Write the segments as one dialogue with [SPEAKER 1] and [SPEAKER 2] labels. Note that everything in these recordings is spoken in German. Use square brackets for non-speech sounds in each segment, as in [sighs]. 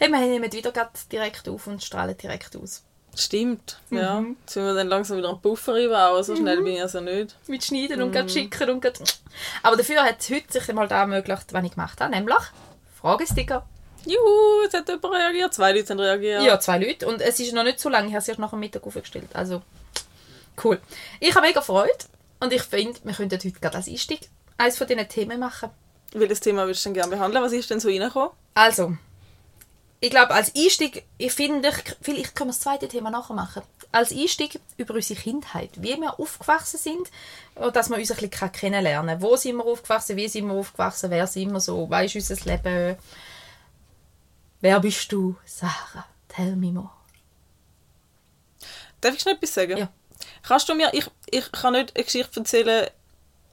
[SPEAKER 1] Hey, wir nehmen wieder direkt auf und strahlen direkt aus.
[SPEAKER 2] Stimmt, ja. Jetzt sind wir dann langsam wieder am Puffer reinbauen, so schnell bin ich also nicht.
[SPEAKER 1] Mit Schneiden und grad schicken und grad... Aber dafür hat es heute sich mal da ermöglicht, was ich gemacht habe, nämlich Fragesticker.
[SPEAKER 2] Juhu, jetzt hat jemand reagiert, zwei Leute haben reagiert.
[SPEAKER 1] Ja, zwei Leute. Und es ist noch nicht so lange, ich habe es erst nach dem Mittag aufgestellt. Also, cool. Ich habe mega Freude und ich finde, wir könnten heute gerade als Einstieg eines von diesen Themen machen.
[SPEAKER 2] Welches Thema würdest du denn gerne behandeln? Was ist denn so reingekommen?
[SPEAKER 1] Also, ich glaube, als Einstieg, ich finde, ich- vielleicht können wir das zweite Thema nachher machen. Als Einstieg über unsere Kindheit, wie wir aufgewachsen sind, und dass wir uns ein bisschen kennenlernen können. Wo sind wir aufgewachsen, wie sind wir aufgewachsen, wer sind wir so, was ist unser Leben. Wer bist du, Sarah? Tell me more.
[SPEAKER 2] Darf ich noch etwas sagen?
[SPEAKER 1] Ja.
[SPEAKER 2] Kannst du mir, ich, ich kann nicht eine Geschichte erzählen,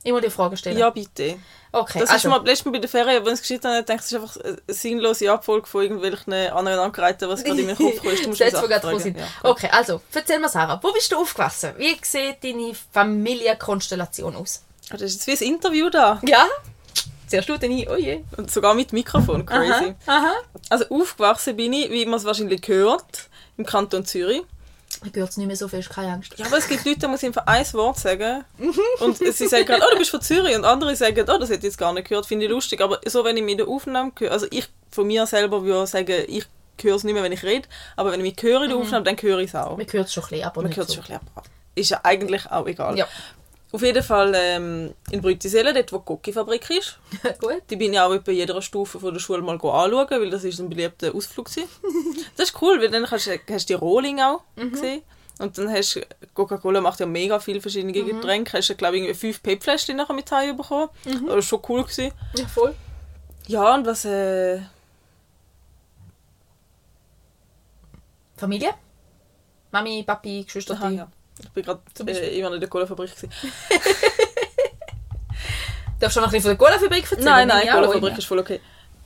[SPEAKER 1] Ich muss dir Fragen stellen.
[SPEAKER 2] ja bitte.
[SPEAKER 1] Okay,
[SPEAKER 2] Das
[SPEAKER 1] also,
[SPEAKER 2] ist Mal bei der Ferien, ich es geschrieben habe, dachte ich, es ist einfach eine sinnlose Abfolge von irgendwelchen Aneinandergereihten, was gerade in mir Kopf kommt. [laughs] Du musst
[SPEAKER 1] Sätze, die gerade
[SPEAKER 2] fragen.
[SPEAKER 1] sind.
[SPEAKER 2] Ja,
[SPEAKER 1] okay, also, erzähl mir, Sarah, wo bist du aufgewachsen? Wie sieht deine Familienkonstellation aus?
[SPEAKER 2] Ah, Das ist jetzt wie ein Interview da.
[SPEAKER 1] Ja? Zuerst du dann ein, oh je.
[SPEAKER 2] Und sogar mit Mikrofon, crazy.
[SPEAKER 1] Aha.
[SPEAKER 2] Also aufgewachsen bin ich, wie man es wahrscheinlich hört, im Kanton Zürich.
[SPEAKER 1] Ich höre es nicht mehr so fest, keine Angst.
[SPEAKER 2] Ja, aber es gibt Leute, die muss einfach ein Wort sagen.
[SPEAKER 1] Mhm.
[SPEAKER 2] und sie sagen gerade, oh, du bist von Zürich. Und andere sagen, oh, das hätte ich jetzt gar nicht gehört, finde ich lustig. Aber so, wenn ich mich in der Aufnahme höre, also ich von mir selber würde sagen, ich höre es nicht mehr, wenn ich rede. Aber wenn ich mich höre in der Aufnahme, dann höre ich es auch.
[SPEAKER 1] Man hört es schon ein bisschen, aber
[SPEAKER 2] Man hört es
[SPEAKER 1] so.
[SPEAKER 2] schon ein bisschen ab. Ist ja eigentlich auch egal.
[SPEAKER 1] Ja.
[SPEAKER 2] Auf jeden Fall ähm, in Brütisellen, dort wo die Cookie-Fabrik ist. [laughs]
[SPEAKER 1] Gut.
[SPEAKER 2] Die bin ich auch bei jeder Stufe von der Schule mal anschauen, weil das ist ein beliebter Ausflug war. [laughs] Das ist cool, weil dann kannst, hast du die Rohling auch gesehen. Und dann hast du, Coca-Cola macht ja mega viele verschiedene Getränke. Hast du, glaube ich, irgendwie fünf Pep-Fläschchen nachher mit Hause bekommen. Das war schon cool. Gewesen.
[SPEAKER 1] Ja, voll.
[SPEAKER 2] Ja, und was, äh,
[SPEAKER 1] Familie? Mami, Papi, Geschwister,
[SPEAKER 2] aha, ja. Ich bin gerade äh, immer in der gewesen. [laughs]
[SPEAKER 1] Darfst du noch ein bisschen von der Cola-Fabrik erzählen?
[SPEAKER 2] Nein, nein, Cola-Fabrik
[SPEAKER 1] immer.
[SPEAKER 2] ist voll okay.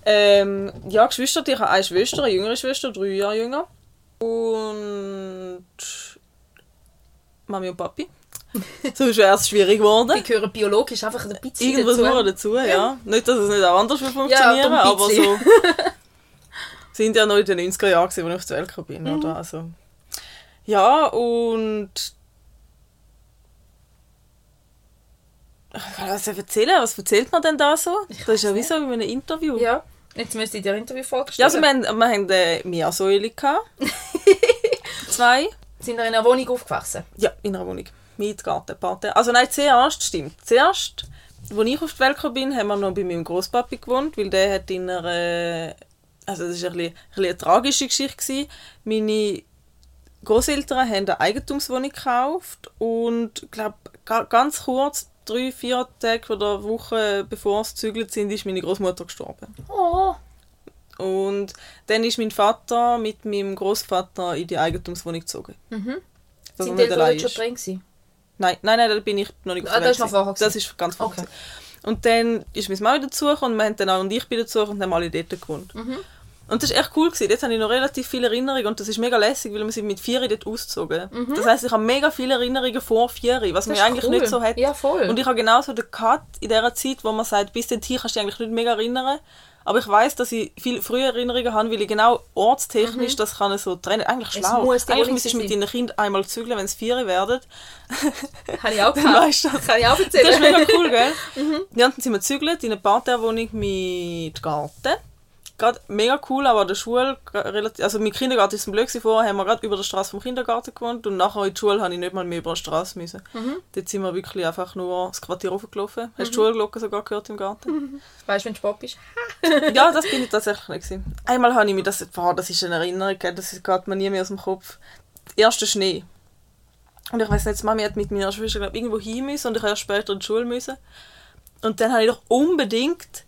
[SPEAKER 2] Ähm, ja, Geschwister, ich habe eine Schwester, eine jüngere Schwester, drei Jahre jünger. Und Mami und Papi. [laughs] So wäre es schwierig geworden.
[SPEAKER 1] Die gehören biologisch einfach ein bisschen
[SPEAKER 2] Irgendwas
[SPEAKER 1] dazu.
[SPEAKER 2] nur dazu, ja. Nicht, dass es nicht auch anders funktionieren
[SPEAKER 1] Ja,
[SPEAKER 2] aber so. [laughs] sind ja noch in den 90er Jahren, als ich auf die Welt bin.
[SPEAKER 1] Mhm.
[SPEAKER 2] Oder? Also, ja, und. Was erzählen? Was erzählt man denn da so? das ist ja wie so wie in einem Interview.
[SPEAKER 1] Ja. Jetzt müsste ich dir ein Interview
[SPEAKER 2] Ja,
[SPEAKER 1] vorstellen.
[SPEAKER 2] also wir haben, wir haben äh, Meersäule gehabt. [laughs] Zwei.
[SPEAKER 1] Sind wir in einer Wohnung aufgewachsen?
[SPEAKER 2] Ja, in einer Wohnung. Mit Garten, Party. Also nein, zuerst, stimmt. Zuerst, als ich auf die Welt gekommen bin, haben wir noch bei meinem Großpapi gewohnt, weil der hat in einer... Also das war ein bisschen, ein bisschen eine tragische Geschichte. Gewesen. Meine Großeltern haben eine Eigentumswohnung gekauft und ich glaube, ganz kurz, drei, vier Tage oder Woche bevor sie gezügelt sind, ist meine Großmutter gestorben.
[SPEAKER 1] Oh.
[SPEAKER 2] Und dann ist mein Vater mit meinem Großvater in die Eigentumswohnung gezogen.
[SPEAKER 1] Mhm.
[SPEAKER 2] Dass
[SPEAKER 1] Sind die Eltern schon drin gewesen?
[SPEAKER 2] Nein, nein, nein, da bin ich noch nicht
[SPEAKER 1] Ah, das ist noch vorher.
[SPEAKER 2] Das ist ganz vorher.
[SPEAKER 1] Okay.
[SPEAKER 2] Und dann ist meine Mama dazugekommen und wir haben dann auch und ich bin dazugekommen und haben alle dort gewohnt.
[SPEAKER 1] Mhm.
[SPEAKER 2] Und das war echt cool. Gewesen. Dort habe ich noch relativ viele Erinnerungen und das ist mega lässig, weil wir sind mit vier dort ausgezogen. Das heisst, ich habe mega viele Erinnerungen vor vier, was man
[SPEAKER 1] Mhm. ist
[SPEAKER 2] eigentlich
[SPEAKER 1] cool.
[SPEAKER 2] nicht so hat.
[SPEAKER 1] Ja, voll.
[SPEAKER 2] Und ich habe genauso den Cut in dieser Zeit, wo man sagt, bis dahin kannst du dich eigentlich nicht mega erinnern. Aber ich weiß, dass ich viel frühe Erinnerungen habe, weil ich genau ortstechnisch das kann so trennen. Eigentlich
[SPEAKER 1] Mhm. Es
[SPEAKER 2] schlau. Eigentlich müsstest du mit deinen Kindern einmal zügeln, wenn es vier werden. [laughs]
[SPEAKER 1] Kann ich auch [laughs]
[SPEAKER 2] weißt du [laughs] das.
[SPEAKER 1] Kann ich auch
[SPEAKER 2] Das ist
[SPEAKER 1] erzählen.
[SPEAKER 2] mega cool, gell?
[SPEAKER 1] Mhm.
[SPEAKER 2] Ja, dann sind wir gezügelt in eine Parterwohnung mit Garten. Gerade mega cool, aber an der Schule, relativ, also mein Kindergarten ist ein blöd vorher, haben wir gerade über der Straße vom Kindergarten gewohnt und nachher in die Schule habe ich nicht mal mehr über die Straße müssen.
[SPEAKER 1] Mhm.
[SPEAKER 2] Dort sind wir wirklich einfach nur das Quartier hochgelaufen. Hast du die Schulglocke sogar gehört im Garten? [laughs]
[SPEAKER 1] Weißt du, wenn du Sport bist? [laughs]
[SPEAKER 2] ja, das bin ich tatsächlich nicht gewesen. Einmal habe ich mir das, boah, das ist eine Erinnerung, das geht mir nie mehr aus dem Kopf. Der erste Schnee. Und ich weiß nicht, Mami hat mit meiner Schwester irgendwo hin müssen und ich habe erst später in die Schule müssen. Und dann habe ich doch unbedingt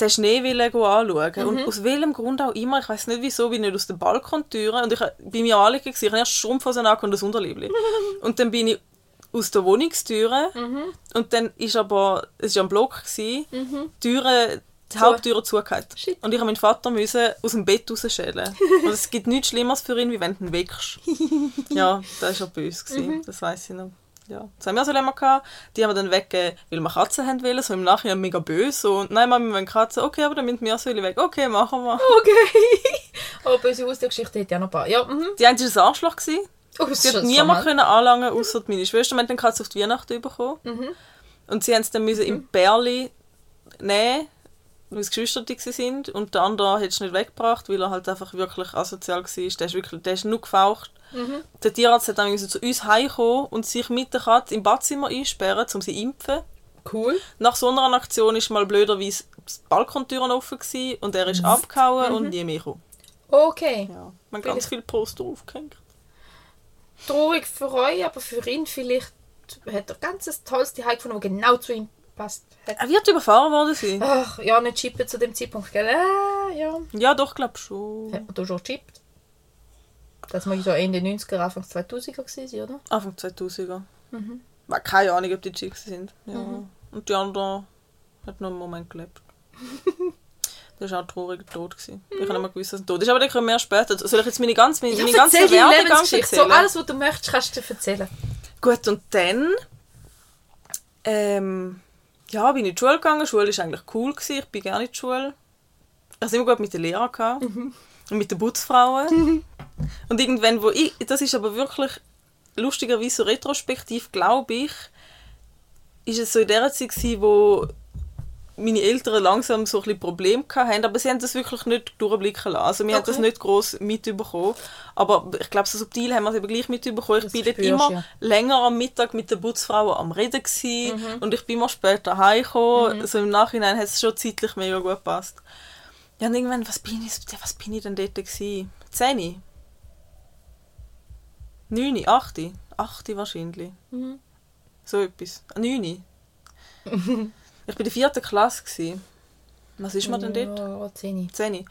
[SPEAKER 2] den Schnee wollen gehen anschauen. Und aus welchem Grund auch immer, ich weiß nicht wieso, bin ich nicht aus der Balkontüre und ich bin mir gewesen, ich habe erst Strumpfhosen an und das Unterliebli. [laughs] und dann bin ich aus der Wohnungstüre und dann ist aber, es war ein Block, gewesen, die Türe, die Haupttüre zugehört. Und ich habe meinen Vater müssen aus dem Bett rausschälen. [laughs] und es gibt nichts Schlimmeres für ihn, wie wenn du ihn weckst. [laughs] ja, das war schon böse, gewesen, das weiß ich noch. Ja, das haben wir so länger gehabt. Die haben wir dann weggegeben, weil wir Katzen haben wollen, so im Nachhinein mega böse. So, und nein, Mami, wir wollen Katzen. Okay, aber dann müssen wir so weg. Okay, machen wir.
[SPEAKER 1] Okay. [laughs] oh, böse Haustiergeschichte hätte ja noch ein paar. Ja, mhm.
[SPEAKER 2] Die eine war ein Arschloch. Gewesen.
[SPEAKER 1] Oh, das
[SPEAKER 2] Sie hat niemand können anlangen, außer meine Schwester. Wir haben dann Katze auf die Weihnachten bekommen.
[SPEAKER 1] Mhm.
[SPEAKER 2] Und sie haben es dann müssen im Bärli nehmen, weil es Geschwister sind. Und der andere hat es nicht weggebracht, weil er halt einfach wirklich asozial war. Der ist, wirklich, der ist nur gefaucht.
[SPEAKER 1] Mhm.
[SPEAKER 2] Der Tierarzt hat dann zu uns heimkommen und sich mit der Katze im Badzimmer einsperren, um sie zu impfen.
[SPEAKER 1] Cool.
[SPEAKER 2] Nach so einer Aktion ist mal blöderweise die Balkontüren offen gewesen und er ist abgehauen und nie mehr gekommen.
[SPEAKER 1] Okay.
[SPEAKER 2] Ja. Man hat ganz viele Poster aufgehängt.
[SPEAKER 1] Traurig für euch, aber für ihn vielleicht hat er ganz ein tolles Zuhause gefunden, das genau zu ihm passt.
[SPEAKER 2] Er wird überfahren worden sein.
[SPEAKER 1] Ach, ja, nicht chippen zu dem Zeitpunkt, gell? Äh, ja.
[SPEAKER 2] Ja, doch, glaube schon.
[SPEAKER 1] Hat man da schon gechippt? Das muss so Ende 90er, Anfang 2000er gewesen sein, oder?
[SPEAKER 2] Anfang 2000er.
[SPEAKER 1] Mhm.
[SPEAKER 2] Ich habe keine Ahnung, ob die Chicks sind. Ja. Und die andere hat noch einen Moment gelebt. [laughs] das war auch ein trauriger Tod. Gewesen. Ich habe nicht mehr gewusst, dass er tot ist. Aber den können wir später. Soll ich jetzt meine ganze, meine, meine ganze Werdegang
[SPEAKER 1] Lebensgeschichte. So
[SPEAKER 2] erzählen?
[SPEAKER 1] alles, was du möchtest, kannst du erzählen.
[SPEAKER 2] Gut, und dann ähm, ja, bin in die Schule gegangen. Die Schule war eigentlich cool. Gewesen. Ich bin gerne in die Schule. Ich hatte immer gut mit den Lehrern. Gehabt. Und mit den Putzfrauen. [laughs] Und irgendwann, wo ich... Das ist aber wirklich lustigerweise so retrospektiv, glaube ich, ist es so in der Zeit gewesen, wo meine Eltern langsam so ein bisschen Probleme hatten, aber sie haben das wirklich nicht durchblicken lassen. Also wir haben das
[SPEAKER 1] Okay.
[SPEAKER 2] nicht gross mitbekommen. Aber ich glaube, so subtil haben wir es eben gleich mitbekommen. Ich
[SPEAKER 1] Das
[SPEAKER 2] bin dort immer
[SPEAKER 1] ja.
[SPEAKER 2] länger am Mittag mit den Putzfrauen am Reden gewesen, und ich bin immer später heimgekommen. Also im Nachhinein hat es schon zeitlich mega gut gepasst. Ja, und irgendwann, was bin ich, was bin ich denn dort gewesen? Zehn? Neun? Acht? Acht wahrscheinlich.
[SPEAKER 1] Mhm.
[SPEAKER 2] So etwas. Neun? [laughs] ich war in der vierten Klasse. Gewesen. Was ist man denn dort?
[SPEAKER 1] Ja, 10.
[SPEAKER 2] Zehn.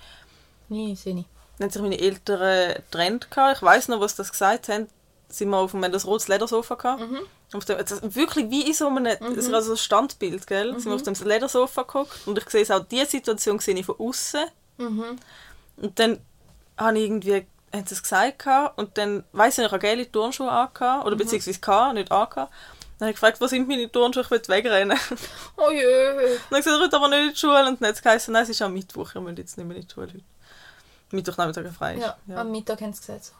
[SPEAKER 1] 9, 10.
[SPEAKER 2] Dann haben sich meine Eltern getrennt. gehabt. Ich weiss noch, was sie das gesagt haben. Sind wir auf einem das rotes Ledersofa gehabt. Auf dem, das, wirklich wie in so einem das ist also ein Standbild, gell? Sind wir auf dem Ledersofa geguckt und ich sehe es auch, diese Situation sehe ich von außen. Und dann habe ich irgendwie, haben sie es gesagt gehabt, und dann weiss ich, ich habe gelbe Turnschuhe angehabt, oder beziehungsweise gehabt, nicht angehabt. Dann habe ich gefragt, wo sind meine Turnschuhe, ich will wegrennen.
[SPEAKER 1] Oh jö.
[SPEAKER 2] Dann habe ich gesagt, ich will aber nicht in die Schule. Und dann hat es geheißen, nein, es ist am Mittwoch, ihr müsst jetzt nicht mehr in die Schule heute. Mittwochnachmittag frei ist.
[SPEAKER 1] Ja,
[SPEAKER 2] Ja.
[SPEAKER 1] am Mittag haben sie gesagt.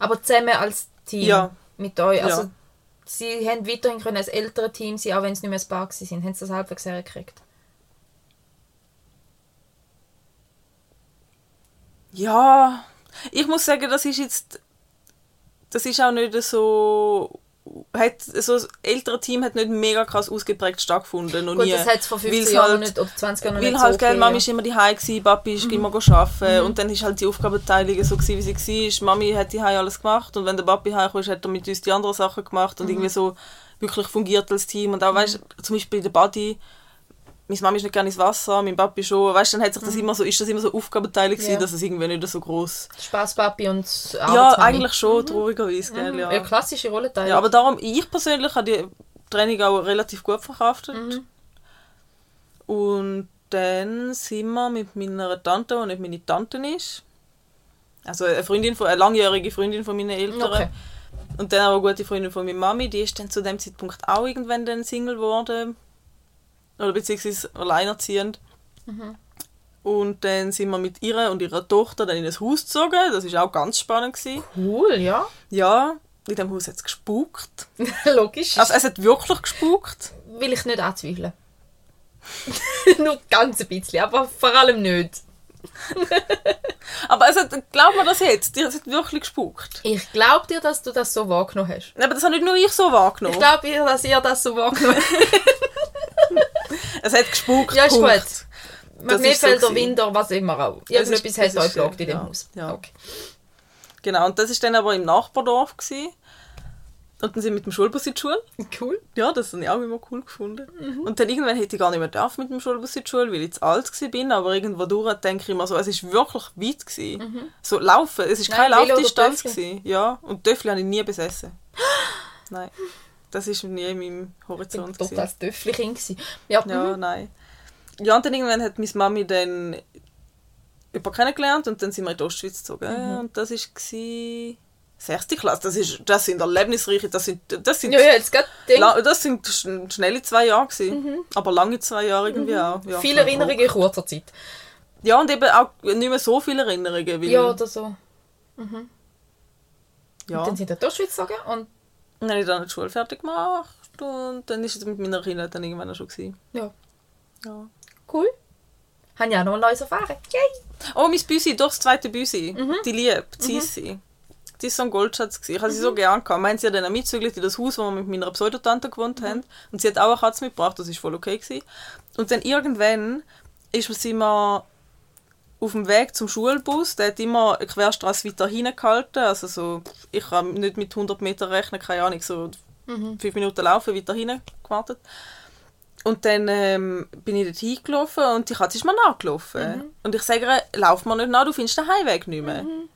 [SPEAKER 1] Aber zusammen als Team.
[SPEAKER 2] Ja.
[SPEAKER 1] Mit euch. Also,
[SPEAKER 2] Ja.
[SPEAKER 1] sie haben weiterhin können als ältere Team sein, auch wenn sie nicht mehr ein Paar waren. Haben sie das halbwegs hergekriegt.
[SPEAKER 2] Ja, ich muss sagen, das ist jetzt, das ist auch nicht so, hat, so das ältere Team hat nicht mega krass ausgeprägt stattgefunden, noch
[SPEAKER 1] Gut,
[SPEAKER 2] nie.
[SPEAKER 1] das hat es vor 50
[SPEAKER 2] Weil's
[SPEAKER 1] Jahren
[SPEAKER 2] halt-
[SPEAKER 1] nicht, oder 20 Jahren nicht
[SPEAKER 2] halt,
[SPEAKER 1] so
[SPEAKER 2] gell, Mami ist immer die gewesen, Papi ist immer go arbeiten und dann ist halt die Aufgabenteilung so gewesen, wie sie war. Mami hat die alles gemacht und wenn der Papi heimkam, hat er mit uns die anderen Sachen gemacht und irgendwie so wirklich fungiert als Team. Und auch, weißt, zum Beispiel der Buddy, meine Mami ist nicht gerne ins Wasser, mein Papi schon, weißt, dann hat sich das immer so, ist das immer so Aufgabenteilung gewesen,
[SPEAKER 1] Ja.
[SPEAKER 2] dass es irgendwie nicht so groß
[SPEAKER 1] Spaßpapi und
[SPEAKER 2] ja,
[SPEAKER 1] Arbeitsmami.
[SPEAKER 2] eigentlich schon, traurigerweise, gell,
[SPEAKER 1] Ja.
[SPEAKER 2] ja.
[SPEAKER 1] klassische Rollenteilung.
[SPEAKER 2] Ja, aber darum, ich persönlich habe die Training auch relativ gut verkraftet. Und dann sind wir mit meiner Tante, die nicht meine Tante ist, also eine Freundin von, eine langjährige Freundin von meinen Eltern,
[SPEAKER 1] Okay.
[SPEAKER 2] und dann auch eine gute Freundin von meiner Mami, die ist dann zu dem Zeitpunkt auch irgendwann dann Single geworden. Oder beziehungsweise alleinerziehend. Und dann sind wir mit ihr und ihrer Tochter dann in ein Haus gezogen. Das war auch ganz spannend. Gewesen.
[SPEAKER 1] Cool, ja.
[SPEAKER 2] Ja, in dem Haus hat es gespukt. [laughs]
[SPEAKER 1] Logisch.
[SPEAKER 2] Also es hat wirklich gespukt.
[SPEAKER 1] will ich nicht anzweifeln. [laughs] Nur ganz ein bisschen, aber vor allem nicht. [laughs]
[SPEAKER 2] Aber es hat, glaub mir das jetzt, es hat wirklich gespukt.
[SPEAKER 1] Ich glaube dir, dass du das so wahrgenommen hast.
[SPEAKER 2] Aber das habe nicht nur ich so wahrgenommen.
[SPEAKER 1] Ich glaube dir, dass ihr das so wahrgenommen habt.
[SPEAKER 2] Es hat gespukt.
[SPEAKER 1] Ja, ist
[SPEAKER 2] Punkt.
[SPEAKER 1] gut.
[SPEAKER 2] Ist so gewesen.
[SPEAKER 1] Winter, was immer auch.
[SPEAKER 2] Ist-
[SPEAKER 1] Irgendetwas hat euch geblockt in dem
[SPEAKER 2] ja.
[SPEAKER 1] Haus.
[SPEAKER 2] Ja.
[SPEAKER 1] Okay.
[SPEAKER 2] Genau, und das war dann aber im Nachbardorf. Gewesen. Und dann sind wir mit dem Schulbus in die Schule.
[SPEAKER 1] Cool.
[SPEAKER 2] Ja, das habe ich auch immer cool gefunden.
[SPEAKER 1] Mhm.
[SPEAKER 2] Und dann irgendwann hätte ich gar nicht mehr dürfen mit dem Schulbus in die Schule, weil ich zu alt war. Aber irgendwo durch denke ich immer so, es war wirklich weit. Gewesen. So laufen, es war
[SPEAKER 1] Mhm.
[SPEAKER 2] Keine Laufdistanz. Ja, und Töffel habe ich nie besessen. [gasps] Nein, das war nie in meinem
[SPEAKER 1] Ich
[SPEAKER 2] Horizont.
[SPEAKER 1] war
[SPEAKER 2] gewesen.
[SPEAKER 1] total Töffli-Kind. gewesen. Ja,
[SPEAKER 2] Ja,
[SPEAKER 1] mhm.
[SPEAKER 2] nein. Ja, und dann irgendwann hat meine Mami dann jemanden kennengelernt und dann sind wir in die Ostschweiz gezogen.
[SPEAKER 1] Mhm.
[SPEAKER 2] Und das war Sechste Klasse, das, ist, das sind erlebnisreiche, das sind, das sind,
[SPEAKER 1] Ja, ja, jetzt gerade Ding.
[SPEAKER 2] la- das sind schn- schnelle zwei Jahre gewesen. Aber lange zwei Jahre irgendwie auch. Ja,
[SPEAKER 1] Viele Erinnerungen in kurzer Zeit.
[SPEAKER 2] Ja, und eben auch nicht mehr so viele Erinnerungen.
[SPEAKER 1] Ja, oder so.
[SPEAKER 2] ja.
[SPEAKER 1] Und dann sind wir in die Schweiz gezogen und
[SPEAKER 2] Dann habe ich dann die Schule fertig gemacht und dann ist es mit meiner Kinder dann irgendwann auch schon gewesen.
[SPEAKER 1] ja,
[SPEAKER 2] Ja.
[SPEAKER 1] cool. Haben ja noch ein neues erfahren. Yay!
[SPEAKER 2] Oh, mein Büsi, doch das zweite Büsi.
[SPEAKER 1] Mhm.
[SPEAKER 2] Die lieb, die Sissi. Die ist so ein Goldschatz. Gewesen. Ich habe sie so gern gehabt. Meinen sie hat dann auch mitzügelt in das Haus, wo wir mit meiner Pseudotante gewohnt
[SPEAKER 1] Mhm.
[SPEAKER 2] haben. Und sie hat auch eine Katze mitgebracht, das war voll okay. Gewesen. Und dann irgendwann ist sie mal auf dem Weg zum Schulbus, der hat immer eine Querstraße weiter hingehalten. Also so, ich kann nicht mit 100 Meter rechnen, keine Ahnung, so
[SPEAKER 1] Mhm.
[SPEAKER 2] fünf Minuten laufen, weiter hinten gewartet. Und dann ähm, bin ich dort hingelaufen und die Katze ist mir nachgelaufen.
[SPEAKER 1] Mhm.
[SPEAKER 2] Und ich sage ihr, lauf mir nicht nach, du findest den Heimweg nicht mehr. Und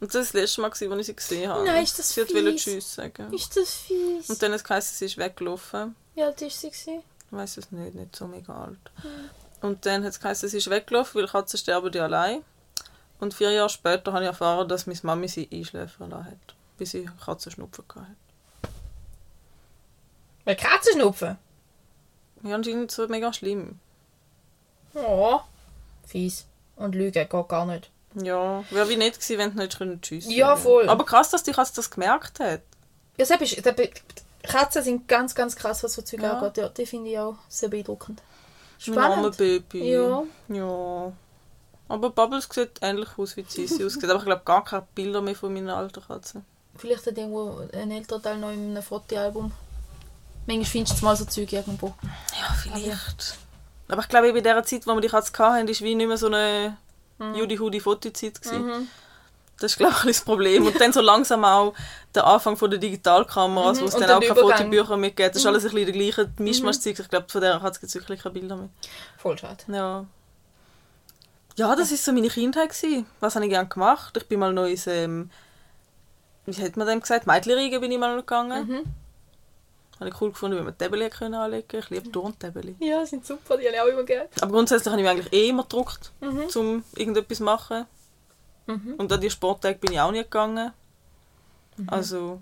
[SPEAKER 2] das war das letzte Mal, als ich sie gesehen habe.
[SPEAKER 1] Mhm. Nein, ist das
[SPEAKER 2] Sie hat wollte
[SPEAKER 1] fies.
[SPEAKER 2] Tschüss sagen.
[SPEAKER 1] Ist das fies?
[SPEAKER 2] Und dann hat es geheißen, sie ist weggelaufen.
[SPEAKER 1] Wie alt ist sie?
[SPEAKER 2] Ich weiß es nicht, nicht so mega alt.
[SPEAKER 1] Mhm.
[SPEAKER 2] Und dann hat es geheißen, sie ist weggelaufen, weil Katzen sterben die allein. Und vier Jahre später habe ich erfahren, dass meine Mami sie einschläfern lassen hat, bis sie Katzenschnupfen hatte.
[SPEAKER 1] Weil Katzenschnupfen?
[SPEAKER 2] Ja, anscheinend so mega schlimm.
[SPEAKER 1] Oh. Fies. Und Lügen geht gar nicht.
[SPEAKER 2] Ja, wäre wie nicht gewesen, wenn du nicht können Tschüss
[SPEAKER 1] Ja, voll.
[SPEAKER 2] Aber krass, dass die Katze das gemerkt hat.
[SPEAKER 1] Ja, ist- Katzen sind ganz, ganz krass, was so Zeug
[SPEAKER 2] Ja.
[SPEAKER 1] angeht. Ja, die finde ich auch sehr beeindruckend.
[SPEAKER 2] Mein armer
[SPEAKER 1] Spannend.
[SPEAKER 2] Baby.
[SPEAKER 1] Ja.
[SPEAKER 2] Ja. Aber Bubbles sieht ähnlich aus, wie Sissi aussieht. Aber ich glaube gar keine Bilder mehr von meiner alten Katze.
[SPEAKER 1] Vielleicht hat irgendwo ein älterer Teil noch in einem Fotoalbum. Manchmal findest du mal so Zeug irgendwo.
[SPEAKER 2] Ja, vielleicht. Aber ich glaube, in dieser Zeit, wo wir die Katze hatten, war wie nicht mehr so eine Judy-Hudi-Fotozeit. gewesen. Das ist, glaube ich, das Problem. Und dann so langsam auch der Anfang von der Digitalkameras, wo es dann auch keine. Fotobücher mehr gibt. Das ist alles ein bisschen der gleiche Mischmasch-Zeug. Ich glaube, von der gibt es wirklich keine Bilder mehr.
[SPEAKER 1] Voll schade.
[SPEAKER 2] Ja. Ja, das war so meine Kindheit. Gewesen. Was habe ich gerne gemacht? Ich bin mal noch ins, ähm, wie hat man dem gesagt, Mädchenriegen bin ich mal noch gegangen.
[SPEAKER 1] Mhm.
[SPEAKER 2] Habe ich cool gefunden, wie man können anlegen konnte. Ich liebe Turntabelle.
[SPEAKER 1] Ja, sind super, die habe ich auch immer gerne.
[SPEAKER 2] Aber grundsätzlich habe ich mich eigentlich eh immer gedruckt,
[SPEAKER 1] Mhm.
[SPEAKER 2] um irgendetwas zu machen. Und an die Sporttage bin ich auch nicht gegangen.
[SPEAKER 1] Mhm.
[SPEAKER 2] Also,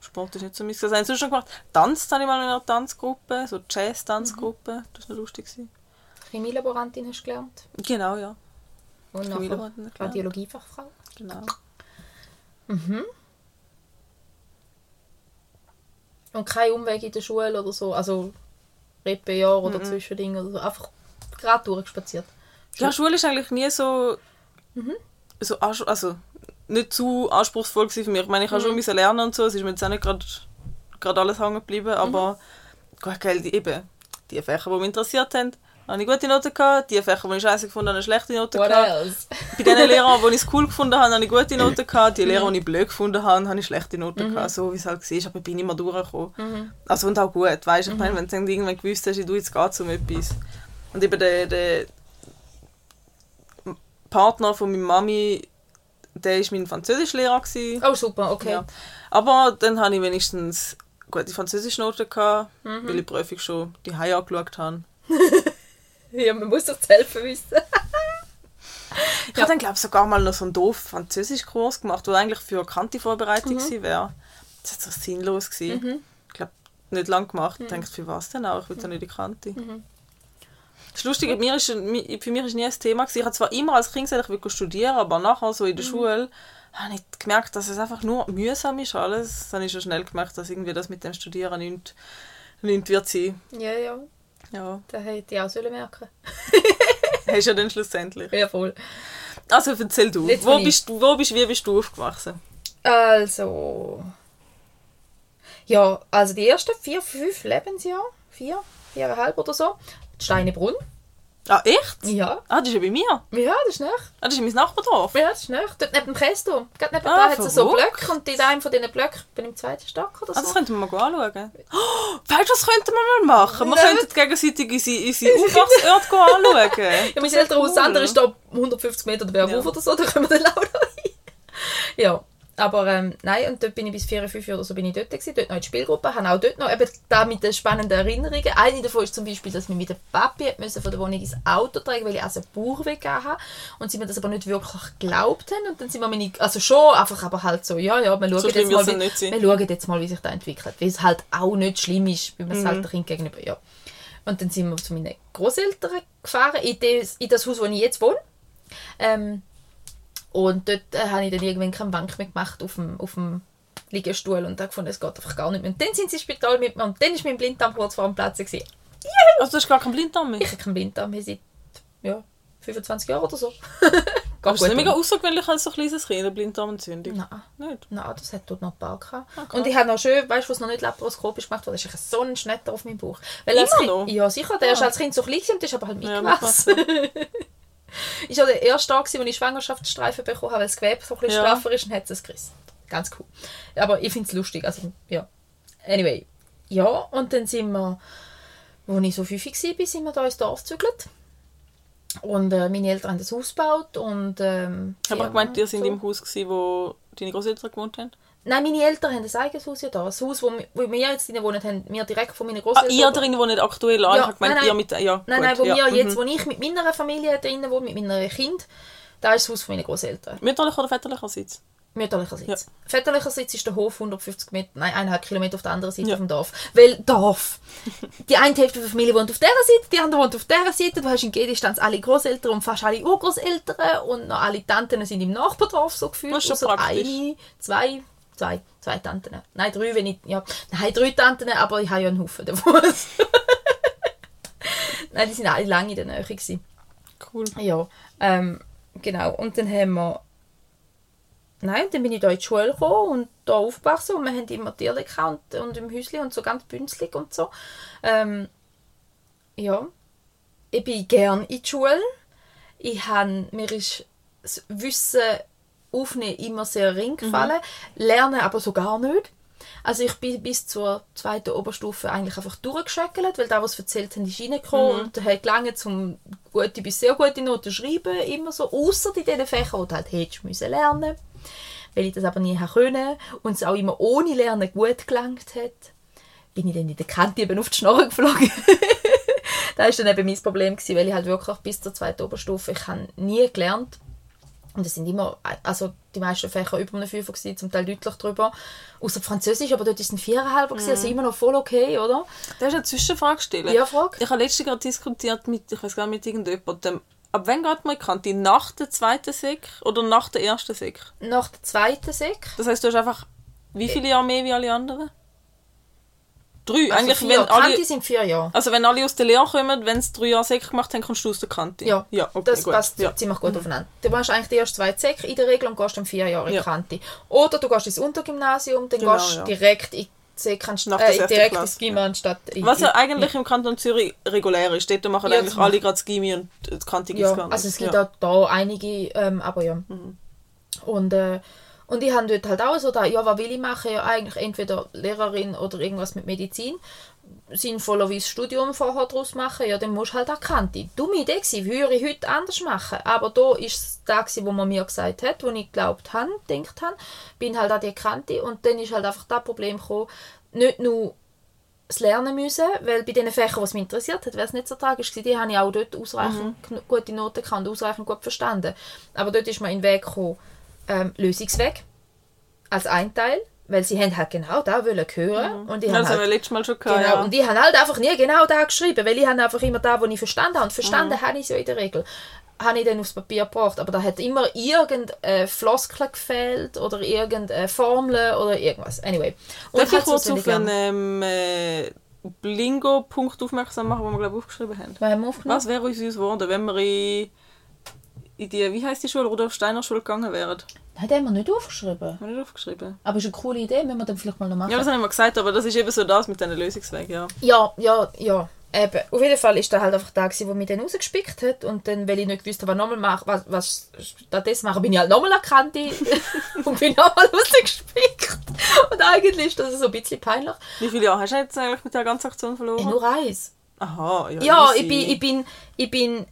[SPEAKER 2] Sport ist nicht so mein Das habe ich sonst schon gemacht. Tanzt habe ich mal in einer Tanzgruppe, so Jazz-Tanzgruppe. Das war noch lustig.
[SPEAKER 1] Chemielaborantin hast du gelernt.
[SPEAKER 2] Genau, ja.
[SPEAKER 1] Und nachher. Radiologiefachfrau.
[SPEAKER 2] Genau.
[SPEAKER 1] Und kein Umweg in der Schule oder so. Also Reppe-Jahr oder Zwischending oder so. Einfach gerade durchgespaziert.
[SPEAKER 2] Ja, Schule ist eigentlich nie so,
[SPEAKER 1] Mhm.
[SPEAKER 2] So also nicht zu anspruchsvoll für mich. Ich meine, ich habe schon
[SPEAKER 1] Mhm.
[SPEAKER 2] müssen lernen und so, es ist mir jetzt auch nicht gerade gerade alles hängen geblieben,
[SPEAKER 1] Mhm.
[SPEAKER 2] aber gut, gell, die, eben, die Fächer, die mich interessiert haben, habe ich gute Noten gehabt, die Fächer, die ich scheiße gefunden habe, ich schlechte Noten
[SPEAKER 1] What
[SPEAKER 2] gehabt.
[SPEAKER 1] else?
[SPEAKER 2] Bei den [laughs] Lehrern, die ich es cool gefunden habe, habe ich gute Noten gehabt, die Lehrer, die ich blöd gefunden habe, habe ich schlechte Noten gehabt, so wie es halt war, aber ich bin immer durchgekommen. Also und auch gut, weißt du, ich meine, wenn du irgendwann gewusst hast, du jetzt geht um etwas. Und eben der, der Partner von meiner Mami, der war mein Französischlehrer. Gewesen.
[SPEAKER 1] Oh, super, okay.
[SPEAKER 2] Ja. Aber dann hatte ich wenigstens gute Französischnoten, gehabt, weil ich die Prüfung schon die Haie angeschaut habe. [laughs]
[SPEAKER 1] Ja, man muss doch helfen wissen. [laughs]
[SPEAKER 2] Ich habe dann, glaube ich, sogar mal noch so einen doof Französischkurs gemacht, der eigentlich für Kanti-Vorbereitung gewesen wäre. Das war so sinnlos. Gewesen. Ich glaube, nicht lange gemacht. Ich dachte, für was denn auch? Ich will ja nicht in die Kanti. Das ist lustig, mir ist, für mich war nie ein Thema. Gewesen. Ich habe zwar immer als Kind gesagt, ich will studieren, aber nachher so in der Schule habe ich gemerkt, dass es einfach nur mühsam ist alles. Dann habe ich schon schnell gemerkt, dass irgendwie das mit dem Studieren nicht, nicht wird sein.
[SPEAKER 1] Ja, ja.
[SPEAKER 2] Ja,
[SPEAKER 1] Das hätte ich auch sollen merken [laughs]
[SPEAKER 2] hast ja dann schlussendlich.
[SPEAKER 1] Ja, voll.
[SPEAKER 2] Also erzähl du,
[SPEAKER 1] Jetzt
[SPEAKER 2] wo bist, du- wo bist, wie bist du aufgewachsen?
[SPEAKER 1] Also. Ja, also die ersten vier, fünf Lebensjahre, vier, viereinhalb oder so, Steinebrunn.
[SPEAKER 2] Ah, echt?
[SPEAKER 1] Ja.
[SPEAKER 2] Ah, das ist ja bei mir.
[SPEAKER 1] Ja, das ist nach.
[SPEAKER 2] Ah, das ist mein Nachbardorf.
[SPEAKER 1] Ja, das ist nach. Dort neben dem Kästurm. Gerade neben
[SPEAKER 2] Ah,
[SPEAKER 1] da hat es so. Blöcke und in einem von diesen Blöcken bin ich im zweiten Stock oder
[SPEAKER 2] Ah,
[SPEAKER 1] so.
[SPEAKER 2] das könnten wir mal anschauen. Oh, weißt du, das könnten wir mal machen? Wir könnten gegenseitig unsere, unsere Aufwachsorte anschauen. [laughs]
[SPEAKER 1] Ja, mein das
[SPEAKER 2] Cool.
[SPEAKER 1] ist da 150 Meter der Berg
[SPEAKER 2] Ja.
[SPEAKER 1] oder so, da können wir dann auch noch hin. Ja, Aber ähm, nein, und dort bin ich bis 4, 5 oder so bin ich dort gewesen, dort noch in der Spielgruppe, habe auch dort noch eben da mit den spannenden Erinnerungen. Eine davon ist zum Beispiel, dass wir mit dem Papi müssen von der Wohnung ins Auto tragen, weil ich also einen Bauchweg hatte und sie mir das aber nicht wirklich geglaubt haben und dann sind wir meine, also schon, einfach aber halt so, ja, ja, wir schauen,
[SPEAKER 2] So
[SPEAKER 1] jetzt, mal, wie, wir schauen jetzt mal, wie sich das entwickelt, weil es halt auch nicht schlimm ist, weil man es
[SPEAKER 2] Mhm.
[SPEAKER 1] halt Kind gegenüber, ja. Und dann sind wir zu meinen Großeltern gefahren, in das, in das Haus, wo ich jetzt wohne. Ähm, und dort äh, habe ich dann irgendwann keine Bank mehr gemacht auf dem, auf dem Liegestuhl und habe gefunden, es geht einfach gar nicht mehr. Und dann sind sie ins Spital mit mir und dann war mein Blinddarm kurz vor dem Platz. Gewesen.
[SPEAKER 2] Also du hast gar keinen Blinddarm mehr.
[SPEAKER 1] Ich habe keinen Blinddarm mehr seit ja, 25 Jahren oder so. [laughs]
[SPEAKER 2] Aber ist nicht mega außergewöhnlich als so ein kleines Kind, eine Blinddarmentzündung?
[SPEAKER 1] Nein.
[SPEAKER 2] Nicht?
[SPEAKER 1] Nein, das hat dort noch ein paar gehabt.
[SPEAKER 2] Ah, krass.
[SPEAKER 1] und ich habe noch schön, weißt du, was noch nicht laparoskopisch gemacht wurde, ist ein so ein Schnetter auf meinem Bauch. Weil
[SPEAKER 2] Immer
[SPEAKER 1] kind,
[SPEAKER 2] noch?
[SPEAKER 1] Ja, sicher. Der
[SPEAKER 2] Ah.
[SPEAKER 1] ist als Kind so klein und ist aber halt
[SPEAKER 2] Ja,
[SPEAKER 1] mitgewachsen. [laughs] [laughs] ich war der erste Tag, wo ich Schwangerschaftsstreifen bekommen habe, weil das Gewebe so ein bisschen
[SPEAKER 2] Ja.
[SPEAKER 1] straffer ist und hat es gerissen. Ganz cool. Aber ich finde es lustig. Also, ja. Anyway. Ja, und dann sind wir, als ich so fünf war, sind wir da ins Dorf gezügelt. Und äh, meine Eltern haben das Haus gebaut und ähm,
[SPEAKER 2] Ich habe
[SPEAKER 1] Firma
[SPEAKER 2] gemeint, ihr
[SPEAKER 1] so.
[SPEAKER 2] im Haus, gewesen, wo deine Großeltern gewohnt haben.
[SPEAKER 1] Nein, meine Eltern haben ein eigenes Haus ja da. Das Haus, wo, wir- wo wir jetzt drin wohnen, haben wir direkt von meinen
[SPEAKER 2] Ah,
[SPEAKER 1] Großeltern.
[SPEAKER 2] ihr drin wohnt aktuell an.
[SPEAKER 1] Ja,
[SPEAKER 2] ich habe gemeint,
[SPEAKER 1] nein,
[SPEAKER 2] ihr
[SPEAKER 1] nein.
[SPEAKER 2] mit... Ja,
[SPEAKER 1] Nein, nein, wo
[SPEAKER 2] ja.
[SPEAKER 1] wir jetzt,
[SPEAKER 2] mhm.
[SPEAKER 1] wo ich mit meiner Familie drinnen wohne, mit meinen Kind, da ist das Haus von meinen Großeltern.
[SPEAKER 2] Mütterlich oder väterlicherseits?
[SPEAKER 1] Mütterlicherseits. Väterlicherseits ist der Hof 150 Meter, nein, eineinhalb Kilometer auf der anderen Seite
[SPEAKER 2] Ja.
[SPEAKER 1] vom Dorf. Weil Dorf. Die eine Hälfte der Familie wohnt auf dieser Seite, die andere wohnt auf dieser Seite. Du hast in Gedistanz alle Großeltern und fast alle Urgroßeltern und noch alle Tanten sind im Nachbardorf so gefühlt.
[SPEAKER 2] Das ist schon praktisch.
[SPEAKER 1] eine, zwei, zwei, zwei Tanten. Nein, drei, wenn ich, ja, nein, drei Tanten, aber ich habe ja einen Haufen davon. [laughs] nein, die sind alle lange in der Nähe gewesen.
[SPEAKER 2] Cool.
[SPEAKER 1] Ja, ähm, genau. Und dann haben wir. Nein, dann bin ich da in die Schule gekommen und da aufgewachsen und wir haben immer Tiere und, und im Häuschen und so ganz bünzlig und so. Ähm, ja, ich bin gern in die Schule. Ich han, mir ist das Wissen aufnehmen immer sehr ring gefallen, lernen aber so gar nicht. Also ich bin bis zur zweiten Oberstufe eigentlich einfach durchgeschöckelt, weil da, was sie erzählt haben, ist reingekommen und hat gelangt zum gute bis sehr gute Noten schreiben, immer so, außer in den Fächern, die du halt hättest müssen lernen weil ich das aber nie können und es auch immer ohne Lernen gut gelangt hat, bin ich dann in der Kante eben auf die Schnorre geflogen. [laughs] das war dann eben mein Problem, gewesen, weil ich halt wirklich bis zur zweiten Oberstufe, ich habe nie gelernt. Und es sind immer, also die meisten Fächer über einen Fünfer gewesen, zum Teil deutlich drüber. Außer Französisch, aber dort ist es ein Viererhalber gewesen, also immer noch voll okay, oder?
[SPEAKER 2] Darf ich eine Zwischenfrage stellen?
[SPEAKER 1] Ja, frag.
[SPEAKER 2] Ich habe letztens gerade diskutiert mit, ich weiß gar nicht, mit irgendjemandem. Ab wann geht man Kante? Nach der zweiten Sek oder nach der ersten Sek?
[SPEAKER 1] Nach der zweiten Sek.
[SPEAKER 2] Das heißt, du hast einfach wie viele Jahre mehr wie alle anderen? Drei.
[SPEAKER 1] Also
[SPEAKER 2] Eigentlich,
[SPEAKER 1] vier.
[SPEAKER 2] wenn alle,
[SPEAKER 1] Kante sind vier Jahre.
[SPEAKER 2] also wenn alle aus der Lehre kommen, wenn sie drei Jahre Sek gemacht haben, kommst du aus der Kante.
[SPEAKER 1] Ja,
[SPEAKER 2] ja okay,
[SPEAKER 1] das
[SPEAKER 2] gut.
[SPEAKER 1] passt
[SPEAKER 2] ja.
[SPEAKER 1] ziemlich gut aufeinander. Du machst eigentlich die ersten zwei Sek in der Regel und gehst dann vier Jahre in
[SPEAKER 2] Ja.
[SPEAKER 1] die Kante. Oder du gehst ins Untergymnasium, dann
[SPEAKER 2] Genau,
[SPEAKER 1] gehst du
[SPEAKER 2] ja.
[SPEAKER 1] direkt in die Sek, anst-
[SPEAKER 2] Nach der
[SPEAKER 1] äh, direkt
[SPEAKER 2] Klasse,
[SPEAKER 1] ins Gimmer anstatt in,
[SPEAKER 2] Was ja
[SPEAKER 1] in-
[SPEAKER 2] eigentlich im Kanton Zürich regulär ist. Dort machen
[SPEAKER 1] Ja,
[SPEAKER 2] eigentlich alle gerade das Gimmi und das Kante gibt's
[SPEAKER 1] Ja,
[SPEAKER 2] gar nicht.
[SPEAKER 1] also es gibt
[SPEAKER 2] ja. Mhm.
[SPEAKER 1] auch da einige, ähm, aber ja. Und, äh, und ich habe dort halt auch so da, ja, was will ich machen? Ja, eigentlich entweder Lehrerin oder irgendwas mit Medizin. Sinnvollerweise Studium vorher daraus machen, ja, dann musst du halt auch Kante. Dumme Idee gewesen, würde ich heute anders machen. Aber da ist es da gewesen, wo man mir gesagt hat, wo ich geglaubt habe, gedacht habe, bin halt an die Kante und dann ist halt einfach das Problem gekommen, nicht nur das lernen müssen, weil bei den Fächern, was mich interessiert hat, wäre es nicht so tragisch gewesen. Die habe ich auch dort ausreichend kn- gute Noten gehabt und ausreichend gut verstanden. Aber dort ist mir in den Weg gekommen, ähm, Lösungsweg als ein Teil, weil sie haben halt genau da wollen hören und ich
[SPEAKER 2] Ja,
[SPEAKER 1] habe
[SPEAKER 2] das haben
[SPEAKER 1] halt,
[SPEAKER 2] wir letztes Mal schon gehabt.
[SPEAKER 1] genau,
[SPEAKER 2] ja.
[SPEAKER 1] und ich habe halt einfach nie genau da geschrieben, weil ich habe einfach immer da, wo ich verstanden habe und verstanden
[SPEAKER 2] Mhm.
[SPEAKER 1] habe ich ja in der Regel habe ich dann aufs Papier gebracht, aber da hat immer irgendeine Floskel gefehlt oder irgendeine Formel oder irgendwas. Anyway. Und
[SPEAKER 2] Darf ich
[SPEAKER 1] so
[SPEAKER 2] kurz auf einen ähm, äh, Blingo-Punkt aufmerksam machen, den wir glaube ich aufgeschrieben haben?
[SPEAKER 1] Haben?
[SPEAKER 2] Was wäre uns uns geworden, wenn wir in, in die, wie heißt die Schule, Rudolf Steiner Schule gegangen wären?
[SPEAKER 1] Nein, den haben wir nicht aufgeschrieben.
[SPEAKER 2] Haben wir nicht aufgeschrieben?
[SPEAKER 1] Aber ist eine coole Idee, wenn wir dann vielleicht mal noch machen.
[SPEAKER 2] Ja, das haben wir gesagt, aber das ist eben so das mit diesen Lösungswegen, ja.
[SPEAKER 1] ja, ja, ja. Eben. Auf jeden Fall ist da halt einfach da, gewesen, wo mich dann rausgespickt hat. Und dann, weil ich nicht gewusst habe, was nochmal machen, was, was stattdessen machen, bin ich halt nochmal Kante [laughs] und bin nochmal rausgespickt. Und eigentlich ist das so ein bisschen peinlich.
[SPEAKER 2] Wie viele Jahre hast du jetzt eigentlich mit der ganzen Aktion verloren?
[SPEAKER 1] Ja, nur eins.
[SPEAKER 2] Aha, ja.
[SPEAKER 1] Ja,
[SPEAKER 2] easy.
[SPEAKER 1] ich bin, ich, bin, ich bin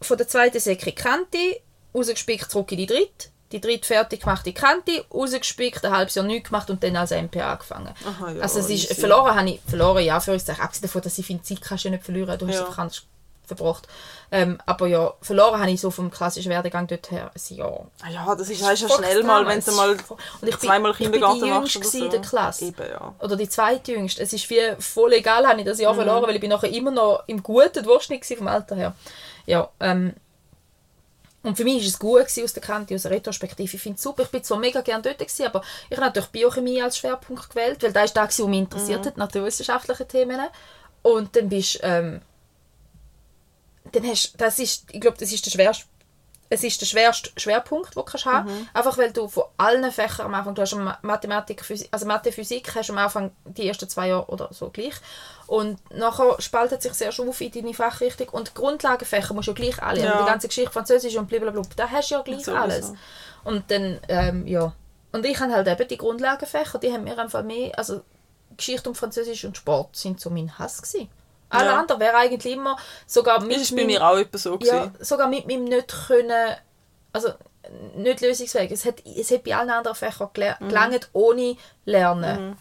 [SPEAKER 1] von der zweiten Säcke die Kante, rausgespickt zurück in die dritte. die dritte fertig gemachte Kante, rausgespickt, ein halbes Jahr nichts gemacht und dann als MP angefangen.
[SPEAKER 2] Aha, ja,
[SPEAKER 1] also es ist,
[SPEAKER 2] easy.
[SPEAKER 1] verloren habe ich, verloren ja, für abgesehen davon, dass ich finde, Zeit kannst du nicht verlieren, du hast
[SPEAKER 2] Ja.
[SPEAKER 1] es verbracht. Ähm, aber ja, verloren habe ich so vom klassischen Werdegang dorthin ein Jahr.
[SPEAKER 2] Ah ja, das ist, ja schnell mal, wenn du mal
[SPEAKER 1] Und ich bin-
[SPEAKER 2] zweimal
[SPEAKER 1] ich bin
[SPEAKER 2] Kindergarten
[SPEAKER 1] die
[SPEAKER 2] machst
[SPEAKER 1] Jüngste
[SPEAKER 2] so.
[SPEAKER 1] in der Klasse.
[SPEAKER 2] Eben, ja.
[SPEAKER 1] Oder die zweitjüngste. Es ist wie voll egal, habe ich das
[SPEAKER 2] Mhm.
[SPEAKER 1] Jahr verloren, weil ich bin nachher immer noch im guten Durchschnitt vom Alter her. Ja, ähm, und für mich war es gut gewesen aus der Kante, aus der Retrospektive. Ich finde es super. Ich bin zwar mega gerne dort, gewesen, aber ich habe natürlich Biochemie als Schwerpunkt gewählt, weil das ist das, was mich interessiert
[SPEAKER 2] Mhm.
[SPEAKER 1] hat, naturwissenschaftliche Themen. Und dann bist ähm, dann hast, das ist, ich glaube, das ist der schwerste es ist der schwerste Schwerpunkt, den du kannst haben
[SPEAKER 2] Mhm.
[SPEAKER 1] Einfach weil du von allen Fächern am Anfang, du hast Ma- Mathematik, Physik, also Mathe, Physik, hast du am Anfang die ersten zwei Jahre oder so gleich. Und nachher spaltet sich sehr auf in deine Fachrichtung. Und die Grundlagenfächer musst du ja gleich alle.
[SPEAKER 2] Ja.
[SPEAKER 1] Die ganze Geschichte, Französisch und blablabla, da hast du ja gleich alles. Und dann, ähm, ja. Und ich habe halt eben die Grundlagenfächer, die haben mir einfach mehr, also Geschichte und Französisch und Sport sind so mein Hass gewesen. Alle
[SPEAKER 2] Ja.
[SPEAKER 1] anderen wären eigentlich immer, sogar mit
[SPEAKER 2] Das ist bei
[SPEAKER 1] meinem-
[SPEAKER 2] mir auch etwa so.
[SPEAKER 1] ja,
[SPEAKER 2] gewesen.
[SPEAKER 1] sogar mit meinem nicht können, also nicht lösungsfähig. Es hat, es hat bei allen anderen Fächern gele-
[SPEAKER 2] Mhm.
[SPEAKER 1] gelangt ohne Lernen.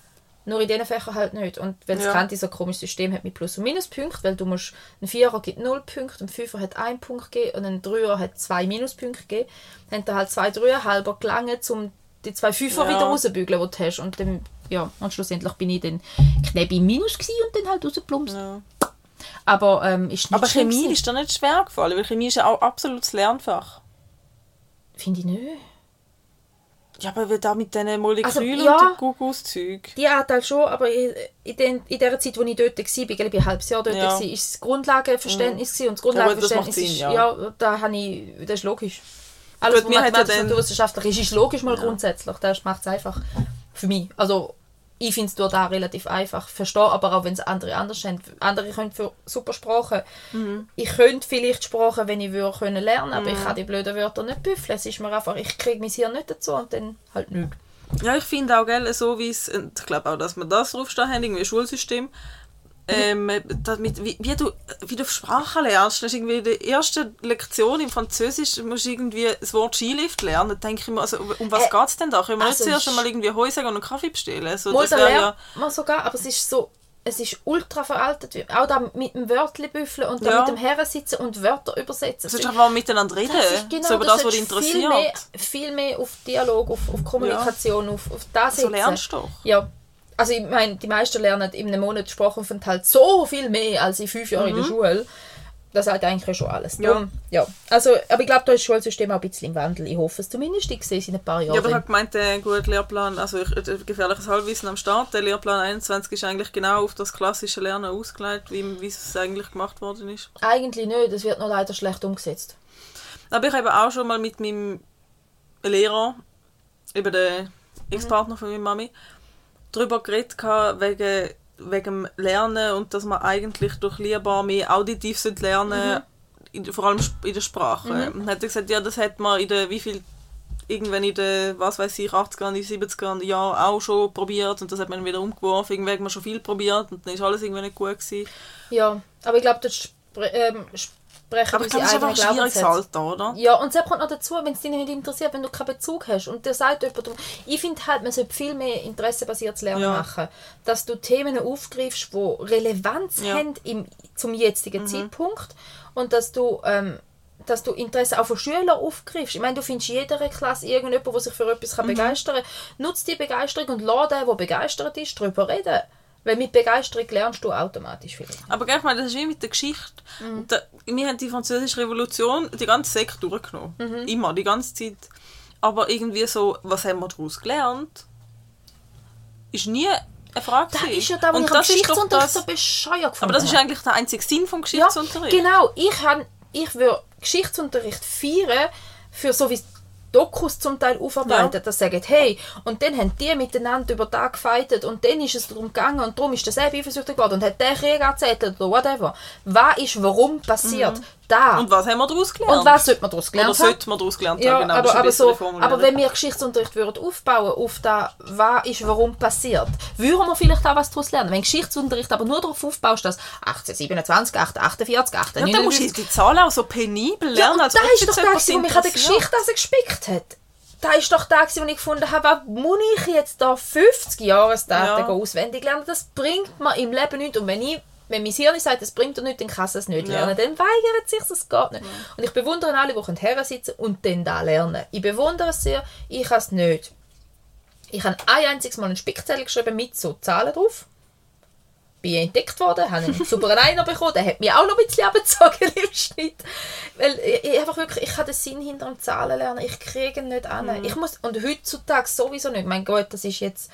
[SPEAKER 1] Nur in diesen Fächern halt nicht. Und weil das
[SPEAKER 2] Ja.
[SPEAKER 1] Kante so komisches System hat mit Plus- und Minuspunkten, weil du musst, ein Vierer gibt 0 Punkte, ein Fünfer hat 1 Punkt gegeben und ein Dreier hat 2 Minuspunkte gegeben. Dann haben da halt zwei Dreier halber gelangt, um die zwei Fünfer
[SPEAKER 2] Ja.
[SPEAKER 1] wieder rauszubügeln, die du hast. Und dann, ja, und schlussendlich bin ich dann knapp im Minus und dann halt rausgeplumpst.
[SPEAKER 2] Ja.
[SPEAKER 1] Aber ähm, ist nicht
[SPEAKER 2] Aber Chemie
[SPEAKER 1] gewesen.
[SPEAKER 2] ist dir nicht schwer gefallen, weil Chemie ist ja auch absolutes Lernfach.
[SPEAKER 1] Finde ich nicht.
[SPEAKER 2] Ja, aber da mit diesen Molekülen
[SPEAKER 1] Also, ja.
[SPEAKER 2] und Gugus-Zeug.
[SPEAKER 1] Die Anteil schon, aber in, den, in der Zeit, wo ich dort war, ich glaube, ich war ein halbes Jahr dort,
[SPEAKER 2] Ja.
[SPEAKER 1] war, ist das Grundlagenverständnis gewesen. und das
[SPEAKER 2] Ja, gut, das
[SPEAKER 1] Grundlagenverständnis
[SPEAKER 2] macht
[SPEAKER 1] ist,
[SPEAKER 2] Sinn,
[SPEAKER 1] ja.
[SPEAKER 2] ja.
[SPEAKER 1] da habe ich, das ist logisch. Alles,
[SPEAKER 2] Gut,
[SPEAKER 1] was
[SPEAKER 2] hat ja
[SPEAKER 1] mathematisch
[SPEAKER 2] dann-
[SPEAKER 1] naturwissenschaftlich ist, ist logisch mal grundsätzlich. Das macht es einfach für mich. Also, ich finde es da relativ einfach. Verstehe aber auch, wenn es andere anders haben. Andere können für super Sprachen.
[SPEAKER 2] Mhm.
[SPEAKER 1] Ich könnte vielleicht Sprachen, wenn ich würde, können lernen, aber ich kann die blöden Wörter nicht büffeln. Es ist mir einfach, ich kriege mein Hirn nicht dazu und dann halt nicht.
[SPEAKER 2] Ja, ich finde auch, gell, so wie es, und ich glaube auch, dass wir das draufstehen haben, irgendwie Schulsystem, ähm, damit, wie, wie, du, wie du Sprachen lernst. Das ist irgendwie in der ersten Lektion im Französisch musst du irgendwie das Wort Skilift lernen. Da denke ich mir, also, um was
[SPEAKER 1] Äh,
[SPEAKER 2] geht es denn da? Können wir
[SPEAKER 1] also
[SPEAKER 2] nicht zuerst einmal irgendwie Heu sagen und einen Kaffee bestellen? So,
[SPEAKER 1] Mal,
[SPEAKER 2] das
[SPEAKER 1] da
[SPEAKER 2] wäre ja,
[SPEAKER 1] man sogar, aber es ist so, es ist ultra veraltet. Auch da mit dem Wörtlebüffeln und da
[SPEAKER 2] Ja.
[SPEAKER 1] mit dem Herrensitzen und Wörter übersetzen.
[SPEAKER 2] du sollst einfach mal miteinander reden.
[SPEAKER 1] Das ist genau
[SPEAKER 2] so über
[SPEAKER 1] das,
[SPEAKER 2] was dich
[SPEAKER 1] solltest Viel
[SPEAKER 2] interessiert.
[SPEAKER 1] mehr, viel mehr auf Dialog, auf, auf Kommunikation, auf, auf das
[SPEAKER 2] So
[SPEAKER 1] setzen.
[SPEAKER 2] lernst du doch.
[SPEAKER 1] Ja. Also ich meine, die meisten lernen in einem Monat Sprachaufenthalt so viel mehr als in fünf Jahren in der Schule. Das sagt eigentlich schon alles.
[SPEAKER 2] Mhm. Ja.
[SPEAKER 1] Darum, ja. Also, aber ich glaube, da ist das Schulsystem auch ein bisschen im Wandel. Ich hoffe es zumindest. Ich sehe es in ein paar Jahren.
[SPEAKER 2] Ja, aber ich habe gemeint, der gute Lehrplan, also ich, äh, gefährliches Halbwissen am Start, der Lehrplan 21 ist eigentlich genau auf das klassische Lernen ausgelegt, wie, wie es eigentlich gemacht worden ist.
[SPEAKER 1] Eigentlich nicht. Das wird noch leider schlecht umgesetzt.
[SPEAKER 2] Aber ich habe auch schon mal mit meinem Lehrer, über den Ex-Partner von meiner Mami, darüber geredet gehabt, wegen, wegen dem Lernen und dass man eigentlich durch Lehrbar mehr auditiv lernen in, vor allem sp- in der Sprache. Und dann hat er gesagt, ja, das hat man in der, wie viel, irgendwann in den, was weiß ich, 80er, 70er Jahren auch schon probiert und das hat man wieder umgeworfen. Irgendwann hat man schon viel probiert und dann ist alles irgendwie nicht gut gewesen.
[SPEAKER 1] Ja, aber ich glaube, das spre ähm, sprechen
[SPEAKER 2] Aber ich glaube, das ist einfach ein schwieriges Alter, oder?
[SPEAKER 1] Ja, und es kommt noch dazu, wenn es dich nicht interessiert, wenn du keinen Bezug hast. Und der sagt jemand, ich finde halt, man sollte viel mehr interessebasiertes Lernen
[SPEAKER 2] Ja.
[SPEAKER 1] machen. Dass du Themen aufgreifst, die Relevanz
[SPEAKER 2] Ja. Mhm.
[SPEAKER 1] haben im, zum jetzigen Zeitpunkt. Und dass du, ähm, dass du Interesse auch von Schülern aufgreifst. Ich meine, du findest in jeder Klasse irgendjemand, der sich für etwas
[SPEAKER 2] Mhm.
[SPEAKER 1] begeistern kann. Nutz die Begeisterung und lass den, der begeistert ist, darüber reden. Weil mit Begeisterung lernst du automatisch viel.
[SPEAKER 2] Aber gell, ich meine, das ist wie mit der Geschichte.
[SPEAKER 1] Mhm.
[SPEAKER 2] Da, wir haben die französische Revolution die ganze Sekt durchgenommen.
[SPEAKER 1] Mhm.
[SPEAKER 2] Immer, die ganze Zeit. Aber irgendwie so, was haben wir daraus gelernt? Ist nie eine Frage.
[SPEAKER 1] Das ist ja da, wo ich am Geschichtsunterricht
[SPEAKER 2] das-
[SPEAKER 1] so bescheuert gefunden
[SPEAKER 2] Aber das ist eigentlich der einzige Sinn vom
[SPEAKER 1] Ja,
[SPEAKER 2] Geschichtsunterricht.
[SPEAKER 1] genau. Ich, ich würde Geschichtsunterricht feiern, für so wie Dokus zum Teil aufarbeiten,
[SPEAKER 2] Ja.
[SPEAKER 1] dass sagen, hey, und dann haben die miteinander über Tag gefeitet und dann ist es darum gegangen und darum ist das eben eifersüchtig geworden und hat der Krieg erzählt oder whatever. Was ist warum passiert? Da.
[SPEAKER 2] Und was haben wir daraus gelernt?
[SPEAKER 1] Und was sollte man daraus gelernt
[SPEAKER 2] Oder
[SPEAKER 1] haben?
[SPEAKER 2] sollte man daraus gelernt
[SPEAKER 1] Ja,
[SPEAKER 2] haben? Genau, das
[SPEAKER 1] aber, aber, so, aber wenn wir Geschichtsunterricht würden aufbauen auf da, was ist warum passiert, würden wir vielleicht auch was daraus lernen. Wenn Geschichtsunterricht aber nur darauf aufbaust, dass 1827, 1848,
[SPEAKER 2] ja, dann
[SPEAKER 1] 1859...
[SPEAKER 2] musst du die Zahlen auch so penibel
[SPEAKER 1] Ja,
[SPEAKER 2] lernen,
[SPEAKER 1] und
[SPEAKER 2] als
[SPEAKER 1] da
[SPEAKER 2] ob
[SPEAKER 1] ist doch das, was mich an der. Geschichte also gespickt hat. da ist doch der, wo ich gefunden habe, was muss ich jetzt da 50 Jahresdaten
[SPEAKER 2] Ja.
[SPEAKER 1] auswendig lernen? Das bringt mir im Leben nichts. Und wenn ich wenn mein Hirn sagt, das bringt dir nichts, dann kann es es nicht
[SPEAKER 2] Ja.
[SPEAKER 1] lernen. Dann weigert es sich, das geht nicht. Und ich bewundere alle, die können sitzen und dann da lernen. Ich bewundere es sehr, ich kann es nicht. Ich habe ein einziges Mal einen Spickzettel geschrieben mit so Zahlen drauf. Bin entdeckt worden, habe einen [laughs] sauberen Einer bekommen, der hat mich auch noch ein bisschen abgezogen im Schnitt. Weil ich, ich einfach wirklich, ich habe den Sinn hinter dem Zahlen lernen, ich kriege ihn nicht an. Ich muss, und heutzutage sowieso nicht. Mein Gott, das ist jetzt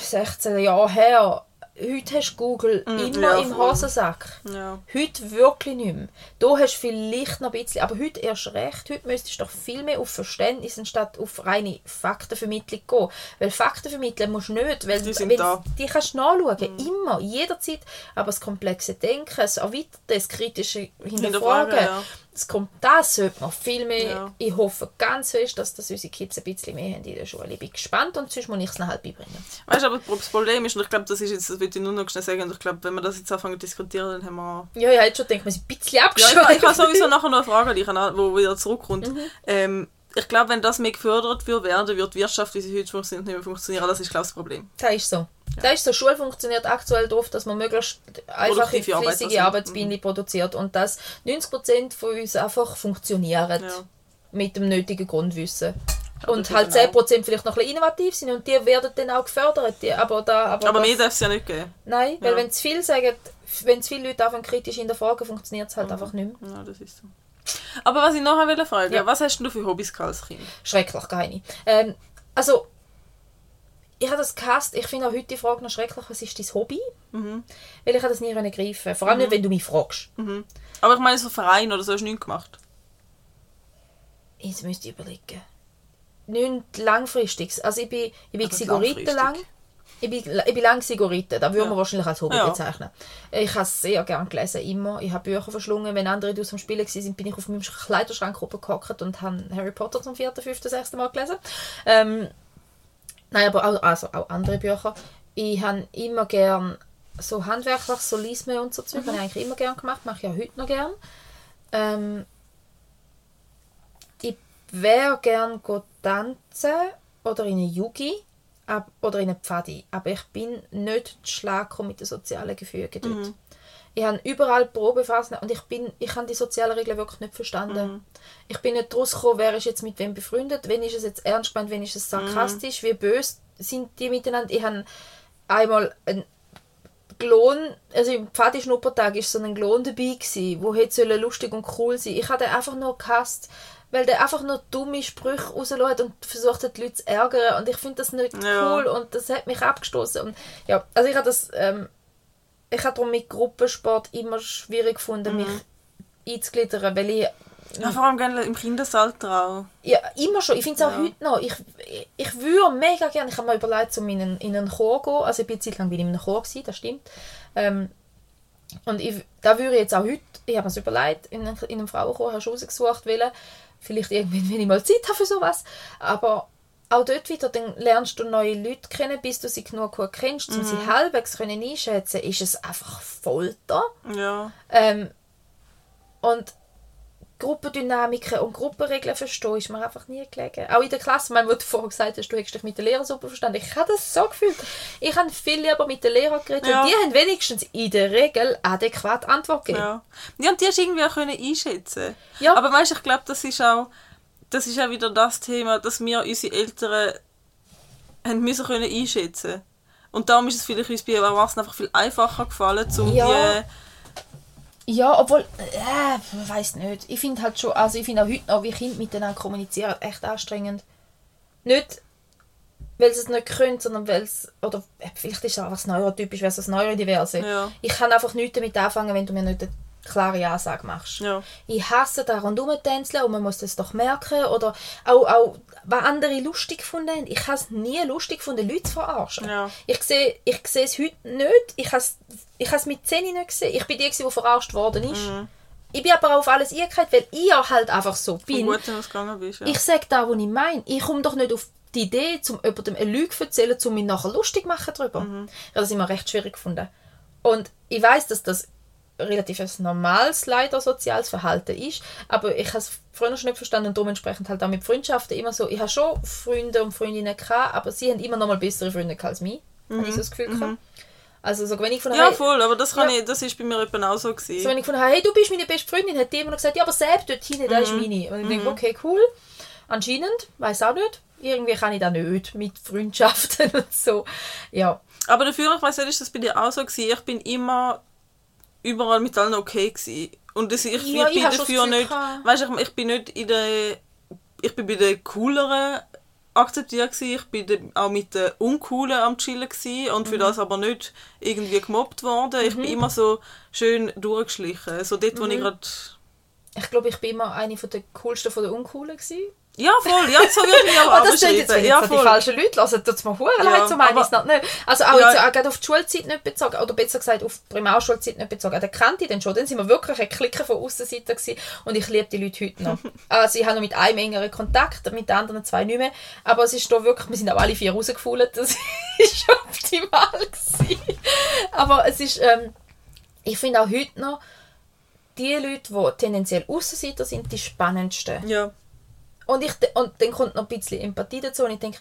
[SPEAKER 1] 16 Jahre her. Heute hast du Google immer
[SPEAKER 2] ja,
[SPEAKER 1] im. Hosensack.
[SPEAKER 2] Ja.
[SPEAKER 1] Heute wirklich nicht mehr. Da hast du vielleicht noch ein bisschen, aber heute erst recht. Heute müsstest du doch viel mehr auf Verständnis anstatt auf reine Faktenvermittlung gehen. Weil Fakten vermitteln musst du nicht, weil
[SPEAKER 2] Die sind
[SPEAKER 1] wenn-
[SPEAKER 2] da.
[SPEAKER 1] die kannst du nachschauen, immer, jederzeit. Aber das komplexe Denken, das Erweiterte, das kritische Hinterfragen,
[SPEAKER 2] Hinterfragen, ja.
[SPEAKER 1] Das, kommt, das sollte man viel mehr.
[SPEAKER 2] Ja.
[SPEAKER 1] Ich hoffe ganz fest, dass das unsere Kids ein bisschen mehr haben in der Schule. Ich bin gespannt und sonst muss ich es halt beibringen.
[SPEAKER 2] Weißt du, aber das Problem ist, und ich glaube, das ist jetzt, das würde ich nur noch schnell sagen, und ich glaube, wenn wir das jetzt anfangen zu diskutieren, dann haben wir
[SPEAKER 1] Ja, ich hätte schon gedacht, wir sind ein bisschen
[SPEAKER 2] Ja,
[SPEAKER 1] abgeschweift.
[SPEAKER 2] ich, ich habe sowieso nachher noch eine Frage, an dich, wo wieder zurückkommt.
[SPEAKER 1] Mhm.
[SPEAKER 2] Ähm, ich glaube, wenn das mehr gefördert wird, werden, wird die Wirtschaft, wie sie heute funktioniert, nicht mehr funktionieren. Das ist, glaube ich, das Problem.
[SPEAKER 1] Das ist so. Das ist so. Schule funktioniert aktuell darauf, dass man möglichst einfache,
[SPEAKER 2] Produktive Arbeit,
[SPEAKER 1] flüssige
[SPEAKER 2] also,
[SPEAKER 1] Arbeitsbienen produziert und dass 90% von uns einfach funktionieren
[SPEAKER 2] Ja.
[SPEAKER 1] mit dem nötigen Grundwissen.
[SPEAKER 2] Aber
[SPEAKER 1] und halt
[SPEAKER 2] genau.
[SPEAKER 1] 10% vielleicht noch ein bisschen innovativ sind und die werden dann auch gefördert. Die, aber da, aber
[SPEAKER 2] Aber mehr darf es ja nicht geben.
[SPEAKER 1] Nein, weil
[SPEAKER 2] Ja.
[SPEAKER 1] wenn zu viel sagen, wenn zu viele Leute anfangen kritisch hinterfragen, funktioniert es halt
[SPEAKER 2] Mhm.
[SPEAKER 1] einfach nicht mehr.
[SPEAKER 2] Ja, das ist so. Aber was ich nachher will fragen,
[SPEAKER 1] Ja.
[SPEAKER 2] was hast du für Hobbys als Kind?
[SPEAKER 1] Schrecklich, keine. Ähm, also, ich habe das gehasst. Ich finde auch heute die Frage noch schrecklich, was ist dein Hobby?
[SPEAKER 2] Mhm.
[SPEAKER 1] Weil ich habe das nie greifen Vor allem nicht, wenn du mich fragst.
[SPEAKER 2] Mhm. Aber ich meine, so Verein oder so hast du nichts gemacht.
[SPEAKER 1] Jetzt müsste ich überlegen. Nicht langfristig. Also ich bin, ich bin
[SPEAKER 2] Aber
[SPEAKER 1] Sigurite
[SPEAKER 2] langfristig.
[SPEAKER 1] lang. Ich bin, ich bin lang Sigurite. Das würde man
[SPEAKER 2] Ja.
[SPEAKER 1] wahrscheinlich als Hobby
[SPEAKER 2] Ja.
[SPEAKER 1] bezeichnen. Ich habe sehr gerne gelesen, immer. Ich habe Bücher verschlungen. Wenn andere aus dem Spielen waren, bin ich auf meinem Kleiderschrank gehockt und habe Harry Potter zum vierten, fünften, sechsten Mal gelesen. Ähm, nein, aber auch, also auch andere Bücher. Ich habe immer gern so handwerklich, so Lisme und so Zeug.
[SPEAKER 2] Mhm.
[SPEAKER 1] habe ich eigentlich immer gern gemacht. Mache ich auch heute noch gern. Ähm, ich wäre gern tanzen oder in eine Yugi ab, oder in eine Pfadi, aber ich bin nicht zu Schlag gekommen mit den sozialen Gefügen dort. Ich habe überall Probephasen und ich bin, ich habe die sozialen Regeln wirklich nicht verstanden. Ich bin nicht daraus gekommen, wer ist jetzt mit wem befreundet, wen ist es jetzt ernst gemeint, wen ist es sarkastisch, wie böse sind die miteinander. Ich habe einmal ein Glon, also im Pfadi-Schnuppertag war so ein Glon dabei, gewesen, wo hätte lustig und cool sein Ich den einfach nur gehasst, weil der einfach nur dumme Sprüche rauslässt und versucht hat, die Leute zu ärgern. Und ich finde das nicht
[SPEAKER 2] Ja.
[SPEAKER 1] cool und das hat mich abgestoßen. Und ja, also ich habe das, ähm, ich habe darum mit Gruppensport immer schwierig gefunden, mich einzugliedern, weil ich
[SPEAKER 2] Ja, vor allem gerne im Kindesalter auch.
[SPEAKER 1] ja, immer schon. Ich finde es auch
[SPEAKER 2] Ja.
[SPEAKER 1] heute noch. Ich, ich, ich würde mega gerne, ich habe mir überlegt, um in einen, in einen Chor zu gehen. Also ich bin eine Zeit lang bin ich in einem Chor, gewesen, das stimmt. Ähm, und ich, da würde ich jetzt auch heute, ich habe mir überlegt, in einem, in einem Frauenchor hast du rausgesucht, wollen. Vielleicht irgendwann, wenn ich mal Zeit habe für sowas. Aber auch dort wieder, dann lernst du neue Leute kennen, bis du sie genug gut kennst, um sie halbwegs können einschätzen ist es einfach Folter.
[SPEAKER 2] Ja.
[SPEAKER 1] Ähm, und Gruppendynamiken und Gruppenregeln verstehen ist mir einfach nie gelegen. Auch in der Klasse, ich meine, wo du vorher gesagt hast, du hättest dich mit der Lehrer super verstanden. Ich habe das so gefühlt. Ich habe viel lieber mit den Lehrern geredet.
[SPEAKER 2] Ja.
[SPEAKER 1] Und die haben wenigstens in der Regel adäquat Antwort gegeben.
[SPEAKER 2] Ja. ja, und die hast du irgendwie auch können einschätzen
[SPEAKER 1] Ja.
[SPEAKER 2] Aber weißt du, ich glaube, das ist auch das ist auch wieder das Thema, dass wir unsere Eltern haben müssen können einschätzen Und darum ist es vielleicht uns bei Erwachsenen einfach viel einfacher gefallen, um
[SPEAKER 1] Ja.
[SPEAKER 2] die...
[SPEAKER 1] Ja, obwohl, äh, ich weiß nicht. Ich finde halt schon, also ich finde auch heute noch, wie Kinder miteinander kommunizieren, echt anstrengend. Nicht, weil sie es nicht können, sondern weil es, oder äh, vielleicht ist es einfach das Neurotypisch versus das Neurodiverse.
[SPEAKER 2] Ja.
[SPEAKER 1] Ich kann einfach nichts damit anfangen, wenn du mir nicht klare Ansage machst.
[SPEAKER 2] Ja.
[SPEAKER 1] Ich hasse da rundum tänzeln und man muss das doch merken. Oder auch, auch was andere lustig gefunden. Ich habe es nie lustig gefunden, Leute zu verarschen.
[SPEAKER 2] Ja.
[SPEAKER 1] Ich sehe ich es heute nicht. Ich habe es, ich habe es mit 10 nicht gesehen. Ich bin die, die verarscht worden ist. Ich bin aber auf alles eingegangen, weil ich ja halt einfach so bin.
[SPEAKER 2] gut bist. Ja.
[SPEAKER 1] Ich sage da, was ich meine. Ich komme doch nicht auf die Idee, um jemandem eine Lüge zu erzählen, um mich nachher lustig zu machen darüber.
[SPEAKER 2] Mhm.
[SPEAKER 1] Ja, das ist immer recht schwierig gefunden. Und ich weiß, dass das relativ ein normales, leider soziales Verhalten ist. Aber ich habe es früher schon nicht verstanden und dementsprechend halt auch mit Freundschaften immer so, ich habe schon Freunde und Freundinnen gehabt, aber sie haben immer noch mal bessere Freunde als mich, mhm. habe ich so das Gefühl gehabt. Also so, wenn ich von
[SPEAKER 2] Ja, voll, aber das, kann ja. ich, das ist bei mir eben auch so gewesen.
[SPEAKER 1] So, wenn ich von hey, du bist meine beste Freundin, hat die immer noch gesagt, ja, aber selbst dort hinten, mhm. ist meine. Und ich denke, okay, cool. Anscheinend, weiß auch nicht. Irgendwie kann ich da nicht mit Freundschaften [laughs] und so. Ja.
[SPEAKER 2] Aber dafür, ich weiß nicht, ist das bei dir auch so gewesen. Ich bin immer überall mit allen okay gewesen. Und das, ich, ja, ich bin dafür nicht, weißt du, ich, ich bin nicht in der, ich bin bei den cooleren akzeptiert gewesen. Ich bin auch mit den Uncoolen am Chillen gewesen und für mhm. das aber nicht irgendwie gemobbt worden. Ich mhm. bin immer so schön durchgeschlichen. So dort, wo ich mhm. gerade...
[SPEAKER 1] Ich glaube, ich bin immer eine von der coolsten von den Uncoolen gewesen.
[SPEAKER 2] Ja, voll, ja, so würde ich auch [laughs]
[SPEAKER 1] oh, Das sind jetzt, wenn ja, die falschen Leute hören, tut es mir ja, leid, so meine ich es nicht. Also auch, ja. jetzt, auch gerade auf die Schulzeit nicht bezogen, oder besser gesagt auf die Primarschulzeit nicht bezogen. Den kannte ich dann schon, dann sind wir wirklich ein Klicken von Aussenseiter gewesen und ich liebe die Leute heute noch. [laughs] also ich habe noch mit einem engeren Kontakt, mit den anderen zwei nicht mehr, aber es ist da wirklich, wir sind auch alle vier rausgefallen, das [laughs] ist optimal gewesen. Aber es ist, ähm, ich finde auch heute noch, die Leute, die tendenziell Aussenseiter sind, die spannendsten.
[SPEAKER 2] Ja.
[SPEAKER 1] Und, ich, und dann kommt noch ein bisschen Empathie dazu und ich denke,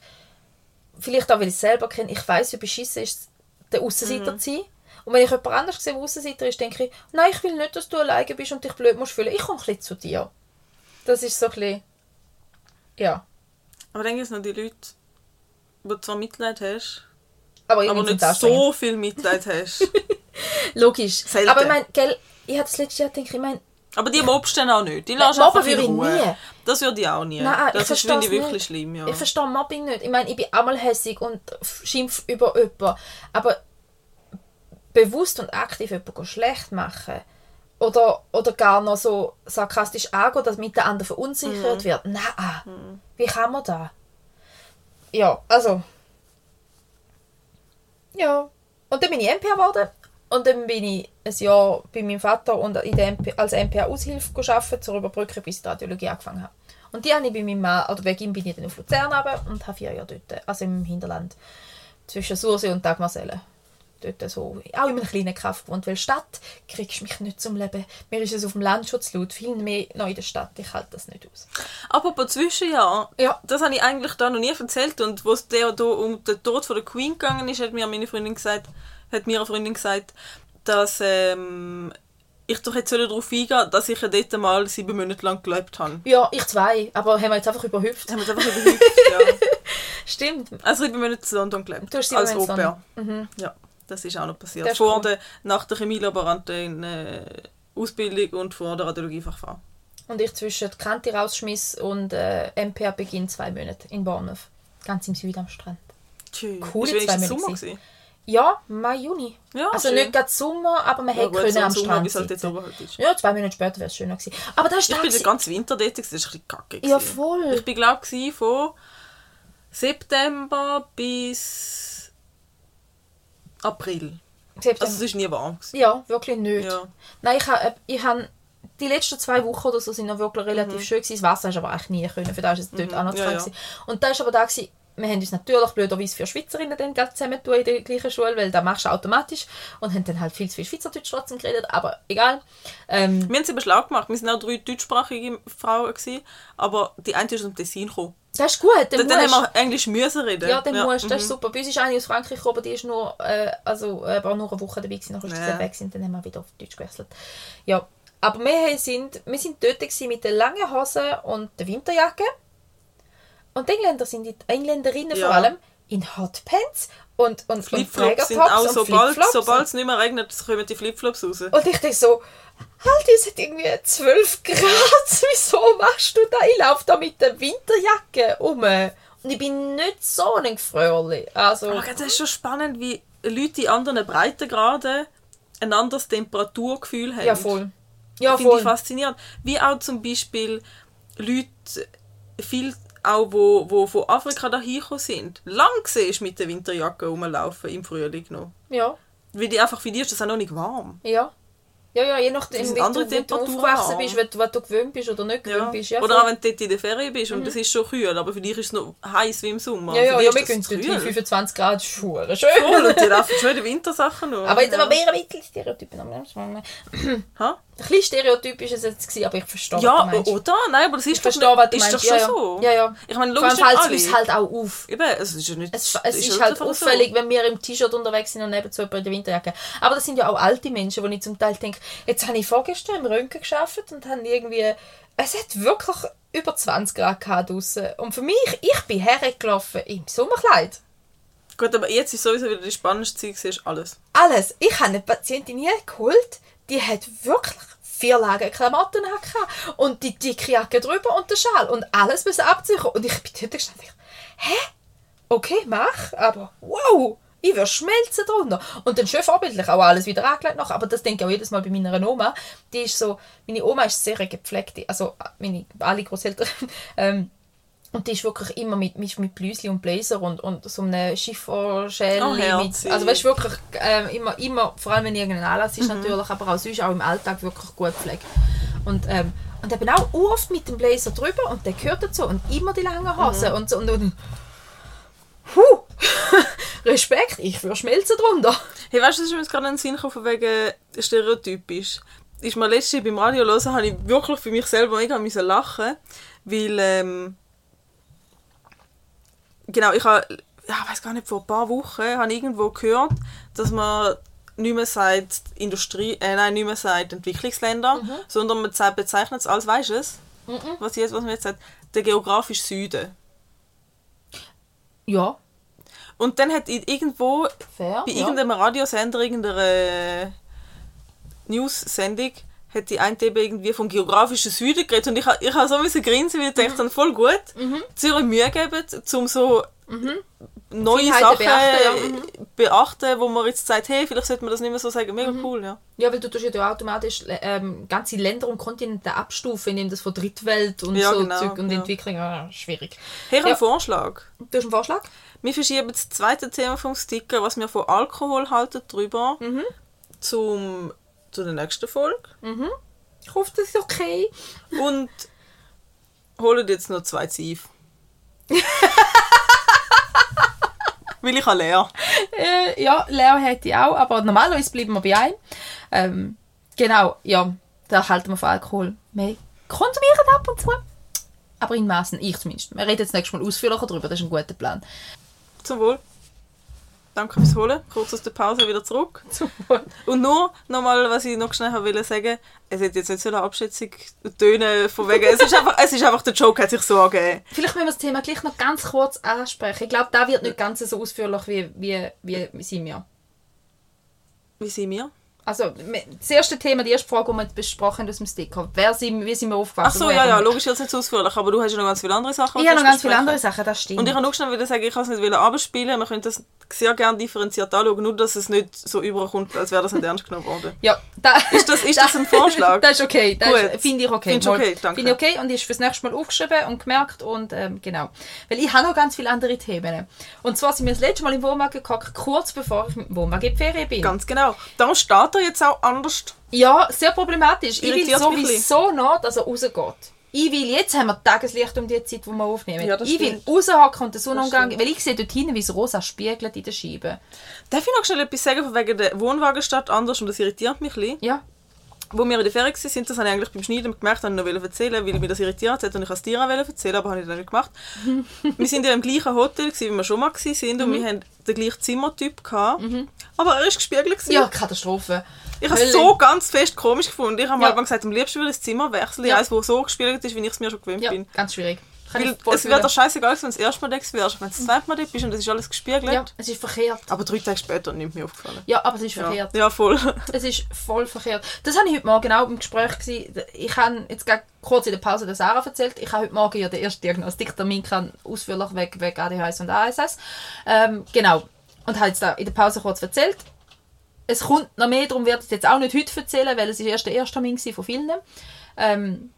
[SPEAKER 1] vielleicht auch, weil ich es selber kenne, ich weiß wie beschissen ist der Aussenseiter mhm. zu sein. Und wenn ich jemand anders sehe, der Aussenseiter ist, denke ich, nein, ich will nicht, dass du alleine bist und dich blöd musst fühlen. Ich komme ein bisschen zu dir. Das ist so ein bisschen, ja.
[SPEAKER 2] Aber denke ich, noch die Leute, wo du zwar Mitleid hast,
[SPEAKER 1] aber,
[SPEAKER 2] aber nicht so viel Mitleid hast. [laughs]
[SPEAKER 1] Logisch. Selten. Aber ich meine, ich habe das letzte Jahr gedacht, ich meine,
[SPEAKER 2] aber die mobst dann auch nicht. Die lassen
[SPEAKER 1] Mobben einfach würde ich nie.
[SPEAKER 2] Das würde ich auch nie.
[SPEAKER 1] Nein,
[SPEAKER 2] das
[SPEAKER 1] ich
[SPEAKER 2] finde ich wirklich nicht. schlimm, ja.
[SPEAKER 1] Ich verstehe Mobbing nicht. Ich meine, ich bin einmal hässig und schimpf über jemanden. Aber bewusst und aktiv jemanden schlecht machen oder, oder gar noch so sarkastisch angehen, damit der andere verunsichert mhm. wird. Nein, mhm. wie kann man da? Ja, also. Ja. Und dann bin ich MP geworden und dann bin ich ein Jahr bei meinem Vater und in der MP, als MPA-Aushilfe gearbeitet, zur Überbrückung, bis ich die Radiologie angefangen habe. Und die habe ich bei meinem Mann, oder wegen ihm bin ich dann auf Luzern runter und habe vier Jahre dort, also im Hinterland, zwischen Sursee und Dagmarsellen. Dort so, auch in einem kleinen Kaff gewohnt, weil Stadt kriegst du mich nicht zum Leben. Mir ist es auf dem Land schon zu laut, viel mehr noch in der Stadt, ich halte das nicht aus.
[SPEAKER 2] Apropos Zwischenjahr, ja. das habe ich eigentlich da noch nie erzählt und wo es der um den Tod von der Queen gegangen ist, hat mir meine Freundin gesagt, hat mir eine Freundin gesagt, dass ähm, ich doch jetzt darauf eingehen dass ich ja dort mal sieben Monate lang gelebt habe.
[SPEAKER 1] Ja, ich zwei, aber haben wir jetzt einfach überhüpft.
[SPEAKER 2] Haben wir jetzt einfach überhüpft, ja. [laughs]
[SPEAKER 1] Stimmt.
[SPEAKER 2] Also sieben Monate in London gelebt.
[SPEAKER 1] Du hast
[SPEAKER 2] als
[SPEAKER 1] Au pair.
[SPEAKER 2] Mhm. Ja, das ist auch noch passiert. Vor cool. der, nach der Chemielaborantin äh, Ausbildung und vor der Radiologiefachfrau.
[SPEAKER 1] Und ich zwischen Kante rausschmiss und äh, MPA Beginn zwei Monate in Bournemouth. Ganz im Süden am Strand.
[SPEAKER 2] Tschüss. Cool, zwei Monate. Sommer gewesen?
[SPEAKER 1] Ja, Mai, Juni.
[SPEAKER 2] Ja,
[SPEAKER 1] also schön. nicht gerade Sommer, aber man ja, hätte können am Strand
[SPEAKER 2] halt jetzt halt ist.
[SPEAKER 1] Ja, zwei Minuten später wäre es schöner gewesen. Aber das
[SPEAKER 2] ich bin den ganzen Winter dort, das war ein kacke.
[SPEAKER 1] Ja, voll.
[SPEAKER 2] Ich bin glaube ich von September bis April. September. Also es war nie warm.
[SPEAKER 1] Gewesen. Ja, wirklich nicht. Ja. Nein, ich habe ich hab, die letzten zwei Wochen oder so sind noch wirklich relativ mhm. schön gewesen. Das Wasser hast aber eigentlich nie können, für das war es dort mhm. auch noch zu ja, ja. Und da war aber da gewesen, wir haben uns natürlich blöderweise für Schweizerinnen dann zusammen in der gleichen Schule, weil das machst du automatisch und haben dann halt viel zu viel Schweizerdeutsch trotzdem geredet, aber egal. Ähm,
[SPEAKER 2] wir haben es eben schlau gemacht, wir waren auch drei deutschsprachige Frauen, gewesen, aber die eine ist aus dem Tessin gekommen.
[SPEAKER 1] Das ist gut.
[SPEAKER 2] Dann, dann, haben wir Englisch müssen reden.
[SPEAKER 1] Ja, dann ja. musst Das ist mhm. super. Bei uns ist eine aus Frankreich gekommen, die ist nur, äh, also, äh, war nur eine Woche dabei gewesen, nachdem ja. sie weg sind, dann haben wir wieder auf Deutsch gewechselt. Ja, aber wir sind, wir sind dort mit den langen Hosen und der Winterjacke und Engländer sind die Engländerinnen ja. vor allem in Hotpants und, und,
[SPEAKER 2] Flipflops sind auch, sobald, sobald es nicht mehr regnet, kommen die Flipflops raus.
[SPEAKER 1] Und ich denke so, halt, es hat irgendwie 12 [laughs] Grad, wieso machst du da? Ich laufe da mit der Winterjacke um. Und ich bin nicht so ein Gefröhrli. Also,
[SPEAKER 2] oh, das ist schon spannend, wie Leute in anderen Breitengraden ein anderes Temperaturgefühl haben.
[SPEAKER 1] Ja, voll. Ja,
[SPEAKER 2] Finde ich faszinierend. Wie auch zum Beispiel Leute viel auch wo, wo von Afrika dahin sind, lang siehst mit der Winterjacke rumlaufen im Frühling noch.
[SPEAKER 1] Ja.
[SPEAKER 2] Weil die einfach für die ist das auch noch nicht warm.
[SPEAKER 1] Ja. Ja, ja, je nachdem, wie
[SPEAKER 2] andere
[SPEAKER 1] du, du aufgewachsen bist, was, was du gewöhnt bist oder nicht gewöhnt
[SPEAKER 2] Ja.
[SPEAKER 1] bist. Ja,
[SPEAKER 2] Oder
[SPEAKER 1] voll.
[SPEAKER 2] auch wenn du dort in der Ferien bist und es ist schon kühl, aber für dich ist es noch heiß wie im Sommer.
[SPEAKER 1] ja, ja, ja, wir gehen dort
[SPEAKER 2] kühl.
[SPEAKER 1] hin, 25 Grad, schön. schön.
[SPEAKER 2] Voll, und die laufen schon in den Wintersachen noch.
[SPEAKER 1] Aber jetzt
[SPEAKER 2] ja.
[SPEAKER 1] aber mehr ein bisschen Stereotypen. Ein bisschen stereotypisch ist es jetzt, gewesen, aber ich verstehe,
[SPEAKER 2] Ja,
[SPEAKER 1] was du
[SPEAKER 2] oder? Nein, aber das ist
[SPEAKER 1] Ich verstehe, was du
[SPEAKER 2] ist
[SPEAKER 1] meinst.
[SPEAKER 2] doch schon
[SPEAKER 1] ja, ja.
[SPEAKER 2] so.
[SPEAKER 1] Ja, ja.
[SPEAKER 2] Ich meine,
[SPEAKER 1] Vor
[SPEAKER 2] logisch
[SPEAKER 1] allem
[SPEAKER 2] nicht
[SPEAKER 1] fällt es uns halt auch auf.
[SPEAKER 2] Eben, es ist ja nicht...
[SPEAKER 1] Es, es ist,
[SPEAKER 2] halt
[SPEAKER 1] halt
[SPEAKER 2] einfach so.
[SPEAKER 1] auffällig, wenn wir im T-Shirt unterwegs sind und neben so jemand in der Winterjacke. Aber das sind ja auch alte Menschen, wo ich zum Teil denke, jetzt habe ich vorgestern im Röntgen geschafft und habe irgendwie... Es hat wirklich über 20 Grad gehabt draussen. Und für mich, ich bin hergelaufen im Sommerkleid.
[SPEAKER 2] Gut, aber jetzt ist sowieso wieder die spannendste Zeit, alles.
[SPEAKER 1] Alles. Ich habe eine Patientin hier geholt, die hat wirklich vier Lagen Klamotten gehabt und die dicke Jacke drüber und der Schal und alles bis abziehen. Und ich bin dort gestanden, ich, hä? Okay, mach, aber wow, ich würde schmelzen drunter. Und dann schön vorbildlich auch alles wieder angelegt noch, aber das denke ich auch jedes Mal bei meiner Oma. Die ist so, meine Oma ist sehr gepflegt, also meine, alle Großeltern, [laughs] ähm, und die ist wirklich immer mit, mit, mit Blüsli und Blazer und, und so einem Chiffonschäl.
[SPEAKER 2] Oh,
[SPEAKER 1] mit, also weißt du, wirklich ähm, immer, immer, vor allem wenn irgendein Anlass ist natürlich, aber auch sonst auch im Alltag wirklich gut pflegt. Und, ähm, und eben auch oft mit dem Blazer drüber und der gehört dazu und immer die langen Hosen und so. Und, und, Puh, [laughs] Respekt, ich würde schmelzen drunter.
[SPEAKER 2] Hey, weißt du, das ist mir jetzt gerade in den Sinn von wegen stereotypisch. Ist mir letztes Jahr beim Radio hören, habe ich wirklich für mich selber mega müssen lachen, weil, ähm, genau, ich habe, ja, ich weiß gar nicht, vor ein paar Wochen habe ich irgendwo gehört, dass man nicht mehr sagt Industrie, äh, nein, nicht mehr sagt Entwicklungsländer, sondern man bezeichnet es als, weißt du es? Was, jetzt, was man jetzt sagt, der geografische Süden.
[SPEAKER 1] Ja,
[SPEAKER 2] Und dann hat irgendwo
[SPEAKER 1] fair.
[SPEAKER 2] bei
[SPEAKER 1] ja.
[SPEAKER 2] irgendeinem Radiosender, irgendeiner News-Sendung, hat die eine eben irgendwie vom geografischen Süden geredet und ich, ich habe so müssen grinsen, weil ich dachte, dann voll gut,
[SPEAKER 1] Mhm.
[SPEAKER 2] Zürich Mühe geben, um so neue
[SPEAKER 1] Feinheiten
[SPEAKER 2] Sachen
[SPEAKER 1] beachten, ja.
[SPEAKER 2] beachten, wo man jetzt sagt, hey, vielleicht sollte man das nicht mehr so sagen, mega
[SPEAKER 1] Mhm.
[SPEAKER 2] cool, ja.
[SPEAKER 1] Ja, weil du tust ja automatisch ähm, ganze Länder und Kontinente abstufen, indem das von Drittwelt und
[SPEAKER 2] Ja,
[SPEAKER 1] so
[SPEAKER 2] genau,
[SPEAKER 1] Zeug und
[SPEAKER 2] ja.
[SPEAKER 1] Entwicklung, ah, schwierig.
[SPEAKER 2] Hey, ich
[SPEAKER 1] Ja.
[SPEAKER 2] einen Vorschlag.
[SPEAKER 1] Du hast einen Vorschlag?
[SPEAKER 2] Wir verschieben das zweite Thema vom Sticker, was wir von Alkohol halten, drüber,
[SPEAKER 1] Mhm.
[SPEAKER 2] zum, zu der nächsten Folge.
[SPEAKER 1] Ich hoffe, das ist okay.
[SPEAKER 2] Und holen jetzt noch zwei Ziv. [laughs] Weil ich habe leer.
[SPEAKER 1] Äh, ja, Leo hätte ich auch, aber normalerweise bleiben wir bei einem. Ähm, genau, ja, da halten wir von Alkohol. Wir konsumieren ab und zu. Aber in Maßen, ich zumindest. Wir reden jetzt nächstes Mal ausführlicher darüber, das ist ein guter Plan.
[SPEAKER 2] Zum Wohl. Danke fürs Holen. Kurz aus der Pause wieder zurück. [laughs] Und nur nochmal, was ich noch schnell wollte sagen, es hat jetzt nicht so eine Abschätzung tönen von wegen, es ist einfach, es ist einfach der Joke, hat sich so angegeben.
[SPEAKER 1] Vielleicht müssen wir das Thema gleich noch ganz kurz ansprechen. Ich glaube, da wird nicht ganz so ausführlich wie, wie, wie, wie sind wir.
[SPEAKER 2] Wie sind wir?
[SPEAKER 1] Also, das erste Thema, die erste Frage, die wir besprochen haben aus dem Sticker. Wer sind, wie sind wir aufgewachsen?
[SPEAKER 2] Ach so, ja, ja, logisch jetzt nicht so ausführlich, aber du hast ja noch ganz viele andere Sachen.
[SPEAKER 1] Ich habe noch ganz viele andere Sachen, das stimmt.
[SPEAKER 2] Und ich kann nur schnell wieder sagen, ich kann es nicht wieder abspielen. Wir können das sehr gerne differenziert anschauen, nur dass es nicht so überkommt, als wäre das nicht ernst genommen worden. [laughs]
[SPEAKER 1] Ja, da,
[SPEAKER 2] Ist das- ist das ein [laughs] Vorschlag?
[SPEAKER 1] das ist okay. Das finde ich okay.
[SPEAKER 2] Du
[SPEAKER 1] Mal.
[SPEAKER 2] okay? Danke.
[SPEAKER 1] Finde ich okay und ist fürs nächste Mal aufgeschrieben und gemerkt und ähm, genau. Weil ich habe noch ganz viele andere Themen. Und zwar sind wir das letzte Mal im Wohnwagen gekocht, kurz bevor ich dem Wohnwagen in die Ferien bin.
[SPEAKER 2] Ganz genau. Darum steht er jetzt auch anders.
[SPEAKER 1] Ja, sehr problematisch. Ich will
[SPEAKER 2] Irritiert mich ein
[SPEAKER 1] sowieso noch, dass er rausgeht. Ich will, jetzt haben wir Tageslicht um die Zeit, wo wir aufnehmen.
[SPEAKER 2] Ja, das
[SPEAKER 1] ich will
[SPEAKER 2] stimmt.
[SPEAKER 1] raushocken und den Sonnenuntergang,
[SPEAKER 2] stimmt.
[SPEAKER 1] weil ich sehe dort hinten, wie es rosa spiegelt in der Scheibe.
[SPEAKER 2] Darf ich noch schnell etwas sagen von wegen der Wohnwagenstadt anders und das irritiert mich ein bisschen.
[SPEAKER 1] Ja,
[SPEAKER 2] Wo wir in der Ferien waren, das habe ich eigentlich beim Schneiden gemerkt, habe ich noch erzählen, weil mich das irritiert hat und ich es dir auch erzählen, aber habe ich dann nicht gemacht. [laughs] wir sind ja im gleichen Hotel, gewesen, wie wir schon mal waren und wir haben den gleichen Zimmertyp gehabt, aber er ist gespiegelt. gewesen.
[SPEAKER 1] ja Katastrophe.
[SPEAKER 2] Ich habe es so ganz fest komisch gefunden. Ich habe
[SPEAKER 1] Ja.
[SPEAKER 2] mal gesagt, am liebsten würde ich das Zimmer wechseln,
[SPEAKER 1] Ja.
[SPEAKER 2] eins, wo so gespiegelt ist, wie ich es mir schon gewöhnt
[SPEAKER 1] Ja,
[SPEAKER 2] bin.
[SPEAKER 1] ganz schwierig.
[SPEAKER 2] Weil es dir
[SPEAKER 1] fühlen.
[SPEAKER 2] scheißegal, wenn du das erste Mal da wärst, wenn du das zweite Mal da bist und es ist alles gespiegelt.
[SPEAKER 1] Ja, es ist verkehrt.
[SPEAKER 2] Aber drei Tage später nimmt mir aufgefallen.
[SPEAKER 1] Ja, aber es ist
[SPEAKER 2] Ja,
[SPEAKER 1] verkehrt.
[SPEAKER 2] ja voll. [laughs]
[SPEAKER 1] Es ist voll verkehrt. Das habe ich heute Morgen auch im Gespräch gewesen. Ich habe jetzt gerade kurz in der Pause der Sarah erzählt. Ich habe heute Morgen ja den ersten Diagnostiktermin ausführlich weg wegen ADHS und ASS. Ähm, genau. Und habe jetzt da in der Pause kurz erzählt. Es kommt noch mehr, darum werde ich es jetzt auch nicht heute erzählen, weil es ist erst der erste Termin von vielen. Ähm,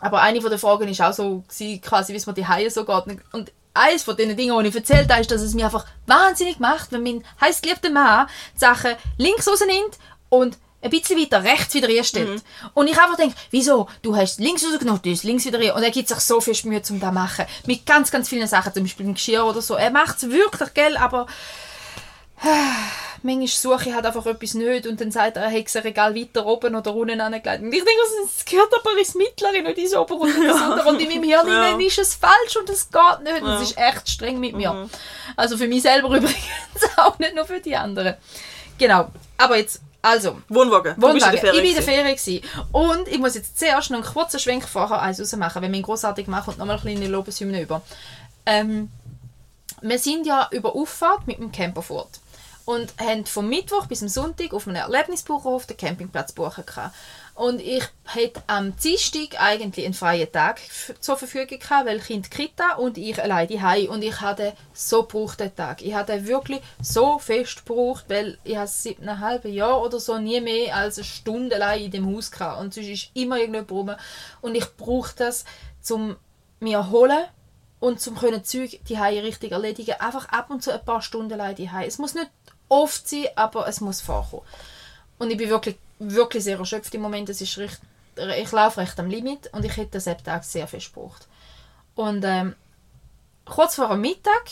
[SPEAKER 1] aber eine von der Fragen ist auch so, gewesen, quasi, wie es mir die Haie so geht. Und eines von den Dingen, die ich erzählt habe, ist, dass es mir einfach wahnsinnig macht, wenn mein heißgeliebter Mann die Sachen links rausnimmt und ein bisschen weiter rechts wieder reinstellt. Und ich einfach denke, wieso? Du hast links rausgenommen, du hast links wieder rein. Und er gibt sich so viel Mühe, um das zu machen. Mit ganz, ganz vielen Sachen, zum Beispiel im Geschirr oder so. Er macht es wirklich, gell, aber [sighs] manchmal suche ich halt einfach etwas nicht und dann sagt er, er hätte ein Regal weiter oben oder unten angelegt. Und ich denke, es gehört aber ins Mittlere, nicht ins Obere und ins Untere. Und in meinem Hirn
[SPEAKER 2] Ja.
[SPEAKER 1] ist es falsch und es geht nicht. Und
[SPEAKER 2] Ja.
[SPEAKER 1] es ist echt streng mit mir. Also für mich selber [laughs] übrigens auch, nicht nur für die anderen. Genau. Aber jetzt, also,
[SPEAKER 2] Wohnwagen. Du bist in
[SPEAKER 1] Wohnwagen.
[SPEAKER 2] der
[SPEAKER 1] ich war in der. Ferien. Gewesen. Und ich muss jetzt zuerst noch einen kurzen Schwenk vorher eins rausmachen, wenn wir ihn grossartig machen und nochmal eine kleine Lobeshymne über. Ähm, wir sind ja über Auffahrt mit dem Camper fort und haben vom Mittwoch bis zum Sonntag auf einem Erlebnisbuchhof den Campingplatz buchen können. Und ich hatte am Dienstag eigentlich einen freien Tag zur Verfügung gehabt, weil Kind Kita und ich allein die Und ich hatte so gebraucht den Tag. Ich hatte wirklich so fest gebraucht, weil ich habe siebeneinhalb Jahre oder so nie mehr als eine Stunde allein in dem Haus gehabt. Und sonst ist immer irgendjemand rum. Und ich brauche das, zum mir erholen und zum können Zeug die richtig erledigen. Einfach ab und zu ein paar Stunden allein die Es muss nicht oft sein, aber es muss vorkommen. Und ich bin wirklich, wirklich sehr erschöpft im Moment. Es ist recht, ich laufe recht am Limit und ich hätte das Tag sehr fest gebraucht. Und ähm, kurz vor dem Mittag,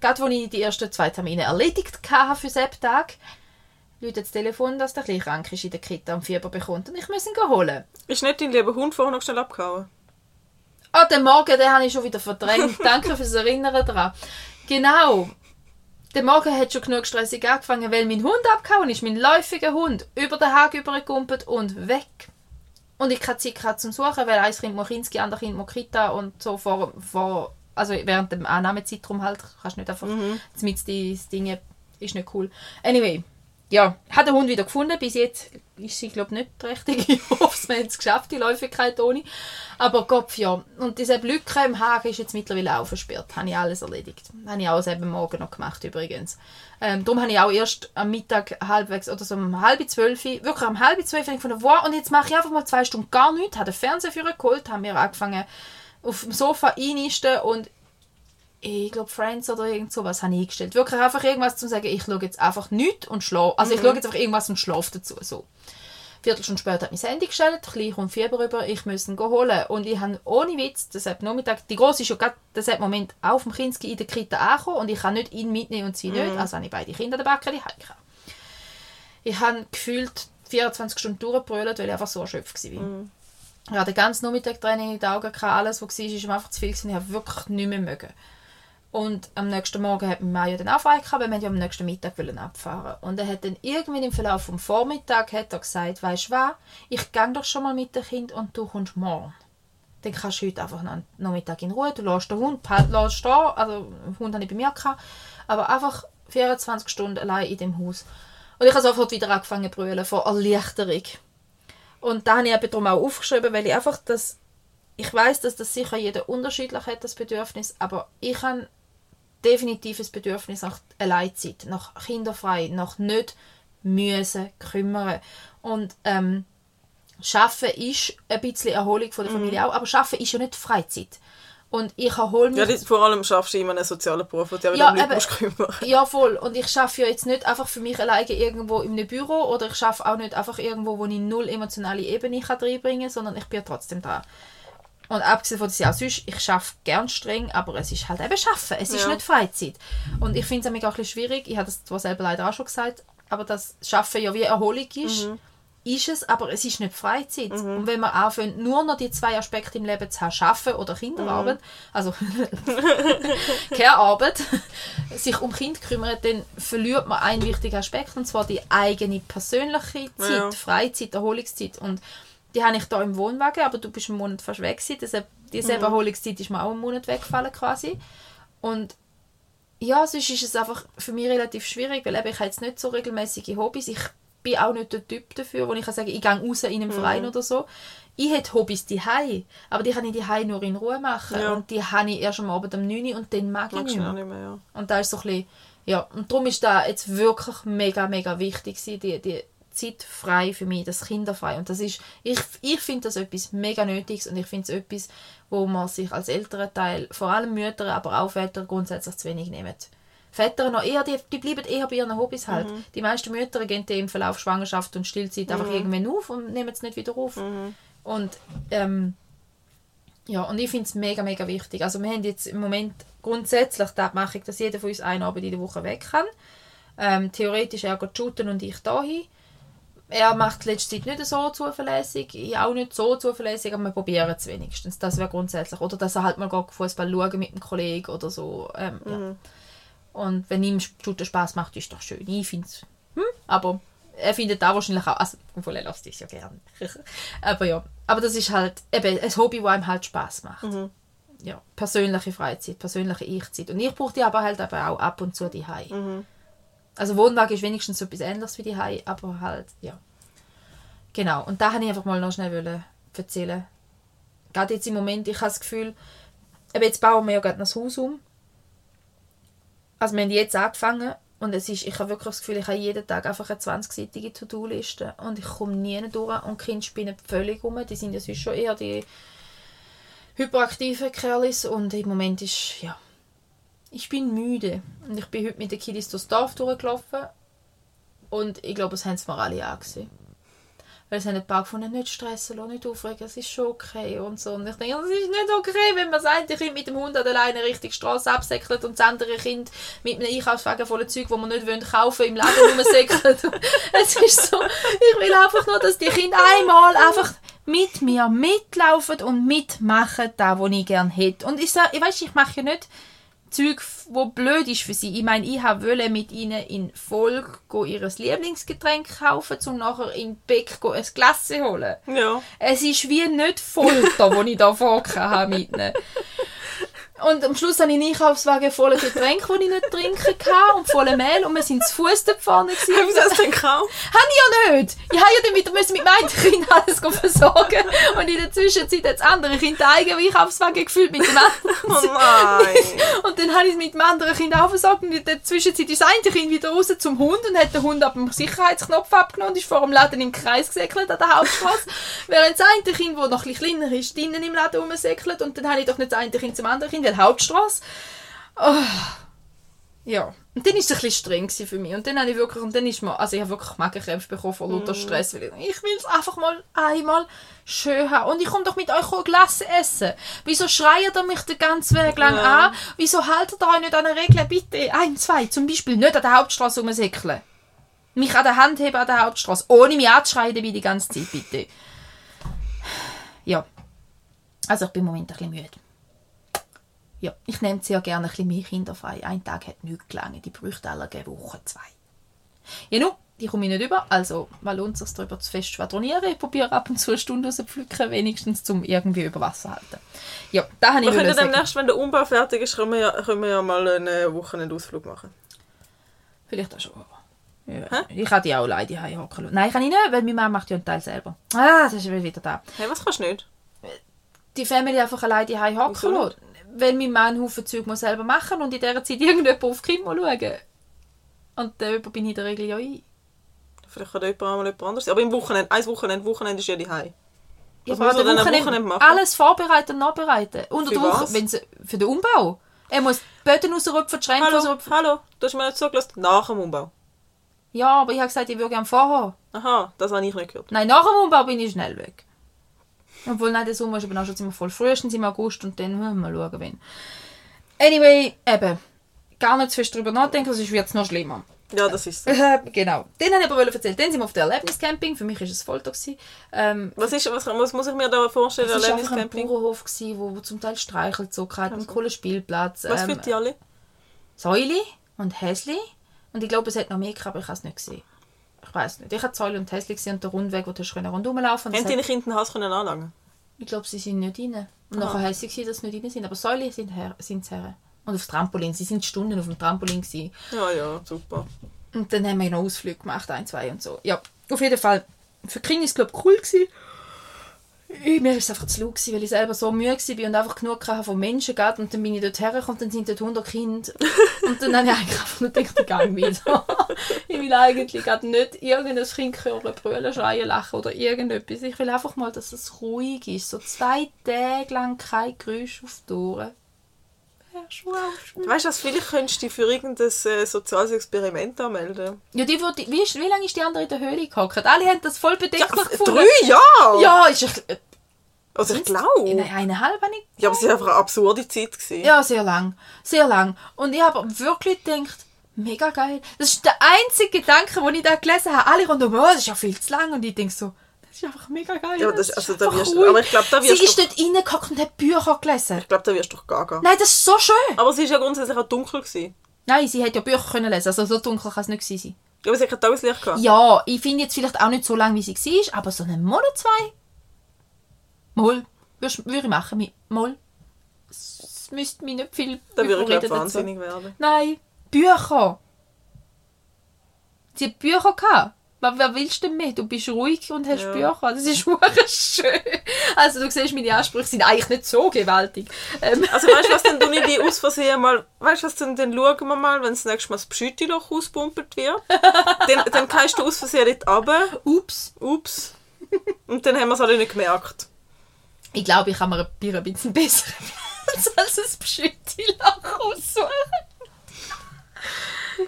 [SPEAKER 1] gerade als ich die ersten zwei Termine erledigt hatte für den Tag, läutet das Telefon, dass der Kleine krank ist in der Kita und Fieber bekommt und ich muss ihn holen.
[SPEAKER 2] Ist nicht dein lieber Hund vorher noch schnell abgehauen?
[SPEAKER 1] Ah, den Morgen, den habe ich schon wieder verdrängt. [laughs] Danke fürs Erinnern daran. Genau. Der Morgen hat schon genug stressig angefangen, weil mein Hund abgehauen ist, mein läufiger Hund, über den Hag übergekumpelt und weg. Und ich keine Zeit gehabt zum Suchen, weil eins Kind muss Kinski, andere Kind muss Kita und so vor, vor also während dem Annahmezeitraum halt, kannst du nicht einfach mit die Dinge, ist nicht cool. Anyway, ja, hat der Hund wieder gefunden. Bis jetzt ist sie, glaube ich, nicht richtig. Ich hoffe, [laughs] wir haben es geschafft, die Läufigkeit ohne. Aber Kopf, ja. Und diese Lücke im Haken ist jetzt mittlerweile auch versperrt. Habe ich alles erledigt. Habe ich auch eben morgen noch gemacht, übrigens. Ähm, darum habe ich auch erst am Mittag halbwegs, oder so um halb zwölf, wirklich um halb zwölf, ich gefunden, wow, und jetzt mache ich einfach mal zwei Stunden gar nichts. Habe den Fernseher geholt, habe mir angefangen auf dem Sofa einnisten und ich glaube Friends oder irgend sowas habe ich eingestellt. Wirklich einfach irgendwas zu sagen, ich schaue jetzt einfach nichts und schlafe. Also ich schaue jetzt einfach irgendwas und schlafe dazu. So. Viertelstunde später hat mein Handy gestellt, gleich kommt Fieber rüber, ich muss ihn holen. Und ich habe ohne Witz, das hat Nachmittag, die Grosse ist schon gerade, das hat Moment auf dem Kinski in der Kita angekommen und ich kann nicht ihn mitnehmen und sie nicht. Also habe ich beide Kinder dabei die gehabt. Ich habe gefühlt 24 Stunden durchgebrüllt, weil ich einfach so erschöpft war. Ich hatte den ganzen Nachmittag Tränen in den Augen, alles, was war, ist mir einfach zu viel gewesen. Ich habe wirklich nicht mehr mögen. Und am nächsten Morgen hat mein Mario dann auch frei gehabt, weil wir ja am nächsten Mittag wollen abfahren Und er hat dann irgendwie im Verlauf vom Vormittag hat er gesagt, weißt du was, ich gehe doch schon mal mit dem Kind und du kommst morgen. Dann kannst du heute einfach noch einen Nachmittag in Ruhe, du lässt den Hund, behalt- lässt stehen, also den Hund habe ich bei mir gehabt, aber einfach 24 Stunden allein in dem Haus. Und ich habe sofort wieder angefangen zu brüllen, vor Erleichterung. Und da habe ich eben darum auch aufgeschrieben, weil ich einfach das, ich weiß, dass das sicher jeder unterschiedlich hat, das Bedürfnis, aber ich habe definitiv ein Bedürfnis nach Alleinzeit, nach kinderfrei, nach nicht müssen kümmern. Und ähm, Schaffen ist ein bisschen Erholung von der Familie auch, aber Schaffen ist ja nicht Freizeit. Und ich erhole mich...
[SPEAKER 2] Ja, das, vor allem schaffst du immer einen sozialen Beruf, wo du ja, um. Leute musst kümmern [laughs]
[SPEAKER 1] Ja, voll. Und ich schaffe ja jetzt nicht einfach für mich alleine irgendwo in einem Büro oder ich schaffe auch nicht einfach irgendwo, wo ich null emotionale Ebene kann reinbringen kann, sondern ich bin ja trotzdem da. Und abgesehen von das ja auch sonst, ich schaffe gern streng, aber es ist halt eben Schaffen. Es ist
[SPEAKER 2] Ja.
[SPEAKER 1] nicht Freizeit. Und ich finde es auch ein bisschen schwierig, ich habe das zwar selber leider auch schon gesagt, aber das Schaffen ja wie Erholung ist, ist es, aber es ist nicht Freizeit. Und wenn wir anfangen, nur noch die zwei Aspekte im Leben zu haben, Schaffen oder Kinderarbeit, also [laughs] keine Arbeit, sich um Kind kümmern, dann verliert man einen wichtigen Aspekt, und zwar die eigene persönliche Zeit,
[SPEAKER 2] Ja.
[SPEAKER 1] Freizeit, Erholungszeit. Und die habe ich da im Wohnwagen, aber du bist einen Monat fast weg gewesen. Deshalb, diese Erholungszeit ist mir auch einen Monat weggefallen quasi. Und ja, sonst ist es einfach für mich relativ schwierig, weil eben ich habe jetzt nicht so regelmäßige Hobbys. Ich bin auch nicht der Typ dafür, wo ich kann sagen, ich gehe raus in einen Verein oder so. Ich hätte Hobbys die aber die kann ich die nur in Ruhe machen.
[SPEAKER 2] Ja.
[SPEAKER 1] Und die habe ich erst am Abend um 9 Uhr und dann mag ich nicht mehr.
[SPEAKER 2] nicht mehr, ja.
[SPEAKER 1] Und da ist so ein bisschen, ja, und darum ist da jetzt wirklich mega, mega wichtig gewesen, die, die Zeit frei für mich, das kinderfrei. Und das ist, ich, ich finde das etwas mega Nötiges und ich finde es etwas, wo man sich als Elternteil, vor allem Mütter, aber auch Väter grundsätzlich zu wenig nehmen. Väter noch eher, die, die bleiben eher bei ihren Hobbys halt. Die meisten Mütter gehen im Verlauf Schwangerschaft und Stillzeit einfach irgendwann auf und nehmen es nicht wieder auf. Und ähm, ja, und ich finde es mega, mega wichtig. Also wir haben jetzt im Moment grundsätzlich die Abmachung, dass jeder von uns einen Abend in der Woche weg kann. Ähm, theoretisch er geht shooten und ich dahin. Er macht die letzte Zeit nicht so zuverlässig, ich auch nicht so zuverlässig, aber wir probieren es wenigstens. Das wäre grundsätzlich. Oder dass er halt mal Fußball schauen mit einem Kollegen oder so. Ähm, ja. Und wenn ihm Shooten Spaß macht, ist doch schön. Ich finde es. Hm? Aber er findet da wahrscheinlich auch. Also, obwohl er lässt es ja gerne. [laughs] aber ja. Aber das ist halt eben ein Hobby, das einem halt Spaß macht. Ja. Persönliche Freizeit, persönliche Ich-Zeit. Und ich brauche die aber halt aber auch ab und zu die Also Wohnwagen ist wenigstens so etwas ähnliches wie die Hai, aber halt, ja. Genau, und da wollte ich einfach mal noch schnell erzählen. Gerade jetzt im Moment, ich habe das Gefühl, eben jetzt bauen wir ja gerade das Haus um. Also wir haben jetzt angefangen und es ist, ich habe wirklich das Gefühl, ich habe jeden Tag einfach eine 20-seitige To-Do-Liste und ich komme nie durch und die Kinder spinnen völlig rum. Die sind ja sonst schon eher die hyperaktiven Kerlis und im Moment ist, ja, ich bin müde. Und ich bin heute mit den Kiddies durchs Dorf durchgelaufen. Und ich glaube, das haben sie mir alle angesehen. Weil sie haben ein paar gefunden, nicht stressen, nicht aufregen, es ist schon okay und so. Und ich denke, es ist nicht okay, wenn man das eine Kind mit dem Hund an der Leine richtig die Straße absäckelt und das andere Kind mit einem Einkaufswagen voller Zeug, das man nicht wollen, kaufen im Laden [laughs] rumsäckelt. es ist so, ich will einfach nur, dass die Kinder einmal einfach mit mir mitlaufen und mitmachen, da wo ich gerne hätte. Und ich sage, ich weiß, ich mache ja nicht Zeug, wo blöd ist für sie. Ich meine, ich wollte mit ihnen in Folge ihr Lieblingsgetränk kaufen, um nachher in Beck ein Glas zu holen.
[SPEAKER 2] Ja.
[SPEAKER 1] Es ist wie nicht Folter, [laughs] wo ich da vorgehabt habe mit ihnen. Und am Schluss hatte ich einen Einkaufswagen voller Getränke, die ich nicht trinken kann und voller Mehl und wir sind zu Fuß da vorne.
[SPEAKER 2] Haben Sie das denn gekauft?
[SPEAKER 1] Habe ich ja nicht. Ich habe ja dann wieder müssen mit meinem Kind alles versorgen und in der Zwischenzeit hat das andere Kind den eigenen Einkaufswagen gefüllt mit dem anderen.
[SPEAKER 2] Oh nein.
[SPEAKER 1] Und dann habe ich es mit dem anderen Kind auch versorgt und in der Zwischenzeit ist das eine Kind wieder raus zum Hund und hat den Hund ab dem Sicherheitsknopf abgenommen und ist vor dem Laden im Kreis gesäckelt an der Hauptstraße. Während das eine Kind, das noch ein bisschen kleiner ist, drinnen im Laden rumsäckelt und dann habe ich doch nicht das eine Kind zum anderen Kind, weil Hauptstraße. Oh. Ja. Und dann war es ein bisschen streng für mich. Und dann habe ich wirklich, und dann ist mir, also ich habe wirklich Magenkrämpfe bekommen von lauter Stress, weil ich, ich will es einfach mal einmal schön haben. Und ich komme doch mit euch ein Glas essen. Wieso schreit ihr mich den ganzen Weg lang
[SPEAKER 2] Ja.
[SPEAKER 1] an? Wieso haltet ihr euch nicht an eine Regel? Bitte, ein, zwei, zum Beispiel nicht an der Hauptstraße rumsäckeln. Mich an der Hand heben an der Hauptstraße, ohne mich anzuschreien dabei die ganze Zeit, bitte. Ja. Also ich bin im Moment ein bisschen müde. Ja, ich nehme sehr gerne ein bisschen mehr Kinder frei. Ein Tag hat nichts gelangt. Die bräuchte alle eine Woche, zwei. Ja, nun, die komme ich nicht über. Also, mal lohnt sich darüber zu fest schwadronieren. Ich probiere ab und zu eine Stunde rauszupflücken, wenigstens, zum irgendwie über Wasser halten. Ja, da habe ich
[SPEAKER 2] Wir können demnächst, wenn der Umbau fertig ist, können wir ja, können wir ja mal einen Wochenendausflug machen.
[SPEAKER 1] Vielleicht auch schon. Ja, ich kann die auch alleine die hocken. Nein, kann ich nicht, weil meine Mama macht ja einen Teil selber. Ah, das ist wieder da.
[SPEAKER 2] Hey, was kannst du nicht?
[SPEAKER 1] Die Family einfach alleine die hocken lassen. Weil mein Mann Haufen Zeug muss selber machen und in dieser Zeit [laughs] irgendjemand auf die Kinder schauen. Und der jemand bin ich in der Regel ja ich.
[SPEAKER 2] Vielleicht kann jemand auch mal jemand anderes sein. Aber im Wochenende, ein Wochenende, Wochenende ist ja die Hause.
[SPEAKER 1] Ja,
[SPEAKER 2] Was
[SPEAKER 1] aber
[SPEAKER 2] muss er denn am
[SPEAKER 1] Wochenende
[SPEAKER 2] machen?
[SPEAKER 1] alles vorbereiten und nachbereiten. Unter
[SPEAKER 2] Für
[SPEAKER 1] der Woche,
[SPEAKER 2] was?
[SPEAKER 1] wenn sie, für den Umbau. Er muss Böden rausrupfen, die Schränke
[SPEAKER 2] Hallo,
[SPEAKER 1] rausrupfen.
[SPEAKER 2] hallo, du hast mir nicht zugelassen. Nach dem Umbau.
[SPEAKER 1] Ja, aber ich habe gesagt, ich würde gerne vorher.
[SPEAKER 2] Aha, das habe ich nicht gehört.
[SPEAKER 1] Nein, nach dem Umbau bin ich schnell weg. Obwohl, nein, der Sommer ist aber auch schon ziemlich voll. Frühestens im August und dann hm, mal schauen, wenn. Anyway, eben, gar nicht zu fest drüber nachdenken, sonst wird es noch schlimmer.
[SPEAKER 2] Ja, das ist so.
[SPEAKER 1] Äh, [laughs] genau. Den habe ich aber erzählt. Dann sind wir auf der Erlebniscamping. Für mich war es Folter. gewesen. Ähm,
[SPEAKER 2] Was, ist, was, was muss ich mir da vorstellen,
[SPEAKER 1] es war ein
[SPEAKER 2] Erlebniscamping?
[SPEAKER 1] Bauernhof, gewesen, wo, wo zum Teil Streichelzug hat, einen coolen Spielplatz.
[SPEAKER 2] Was für
[SPEAKER 1] ähm,
[SPEAKER 2] die alle?
[SPEAKER 1] Säule und Häsli. Und ich glaube, es hat noch mehr gehabt, aber ich habe es nicht gesehen. Ich weiß nicht. Ich habe Säule und Häsli gesehen und den Rundweg, wo du schön rundherum laufen
[SPEAKER 2] Haben deine Kinder ein Haus können anlangen?
[SPEAKER 1] Ich glaube, sie sind nicht rein. Und nachher heisst es, dass sie nicht rein sind. Aber Säule sind her, sind her. Und aufs Trampolin. Sie sind Stunden auf dem Trampolin. Gewesen.
[SPEAKER 2] Ja, ja, super.
[SPEAKER 1] Und dann haben wir noch Ausflüge gemacht, ein, zwei und so. Ja, auf jeden Fall. Für Kinder war es, glaube ich, cool. Gewesen. Ich, mir war es einfach zu laut, weil ich selber so müde war und einfach genug hatte von Menschen gehabt. Und dann bin ich dort hergekommen und dann sind dort 100 Kinder. [laughs] Und dann habe ich eigentlich einfach nur gedacht, ich gehe wieder. [laughs] ich will eigentlich gerade nicht irgendein Kind hören, brüllen, schreien, lachen oder irgendetwas. Ich will einfach mal, dass es ruhig ist. So zwei Tage lang kein Geräusch auf die Ohren. Du auch
[SPEAKER 2] Weißt du was, vielleicht könntest du dich für irgendein äh, soziales Experiment anmelden.
[SPEAKER 1] Ja, die wurde, wie, ist- wie lange ist die andere in der Höhle gehockt? Alle haben das voll bedenklich gefunden.
[SPEAKER 2] drei Jahre?
[SPEAKER 1] Ja, ist ich, äh,
[SPEAKER 2] Also ich glaube.
[SPEAKER 1] Nein, eineinhalb habe ich.
[SPEAKER 2] Ja, aber es war einfach eine absurde Zeit. Gewesen.
[SPEAKER 1] Ja, sehr lang. Sehr lang. Und ich habe wirklich gedacht, mega geil. Das ist der einzige Gedanke, den ich da gelesen habe. Alle rundum, oh, das ist ja viel zu lang. Und ich denke so, das ist einfach mega geil.
[SPEAKER 2] Ja, das- also da wirst- aber ich glaub, da wirst
[SPEAKER 1] Sie ist
[SPEAKER 2] du-
[SPEAKER 1] dort reingehockt und hat Bücher gelesen.
[SPEAKER 2] Ich glaube, da wirst du doch gaga.
[SPEAKER 1] Nein, das ist so schön.
[SPEAKER 2] Aber es war ja grundsätzlich auch dunkel. Gewesen.
[SPEAKER 1] Nein, sie hätte ja Bücher können lesen Also so dunkel kann es nicht gewesen sein.
[SPEAKER 2] Ja, aber sie hat kein Tageslicht gehabt.
[SPEAKER 1] Ja, ich finde jetzt vielleicht auch nicht so lang, wie sie war, aber so einen Monat, zwei. Mal. Würde ich machen. Mal. Es müsste mich nicht viel
[SPEAKER 2] Da würde ich
[SPEAKER 1] dazu.
[SPEAKER 2] wahnsinnig werden.
[SPEAKER 1] Nein, Bücher. Sie hat Bücher gehabt. Was, was willst du denn mehr? Du bist ruhig und hast
[SPEAKER 2] Ja.
[SPEAKER 1] Bücher. Das ist [laughs] wirklich schön. Also du siehst, meine Ansprüche sind eigentlich nicht so gewaltig. Ähm,
[SPEAKER 2] Also weißt du was, dann tue ich die aus Versehen mal, weißt du was, dann, dann schauen wir mal, wenn das nächste Mal das Beschüttiloch auspumpelt wird, dann, dann kannst du aus Versehen dort runter,
[SPEAKER 1] ups.
[SPEAKER 2] ups, und dann haben wir es alle nicht gemerkt.
[SPEAKER 1] Ich glaube, ich kann mir ein Bier ein bisschen besser [laughs] als ein Beschüttiloch aussuchen.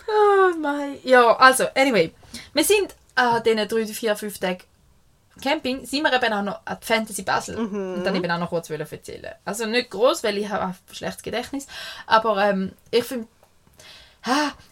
[SPEAKER 1] Oh mein. Ja, also, anyway. Wir sind an diesen drei, vier, fünf Tagen Camping, sind wir eben auch noch an die Fantasy Basel. Und dann eben auch noch kurz erzählen. Also nicht groß, weil ich habe ein schlechtes Gedächtnis. Aber ähm, ich finde, ah,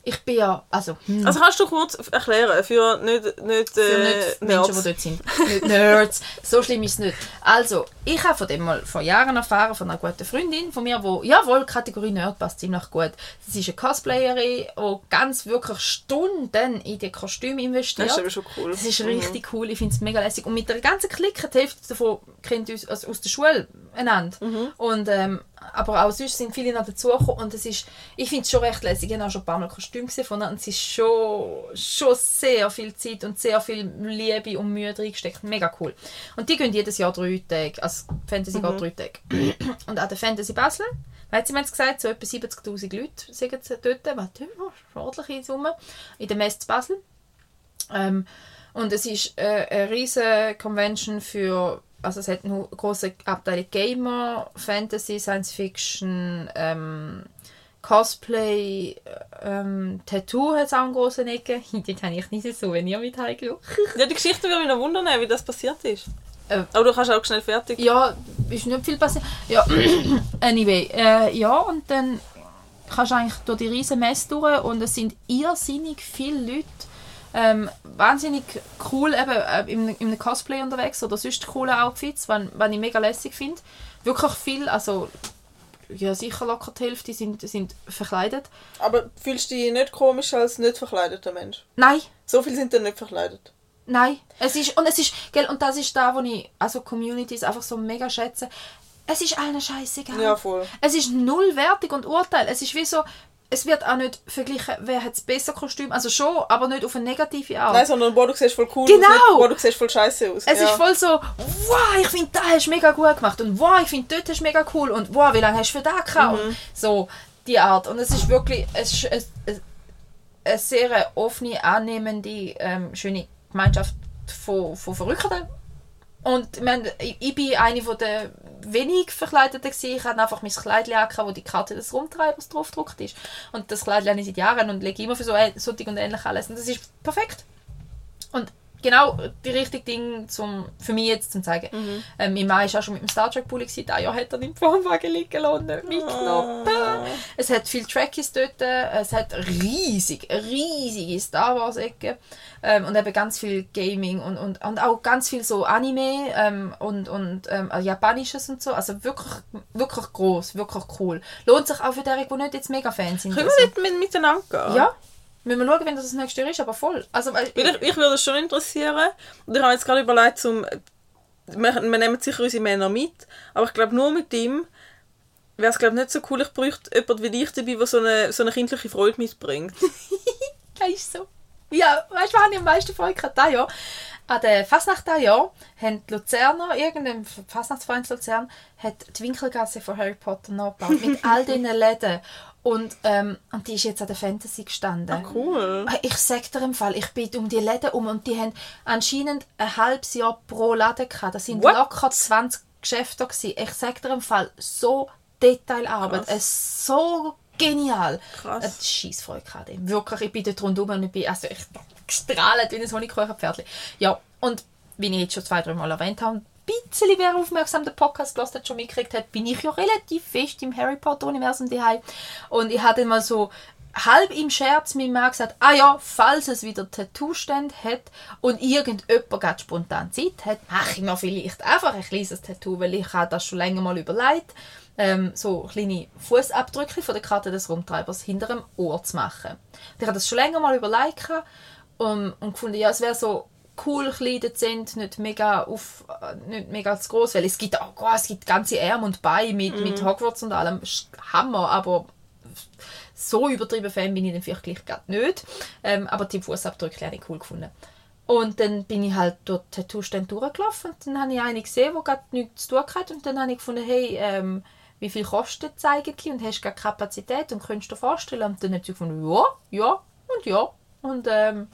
[SPEAKER 1] ich bin ja, also, hm,
[SPEAKER 2] Also kannst du kurz erklären, für nicht, nicht,
[SPEAKER 1] für
[SPEAKER 2] äh,
[SPEAKER 1] nicht Menschen,
[SPEAKER 2] Nerds.
[SPEAKER 1] die dort sind. Nicht Nerds. So schlimm ist es nicht. Also, ich habe von dem mal vor Jahren erfahren, von einer guten Freundin von mir, die, jawohl, Kategorie Nerd passt ziemlich gut. Sie ist eine Cosplayerin, die ganz wirklich Stunden in die Kostüme investiert.
[SPEAKER 2] Das ist eben schon cool.
[SPEAKER 1] Das ist
[SPEAKER 2] Mhm.
[SPEAKER 1] richtig cool, ich finde es mega lässig. Und mit der ganzen Clique, die Hälfte davon kennt uns aus der Schule einander.
[SPEAKER 2] Mhm.
[SPEAKER 1] Und, ähm, aber auch sonst sind viele noch dazugekommen und es ist, ich finde es schon recht lässig. Ich habe auch schon ein paar Mal Kostüme gesehen von und es ist schon, schon sehr viel Zeit und sehr viel Liebe und Mühe reingesteckt. Mega cool. Und die gehen jedes Jahr drei Tage, also Fantasy geht drei Tage. [clears throat] Und an der Fantasy Basel, weil sie haben es gesagt, so etwa 70'000 Leute sind dort, was eine ordentliche Summe, in der Messe zu Basel. Ähm, und es ist äh, eine riesige Convention für, also es hat eine große Abteilung Gamer, Fantasy, Science Fiction, ähm, Cosplay, ähm, Tattoo hat es auch einen großen Ecke. [laughs] Dort habe ich nicht so, wenn ihr mit heimgeschaut. [laughs]
[SPEAKER 2] Ja, die Geschichte würde mich noch wundern, wie das passiert ist.
[SPEAKER 1] Äh,
[SPEAKER 2] Aber du kannst auch schnell fertig.
[SPEAKER 1] Ja, ist nicht viel passiert. Ja, [coughs] anyway, äh, ja, und dann kannst du eigentlich durch die riesen Messe durch und es sind irrsinnig viele Leute ähm, wahnsinnig cool eben äh, in einem Cosplay unterwegs oder sonst coole Outfits, was, was ich mega lässig finde. Wirklich viel, also ja, sicher locker die Hälfte sind, sind verkleidet.
[SPEAKER 2] Aber fühlst du dich nicht komisch als nicht verkleideter Mensch?
[SPEAKER 1] Nein,
[SPEAKER 2] So viele sind dann nicht verkleidet.
[SPEAKER 1] Nein, es ist und es ist gell, und das ist da, wo ich also Communities einfach so mega schätze. Es ist allen scheißegal.
[SPEAKER 2] Ja, voll.
[SPEAKER 1] Es ist null Wertung und Urteil. Es ist wie so, es wird auch nicht verglichen, wer hat das bessere Kostüm, also schon, aber nicht auf eine negative Art.
[SPEAKER 2] Nein, sondern boah, du siehst voll cool
[SPEAKER 1] Genau.
[SPEAKER 2] aus, boah, du siehst voll scheiße aus.
[SPEAKER 1] es
[SPEAKER 2] ja.
[SPEAKER 1] ist voll so, wow, ich finde, da hast du mega gut gemacht und wow, ich finde, dort hast du mega cool und wow, wie lange hast du für das gehabt?
[SPEAKER 2] Mhm.
[SPEAKER 1] So, die Art. Und es ist wirklich es ist, eine sehr offene, annehmende, ähm, schöne Gemeinschaft von, von Verrückten. Und ich, meine, ich, ich bin eine von der wenig Verkleideten gewesen. Ich hatte einfach mein Kleid wo die Karte des Rumtreibers drauf gedruckt ist. Und das Kleid lerne ich seit Jahren und lege immer für so ein- solche und ähnlich alles. Und das ist perfekt. Und genau die richtige Ding zum, für mich jetzt zum zeigen. Ähm, mein Mann war auch schon mit dem Star Trek Pulli, dieses Jahr hat er im Formwagen liegen lassen, nicht mitgenommen. Es hat viele Trackies dort, es hat riesig, riesige Star Wars Ecke ähm, und eben ganz viel Gaming und, und, und auch ganz viel so Anime ähm, und, und ähm, also Japanisches und so. Also wirklich, wirklich groß, wirklich cool. Lohnt sich auch für die, die nicht jetzt mega Fans sind.
[SPEAKER 2] Können wir nicht mit, miteinander gehen?
[SPEAKER 1] ja, müssen wir schauen, wenn das das nächste Jahr ist, aber voll. Also, Weil
[SPEAKER 2] ich, ich würde es schon interessieren. Und ich habe jetzt gerade überlegt, zum, wir, wir nehmen sicher unsere Männer mit, aber ich glaube, nur mit ihm wäre es glaube nicht so cool. Ich bräuchte jemanden wie dich dabei, der so eine, so eine kindliche Freude mitbringt. [laughs]
[SPEAKER 1] Das ist so. Ja, weißt du, was ich am meisten Freude gehabt dieses Jahr? An der Fasnacht dieses Jahr haben die Luzerner, irgendein Fasnachtsverein in Luzern, hat die Winkelgasse von Harry Potter nachgebaut. mit all diesen Läden. Und, ähm, und die ist jetzt an der Fantasy gestanden.
[SPEAKER 2] Cool.
[SPEAKER 1] Ich sag dir im Fall, ich bin um die Läden um und die haben anscheinend ein halbes Jahr pro Laden gehabt. Das sind
[SPEAKER 2] What?
[SPEAKER 1] locker 20 Geschäfte gewesen. Ich sag dir im Fall, so Detailarbeit. Es so genial.
[SPEAKER 2] Krass.
[SPEAKER 1] Eine Scheissfreude gehabt. ey. Wirklich, ich bin dort rundum und ich bin also ich gestrahlt wie ein Honigkuchenpferdchen. Ja, und wie ich jetzt schon zwei, drei Mal erwähnt habe, bisschen wer aufmerksam den Podcast gehört hat, schon mitgekriegt hat, bin ich ja relativ fest im Harry Potter Universum daheim. Und ich hatte mal so halb im Scherz meinem Mann gesagt, ah ja, falls es wieder Tattoo-Stände hat und irgendjemand gerade spontan Zeit hat, mache ich mir vielleicht einfach ein kleines Tattoo, weil ich habe das schon länger mal überlegt, ähm, so kleine Fußabdrücke von der Karte des Rumtreibers hinter dem Ohr zu machen. Ich habe das schon länger mal überlegt um, und gefunden, ja, es wäre so cool, klein, dezent, nicht mega, auf, äh, nicht mega zu groß, weil es gibt auch oh, es gibt ganze Arme und Beine mit, mit Hogwarts und allem, Hammer, aber so übertrieben Fan bin ich dann vielleicht gleich grad nicht. Ähm, aber die Fußabdrücke habe ich cool gefunden. Und dann bin ich halt dort Tattoo-Stände durchgelaufen und dann habe ich eine gesehen, die gerade nichts zu tun hatte und dann habe ich gefunden, hey, ähm, wie viel kostet es eigentlich und hast du gerade Kapazität und könntest du dir vorstellen? Und dann hat sie gefunden, ja, ja und ja. Und ähm,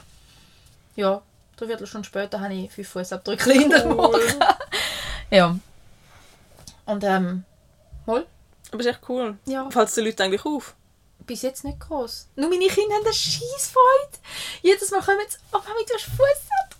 [SPEAKER 1] ja, drei Viertelstunde später habe ich fünf Fußabdrücke hinter dem Ohr. [laughs] Ja. Und ähm, mal,
[SPEAKER 2] Aber ist echt cool.
[SPEAKER 1] Ja.
[SPEAKER 2] Fällt es den Leuten eigentlich auf?
[SPEAKER 1] bis jetzt nicht groß. Nur meine Kinder haben eine Scheissfreude. Jedes Mal kommen sie, oh Mami, du hast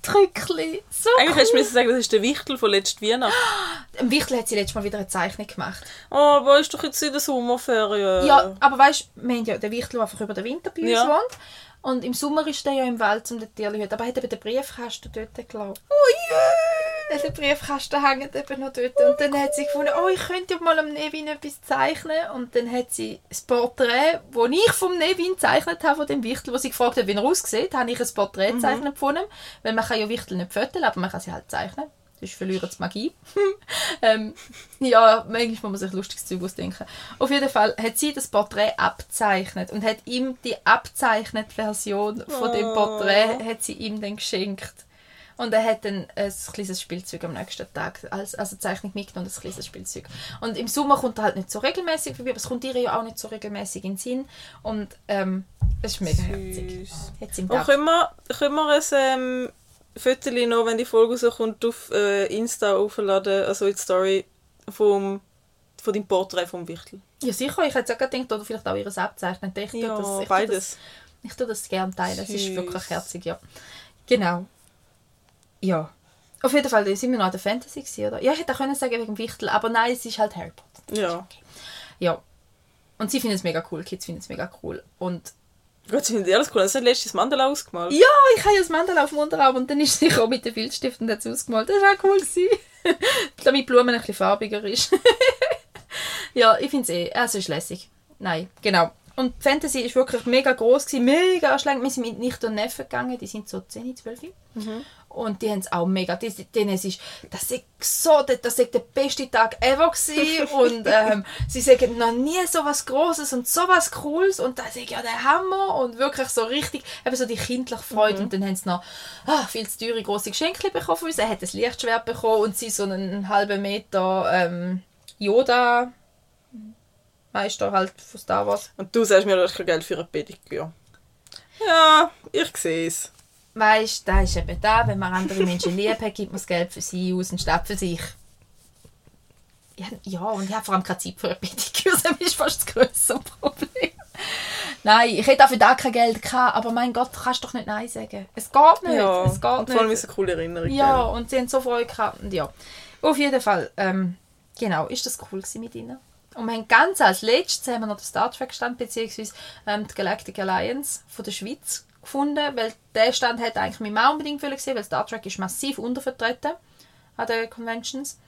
[SPEAKER 1] Fußabdrücke. So
[SPEAKER 2] Eigentlich hättest du
[SPEAKER 1] cool.
[SPEAKER 2] sagen, das ist der Wichtel von letzter Weihnacht. [gasps]
[SPEAKER 1] Im Wichtel hat sie letztes Mal wieder eine Zeichnung gemacht.
[SPEAKER 2] Oh, aber ist doch jetzt in der Sommerferien.
[SPEAKER 1] Ja, aber weißt du, wir haben ja den Wichtel, der einfach über den Winter bei uns
[SPEAKER 2] Ja.
[SPEAKER 1] wohnt. Und im Sommer ist der ja im Wald zum den Tierli. Aber er hat eben den Briefkasten dort gelassen. Oh yeah! Der Briefkasten hängt eben noch dort. Und dann hat sie gefunden, oh, ich könnte mal am Nevin etwas zeichnen. Und dann hat sie das Porträt, das ich vom Nevin gezeichnet habe, von dem Wichtel, wo sie gefragt hat, wie er aussieht, habe ich ein Porträt gezeichnet von ihm. Weil man kann ja Wichtel nicht fotografieren, aber man kann sie halt zeichnen. Sonst verlieren sie die Magie. [laughs] ähm, ja, manchmal muss man sich lustiges Zeug ausdenken. Auf jeden Fall hat sie das Porträt abzeichnet und hat ihm die abzeichnete Version von dem
[SPEAKER 2] Oh.
[SPEAKER 1] Porträt hat sie ihm dann geschenkt. Und er hat dann ein kleines Spielzeug am nächsten Tag, als, also Zeichnung mitgenommen, und ein kleines Spielzeug. Und im Sommer kommt er halt nicht so regelmäßig vorbei, aber es kommt ihr ja auch nicht so regelmäßig in den Sinn. Und ähm, es ist mega herzig.
[SPEAKER 2] Süß.
[SPEAKER 1] Hat's ihm
[SPEAKER 2] Und
[SPEAKER 1] gedacht.
[SPEAKER 2] können wir, können wir ein ähm, Foto noch, wenn die Folge rauskommt, auf äh, Insta aufladen, also in die Story vom, von deinem Porträt vom Wichtel?
[SPEAKER 1] Ja, sicher. Ich hätte es auch gedacht, oder vielleicht auch ihres abzeichnen. Ich
[SPEAKER 2] Ja,
[SPEAKER 1] das, ich tue
[SPEAKER 2] beides.
[SPEAKER 1] Das, ich tue das gerne teilen. Es ist wirklich herzig, ja. Genau. Ja. Auf jeden Fall, da sind wir noch an der Fantasy gewesen, oder? Ja, ich hätte auch können sagen wegen Wichtel, aber nein, es ist halt Harry Potter.
[SPEAKER 2] Ja.
[SPEAKER 1] okay. Ja. Und sie finden es mega cool, Kids finden es mega cool. Und
[SPEAKER 2] Gott, finden alles cool. Das hat letztes Mandala ausgemalt.
[SPEAKER 1] ja, ich habe ja das Mandala auf dem Unterarm und dann ist [laughs] sie auch mit dem Filzstift und ausgemalt. Das war auch cool. [laughs] Damit die Blume ein bisschen farbiger ist. [laughs] ja, ich finde es eh, also ist lässig. Nein, genau. Und Fantasy ist wirklich mega groß gewesen, mega anstrengend. Wir sind mit Nicht und Neffen gegangen, die sind so 10, 12. Und die haben es auch mega, die, denen es ist, das ist so, das ist der beste Tag ever gewesen. [laughs] und ähm, sie sagen noch nie so was Großes und so was Cooles und das ist ja der Hammer und wirklich so richtig, eben so die kindliche Freude und dann haben sie noch ah, viel zu teure große Geschenke bekommen von uns. Er hat ein Lichtschwert bekommen und sie so einen halben Meter ähm, Yoda Meister halt von Star Wars.
[SPEAKER 2] Und du sagst mir, du hast kein Geld für eine Pediküre. Ja, ich sehe es.
[SPEAKER 1] Weißt du, das ist eben da, wenn man andere Menschen lieb hat, gibt man das Geld für sie aus und statt für sich. Ja, ja, und ich habe vor allem keine Zeit für eine Pediküre, [laughs] das ist fast das größere Problem. Nein, ich hätte auch für das kein Geld gehabt, aber mein Gott, du kannst doch nicht Nein sagen. Es geht nicht,
[SPEAKER 2] Ja,
[SPEAKER 1] es geht
[SPEAKER 2] und vor allem
[SPEAKER 1] nicht.
[SPEAKER 2] ist es eine coole Erinnerung.
[SPEAKER 1] Ja,
[SPEAKER 2] gell?
[SPEAKER 1] und sie haben so Freude gehabt. Und ja, auf jeden Fall, ähm, genau, ist das cool gewesen mit ihnen. Und wir haben ganz als letztes haben wir noch den Star Trek Stand, beziehungsweise ähm, die Galactic Alliance von der Schweiz gefunden, weil der Stand hätte eigentlich mein Mann unbedingt wollen sehen, weil Star Trek ist massiv untervertreten an den Conventions.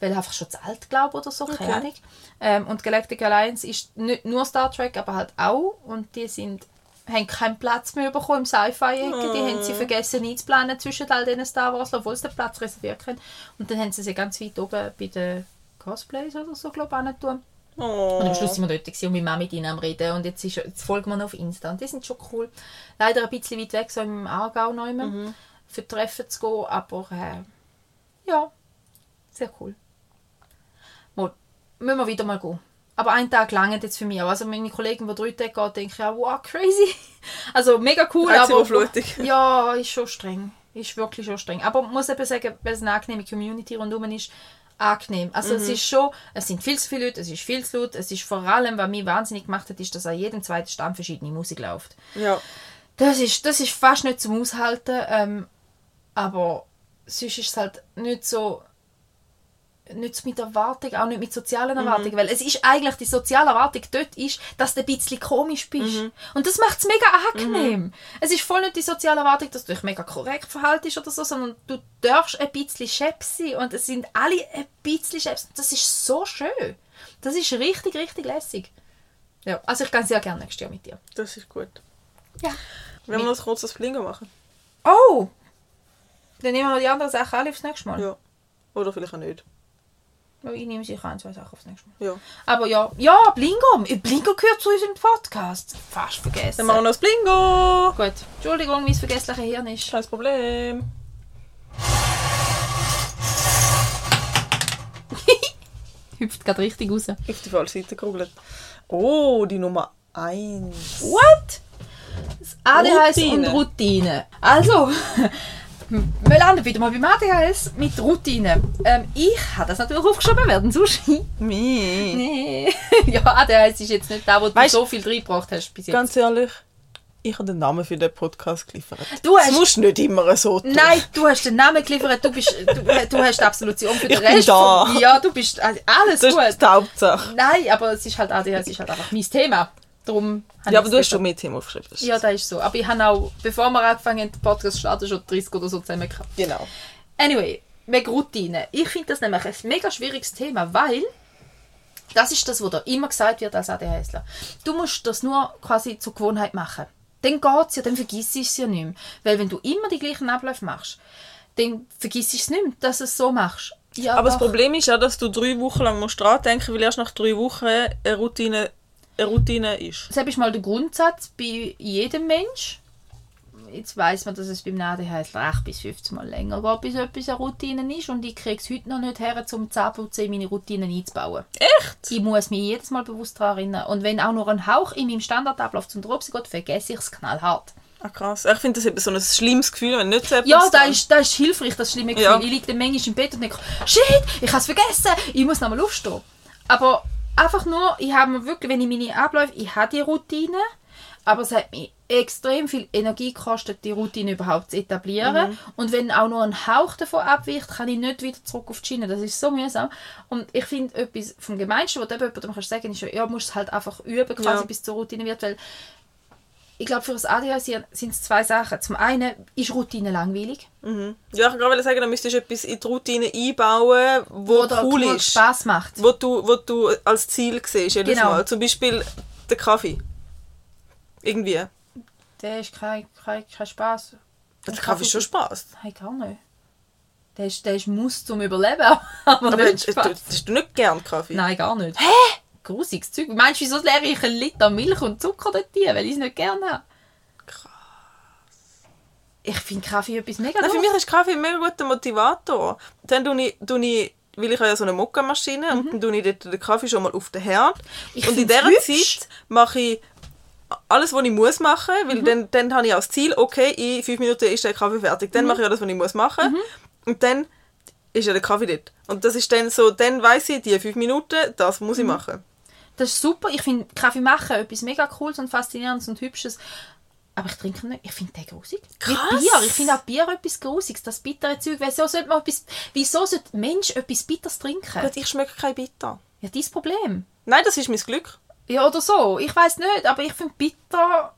[SPEAKER 1] Weil einfach schon zu alt, glaube oder so, keine
[SPEAKER 2] Okay.
[SPEAKER 1] Ahnung. Ähm, und Galactic Alliance ist nicht nur Star Trek, aber halt auch. Und die sind, haben keinen Platz mehr bekommen im Sci-Fi-Ecke. Die
[SPEAKER 2] Oh.
[SPEAKER 1] haben sie vergessen einzuplanen zwischen all diesen Star Wars, obwohl sie den Platz reserviert können. Und dann haben sie sie ganz weit oben bei den Cosplays oder so, glaube ich, tun.
[SPEAKER 2] Oh.
[SPEAKER 1] Und am Schluss sind wir dort gewesen und meine Mama mit ihnen am Reden. Und jetzt, ist, jetzt folgen wir noch auf Insta. Und die sind schon cool. Leider ein bisschen weit weg, so im Aargau noch immer,
[SPEAKER 2] Mhm.
[SPEAKER 1] für Treffen zu gehen. Aber äh, ja, sehr cool. Mal, müssen wir wieder mal gehen. Aber ein Tag lang jetzt für mich auch. Also meine Kollegen, die drei Tage gehen, denken ja, wow, crazy. [laughs] Also mega cool, aber...
[SPEAKER 2] Reizüberflutung. [laughs]
[SPEAKER 1] Ja, ist schon streng. Ist wirklich schon streng. Aber ich muss eben sagen, weil es eine angenehme Community rundherum ist, angenehm. Also
[SPEAKER 2] Mhm.
[SPEAKER 1] es ist schon, es sind viel zu viele Leute, es ist viel zu laut. Es ist vor allem, was mich wahnsinnig gemacht hat, ist, dass an jedem zweiten Stand verschiedene Musik läuft.
[SPEAKER 2] Ja.
[SPEAKER 1] Das ist, das ist fast nicht zum Aushalten, ähm, aber sonst ist es halt nicht so, nicht so mit Erwartung, auch nicht mit sozialen
[SPEAKER 2] Mhm.
[SPEAKER 1] Erwartungen, weil es ist eigentlich, die soziale Erwartung dort ist, dass du ein bisschen komisch bist.
[SPEAKER 2] Mhm.
[SPEAKER 1] Und das macht es mega angenehm. Es ist voll nicht die soziale Erwartung, dass du dich mega korrekt verhaltest oder so, sondern du darfst ein bisschen schepp sein und es sind alle ein bisschen schepp. Das ist so schön. Das ist richtig, richtig lässig. Ja, also ich kann sehr gerne nächstes Jahr mit dir.
[SPEAKER 2] Das ist gut.
[SPEAKER 1] Ja.
[SPEAKER 2] Wenn wir noch ein kurzes Flingo machen.
[SPEAKER 1] Oh! Dann nehmen wir die anderen Sachen alle aufs nächste Mal.
[SPEAKER 2] Ja. Oder vielleicht auch nicht.
[SPEAKER 1] Ich nehme sicher ein, zwei Sachen aufs nächste Mal.
[SPEAKER 2] Ja.
[SPEAKER 1] Aber ja, ja, Blingo. Blingo gehört zu unserem Podcast. Fast vergessen.
[SPEAKER 2] Dann machen wir noch das Blingo.
[SPEAKER 1] Gut, Entschuldigung, mein vergessliches Hirn ist.
[SPEAKER 2] Kein Problem. [laughs]
[SPEAKER 1] Hüpft gerade richtig raus.
[SPEAKER 2] Auf die falsche Seite gerugelt. Oh, die Nummer 1.
[SPEAKER 1] What? Das ADHS
[SPEAKER 2] Routine.
[SPEAKER 1] und Routine. Also, [laughs] wir landen wieder mal beim ADHS mit Routine. Ähm, ich habe das natürlich aufgeschoben werden. [laughs]
[SPEAKER 2] Mie.
[SPEAKER 1] Nee. [laughs] ja, ADHS ist jetzt nicht da, wo du
[SPEAKER 2] Weißt-
[SPEAKER 1] so viel reingebracht hast bis jetzt.
[SPEAKER 2] Ganz ehrlich, ich habe den Namen für den Podcast geliefert.
[SPEAKER 1] Du
[SPEAKER 2] Das
[SPEAKER 1] hast-
[SPEAKER 2] musst nicht immer so tun.
[SPEAKER 1] Nein, du hast den Namen geliefert, du, bist, du, du hast die Absolution für den
[SPEAKER 2] Ich bin
[SPEAKER 1] Rest.
[SPEAKER 2] da.
[SPEAKER 1] Von, ja, du bist also alles
[SPEAKER 2] Das
[SPEAKER 1] gut.
[SPEAKER 2] ist die Hauptsache.
[SPEAKER 1] Nein, aber es ist halt ADHS ist halt einfach mein Thema. Darum
[SPEAKER 2] Ja, aber du hast schon mehr Themen aufgeschrieben. Das
[SPEAKER 1] Ja, das ist so. Aber ich habe auch, bevor wir angefangen haben, den Podcast zu starten, schon 30 oder so zusammen gehabt.
[SPEAKER 2] Genau.
[SPEAKER 1] Anyway, wegen Routine. Ich finde das nämlich ein mega schwieriges Thema, weil das ist das, was da immer gesagt wird als ADHSler. Du musst das nur quasi zur Gewohnheit machen. Dann geht es ja, dann vergisst du es ja nicht mehr. Weil wenn du immer die gleichen Abläufe machst, dann vergisst du es nicht mehr, dass du es so machst. Ja,
[SPEAKER 2] Aber das
[SPEAKER 1] doch.
[SPEAKER 2] Problem ist ja, dass du drei Wochen lang musst dran denken, weil erst nach drei Wochen eine Routine, eine Routine ist.
[SPEAKER 1] Das ist mal der Grundsatz bei jedem Mensch. Jetzt weiß man, dass es beim ADHS 8 bis 15 Mal länger geht, bis etwas eine Routine ist. Und ich kriege es heute noch nicht her, zum Zahnputzen in meine Routinen einzubauen.
[SPEAKER 2] Echt?
[SPEAKER 1] Ich muss mich jedes Mal bewusst daran erinnern. Und wenn auch nur ein Hauch in meinem Standardablauf zum Dropsy geht, vergesse ich es knallhart.
[SPEAKER 2] Ah, krass. Ich finde das eben so ein schlimmes Gefühl, wenn nicht so etwas
[SPEAKER 1] Ja,
[SPEAKER 2] da
[SPEAKER 1] das ist, das ist hilfreich, das schlimme Gefühl.
[SPEAKER 2] Ja.
[SPEAKER 1] Ich liege dann manchmal im Bett und denke, shit, ich habe es vergessen, ich muss nochmal aufstehen. Aber einfach nur, ich habe mir wirklich, wenn ich meine Abläufe, ich habe die Routine, aber es hat mich extrem viel Energie gekostet, die Routine überhaupt zu etablieren. Und wenn auch nur ein Hauch davon abweicht, kann ich nicht wieder zurück auf die Schiene. Das ist so mühsam. Und ich finde, etwas vom Gemeinsten, was du jemandem kannst sagen kannst, ist, ja, musst es halt einfach üben, quasi,
[SPEAKER 2] Ja.
[SPEAKER 1] bis es zur Routine wird, weil ich glaube, für das ADHS sind es zwei Sachen. Zum einen ist Routine langweilig.
[SPEAKER 2] Mhm. Ja, ich wollte gerade sagen, da müsstest du etwas in die Routine einbauen, wo
[SPEAKER 1] oder
[SPEAKER 2] cool
[SPEAKER 1] wo
[SPEAKER 2] ist.
[SPEAKER 1] Spaß macht.
[SPEAKER 2] Wo du, wo du als Ziel siehst, jedes
[SPEAKER 1] Genau.
[SPEAKER 2] Mal. Zum Beispiel der Kaffee. Irgendwie.
[SPEAKER 1] Der ist kein, kein, kein Spaß.
[SPEAKER 2] Der Kaffee ist schon Spaß.
[SPEAKER 1] Nein, gar nicht. Der ist, der ist Muss zum Überleben, [laughs] aber,
[SPEAKER 2] Aber
[SPEAKER 1] nicht
[SPEAKER 2] hast du,
[SPEAKER 1] Spaß.
[SPEAKER 2] hast du nicht gern Kaffee?
[SPEAKER 1] Nein, gar nicht. Hä? Grusiges Zeug. Meinst du, wieso leere ich einen Liter Milch und Zucker dort rein, weil ich es nicht gerne habe?
[SPEAKER 2] Krass.
[SPEAKER 1] Ich finde Kaffee etwas mega
[SPEAKER 2] Nein, für mich ist Kaffee ein mega guter Motivator. Dann tue ich, tue ich weil ich habe ja so eine Mokka-Maschine und dann tue ich den Kaffee schon mal auf den Herd.
[SPEAKER 1] Mhm. Ich
[SPEAKER 2] und in dieser
[SPEAKER 1] hübsch.
[SPEAKER 2] Zeit mache ich alles, was ich muss machen, weil
[SPEAKER 1] Mhm.
[SPEAKER 2] dann, dann habe ich das Ziel, okay, in fünf Minuten ist der Kaffee fertig.
[SPEAKER 1] Mhm.
[SPEAKER 2] Dann mache ich alles, was ich muss machen. Und dann ist ja der Kaffee dort. Und das ist dann so, dann weiss ich, die fünf Minuten, das muss
[SPEAKER 1] Mhm.
[SPEAKER 2] ich machen.
[SPEAKER 1] Das ist super. Ich finde Kaffee machen etwas mega cooles und faszinierendes und hübsches. Aber ich trinke nicht. Ich finde den grusig.
[SPEAKER 2] Krass.
[SPEAKER 1] Bier. Ich finde auch Bier etwas grusiges. Das bittere Zeug. Wieso sollte, man etwas, wieso sollte ein Mensch etwas Bitteres trinken?
[SPEAKER 2] Gut, ich schmecke kein Bitter.
[SPEAKER 1] Ja, dein Problem.
[SPEAKER 2] Nein, das ist mein Glück.
[SPEAKER 1] Ja, oder so. Ich weiß nicht, aber ich finde bitter.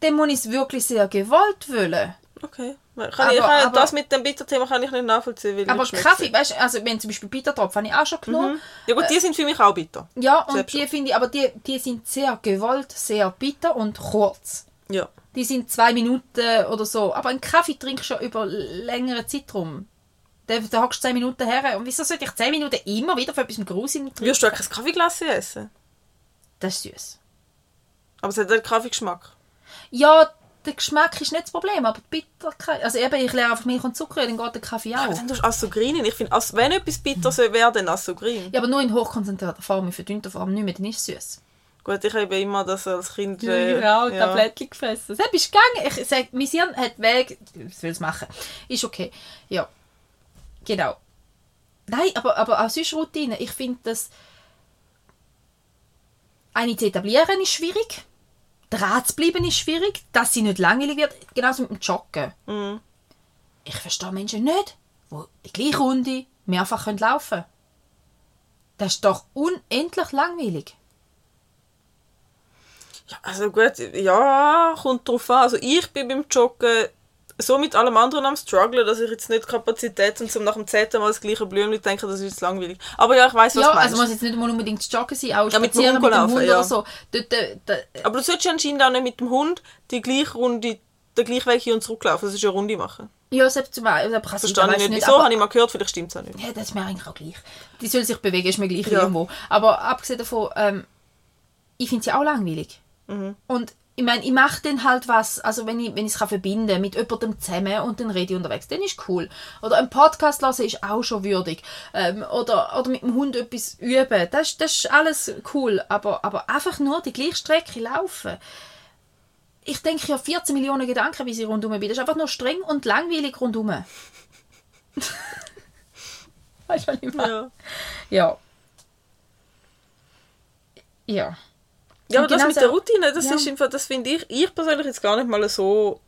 [SPEAKER 1] Dann muss ich es wirklich sehr gewollt wollen.
[SPEAKER 2] Okay. Kann
[SPEAKER 1] Aber-
[SPEAKER 2] ich, kann,
[SPEAKER 1] aber-
[SPEAKER 2] das mit dem Bitterthema kann ich nicht nachvollziehen. Weil
[SPEAKER 1] Aber Kaffee, weißt du, also wenn zum Beispiel Bittertropf habe ich auch schon genommen.
[SPEAKER 2] Mhm. Ja gut, die sind für mich auch bitter.
[SPEAKER 1] Ja, und
[SPEAKER 2] Selbst
[SPEAKER 1] die finde ich, aber die, die sind sehr gewollt, sehr bitter und kurz.
[SPEAKER 2] Ja.
[SPEAKER 1] Die sind zwei Minuten oder so. Aber einen Kaffee trinkst du ja über längere Zeitraum. Da, da hockst du zehn Minuten her. Und wieso sollte ich zehn Minuten immer wieder von etwas Grusigen trinken?
[SPEAKER 2] Wirst du auch kein Kaffeeglas essen?
[SPEAKER 1] Das ist süß.
[SPEAKER 2] Aber es hat einen Kaffeegeschmack.
[SPEAKER 1] Ja, der Geschmack ist nicht das Problem, aber die Bitterkeit. Also eben, ich lerne einfach Milch und Zucker, dann geht der Kaffee
[SPEAKER 2] Aber
[SPEAKER 1] auch.
[SPEAKER 2] dann tust du Assogrin. Ich finde, wenn etwas bitter soll werden, dann Assogrin.
[SPEAKER 1] Ja, aber nur in hochkonzentrierter Form, in verdünnter Form nicht mehr, dann ist es süß.
[SPEAKER 2] Gut, ich habe immer das als Kind...
[SPEAKER 1] Ja,
[SPEAKER 2] äh,
[SPEAKER 1] genau,
[SPEAKER 2] ja.
[SPEAKER 1] Tablettchen gefressen. Das ist gegangen. Ich sage, mein Hirn hat Weg. Was will es machen? Ist okay. Ja. Genau. Nein, aber, aber auch sonst Routine. Ich finde, dass eine zu etablieren ist schwierig. Dran zu bleiben ist schwierig. Dass sie nicht langweilig wird. Genauso mit dem Joggen.
[SPEAKER 2] Mhm.
[SPEAKER 1] Ich verstehe Menschen nicht, die die gleiche Runde mehrfach können laufen können. Das ist doch unendlich langweilig.
[SPEAKER 2] Ja, also gut, ja, kommt drauf an. Also ich bin beim Joggen so mit allem anderen am strugglen, dass ich jetzt nicht Kapazität und zum nach dem zehnten Mal das gleiche Blümchen denke, das ist jetzt langweilig. Aber ja, ich weiß was
[SPEAKER 1] ja,
[SPEAKER 2] du meinst.
[SPEAKER 1] also muss jetzt nicht mal unbedingt joggen sein, auch
[SPEAKER 2] Ja, mit dem Hund laufen, ja.
[SPEAKER 1] oder so. Dort, äh, da,
[SPEAKER 2] Aber du solltest anscheinend auch nicht mit dem Hund die gleiche Runde, den gleichen Weg hin und zurücklaufen. Das ist eine Runde machen.
[SPEAKER 1] ja, selbst zum Beispiel, sein,
[SPEAKER 2] Verstehe ich
[SPEAKER 1] weiss
[SPEAKER 2] nicht. Wieso? Habe ich mal gehört, vielleicht stimmt es auch nicht.
[SPEAKER 1] Ja, das ist mir eigentlich auch gleich. Die soll sich bewegen, ist mir gleich
[SPEAKER 2] Ja.
[SPEAKER 1] irgendwo. Aber abgesehen davon, ähm, ich finde sie auch langweilig.
[SPEAKER 2] Mhm.
[SPEAKER 1] Und ich meine, ich mache dann halt was, also wenn ich, wenn ich es kann verbinden mit jemandem zusammen und dann rede ich unterwegs, dann ist cool. Oder einen Podcast hören ist auch schon würdig. Ähm, oder, oder mit dem Hund etwas üben, das, ist- das ist alles cool. Aber, aber einfach nur die gleiche Strecke laufen. Ich denke ja 14 Millionen Gedanken, wie sie rundum bin. Das ist einfach nur streng und langweilig rundum. [laughs] weißt du, was ich meine?
[SPEAKER 2] Ja.
[SPEAKER 1] Ja. Ja.
[SPEAKER 2] Ja, aber das
[SPEAKER 1] genau
[SPEAKER 2] mit
[SPEAKER 1] so-
[SPEAKER 2] der Routine, das
[SPEAKER 1] Ja.
[SPEAKER 2] ist einfach, das finde ich, ich persönlich jetzt gar nicht mal so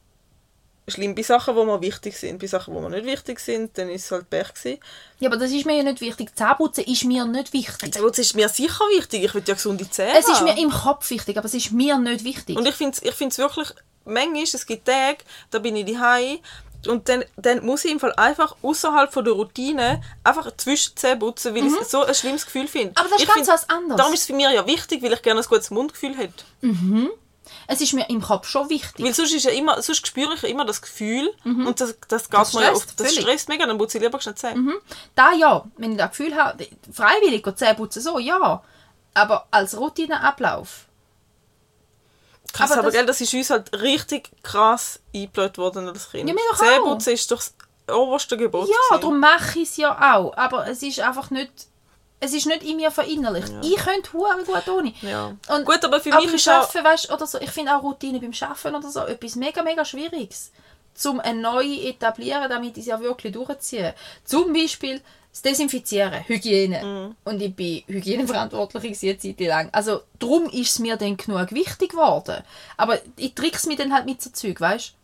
[SPEAKER 2] schlimm. Bei Sachen, die mir wichtig sind, bei Sachen, die mir nicht wichtig sind, dann ist es halt Pech gewesen.
[SPEAKER 1] Ja, aber das ist mir ja nicht wichtig. Zähneputzen ist mir nicht wichtig.
[SPEAKER 2] Das ist mir sicher wichtig. Ich will ja gesunde Zähne
[SPEAKER 1] Es ist mir im Kopf wichtig, aber es ist mir nicht wichtig.
[SPEAKER 2] Und ich finde es ich find's wirklich, manchmal, es gibt Tage, da bin ich daheim und dann, dann muss ich im Fall einfach außerhalb von der Routine einfach zwischen Zähne putzen, weil ich so ein schlimmes Gefühl finde.
[SPEAKER 1] Mhm. Aber das ist
[SPEAKER 2] Ich
[SPEAKER 1] ganz was anderes.
[SPEAKER 2] Darum ist es für mich ja wichtig, weil ich gerne ein gutes Mundgefühl hätte.
[SPEAKER 1] es ist mir im Kopf schon wichtig.
[SPEAKER 2] Weil sonst, ist ja immer, sonst spüre ich ja immer das Gefühl und das, das geht
[SPEAKER 1] Mhm. Das
[SPEAKER 2] mir ja oft. Das stresst mega, dann putze ich lieber schnell Zähne.
[SPEAKER 1] Da ja, wenn ich das Gefühl habe, freiwillig Zähne putzen, so, ja. Aber als Routineablauf.
[SPEAKER 2] Krass,
[SPEAKER 1] Aber
[SPEAKER 2] aber,
[SPEAKER 1] das-
[SPEAKER 2] gell, das ist uns halt richtig krass eingebläut worden als Kind.
[SPEAKER 1] Ja, mir doch auch.
[SPEAKER 2] Zähneputzen ist doch das oberste Gebot.
[SPEAKER 1] Ja,
[SPEAKER 2] gewesen.
[SPEAKER 1] darum mache ich es ja auch. Aber es ist einfach nicht... Es ist nicht in mir verinnerlicht. Ich könnte hure gut ohne.
[SPEAKER 2] Ja.
[SPEAKER 1] Und
[SPEAKER 2] Gut, aber für
[SPEAKER 1] auch
[SPEAKER 2] mich ist auch...
[SPEAKER 1] Arbeiten, weißt, oder so, ich finde auch Routine beim Arbeiten oder so etwas mega, mega Schwieriges. Zum eine neue etablieren, damit ich es ja wirklich durchziehe. Zum Beispiel das Desinfizieren, Hygiene.
[SPEAKER 2] Mhm.
[SPEAKER 1] Und ich bin Hygieneverantwortliche eine Zeit lang. Also darum ist es mir dann genug wichtig geworden. Aber ich trick's mir dann halt mit so Zeug, weißt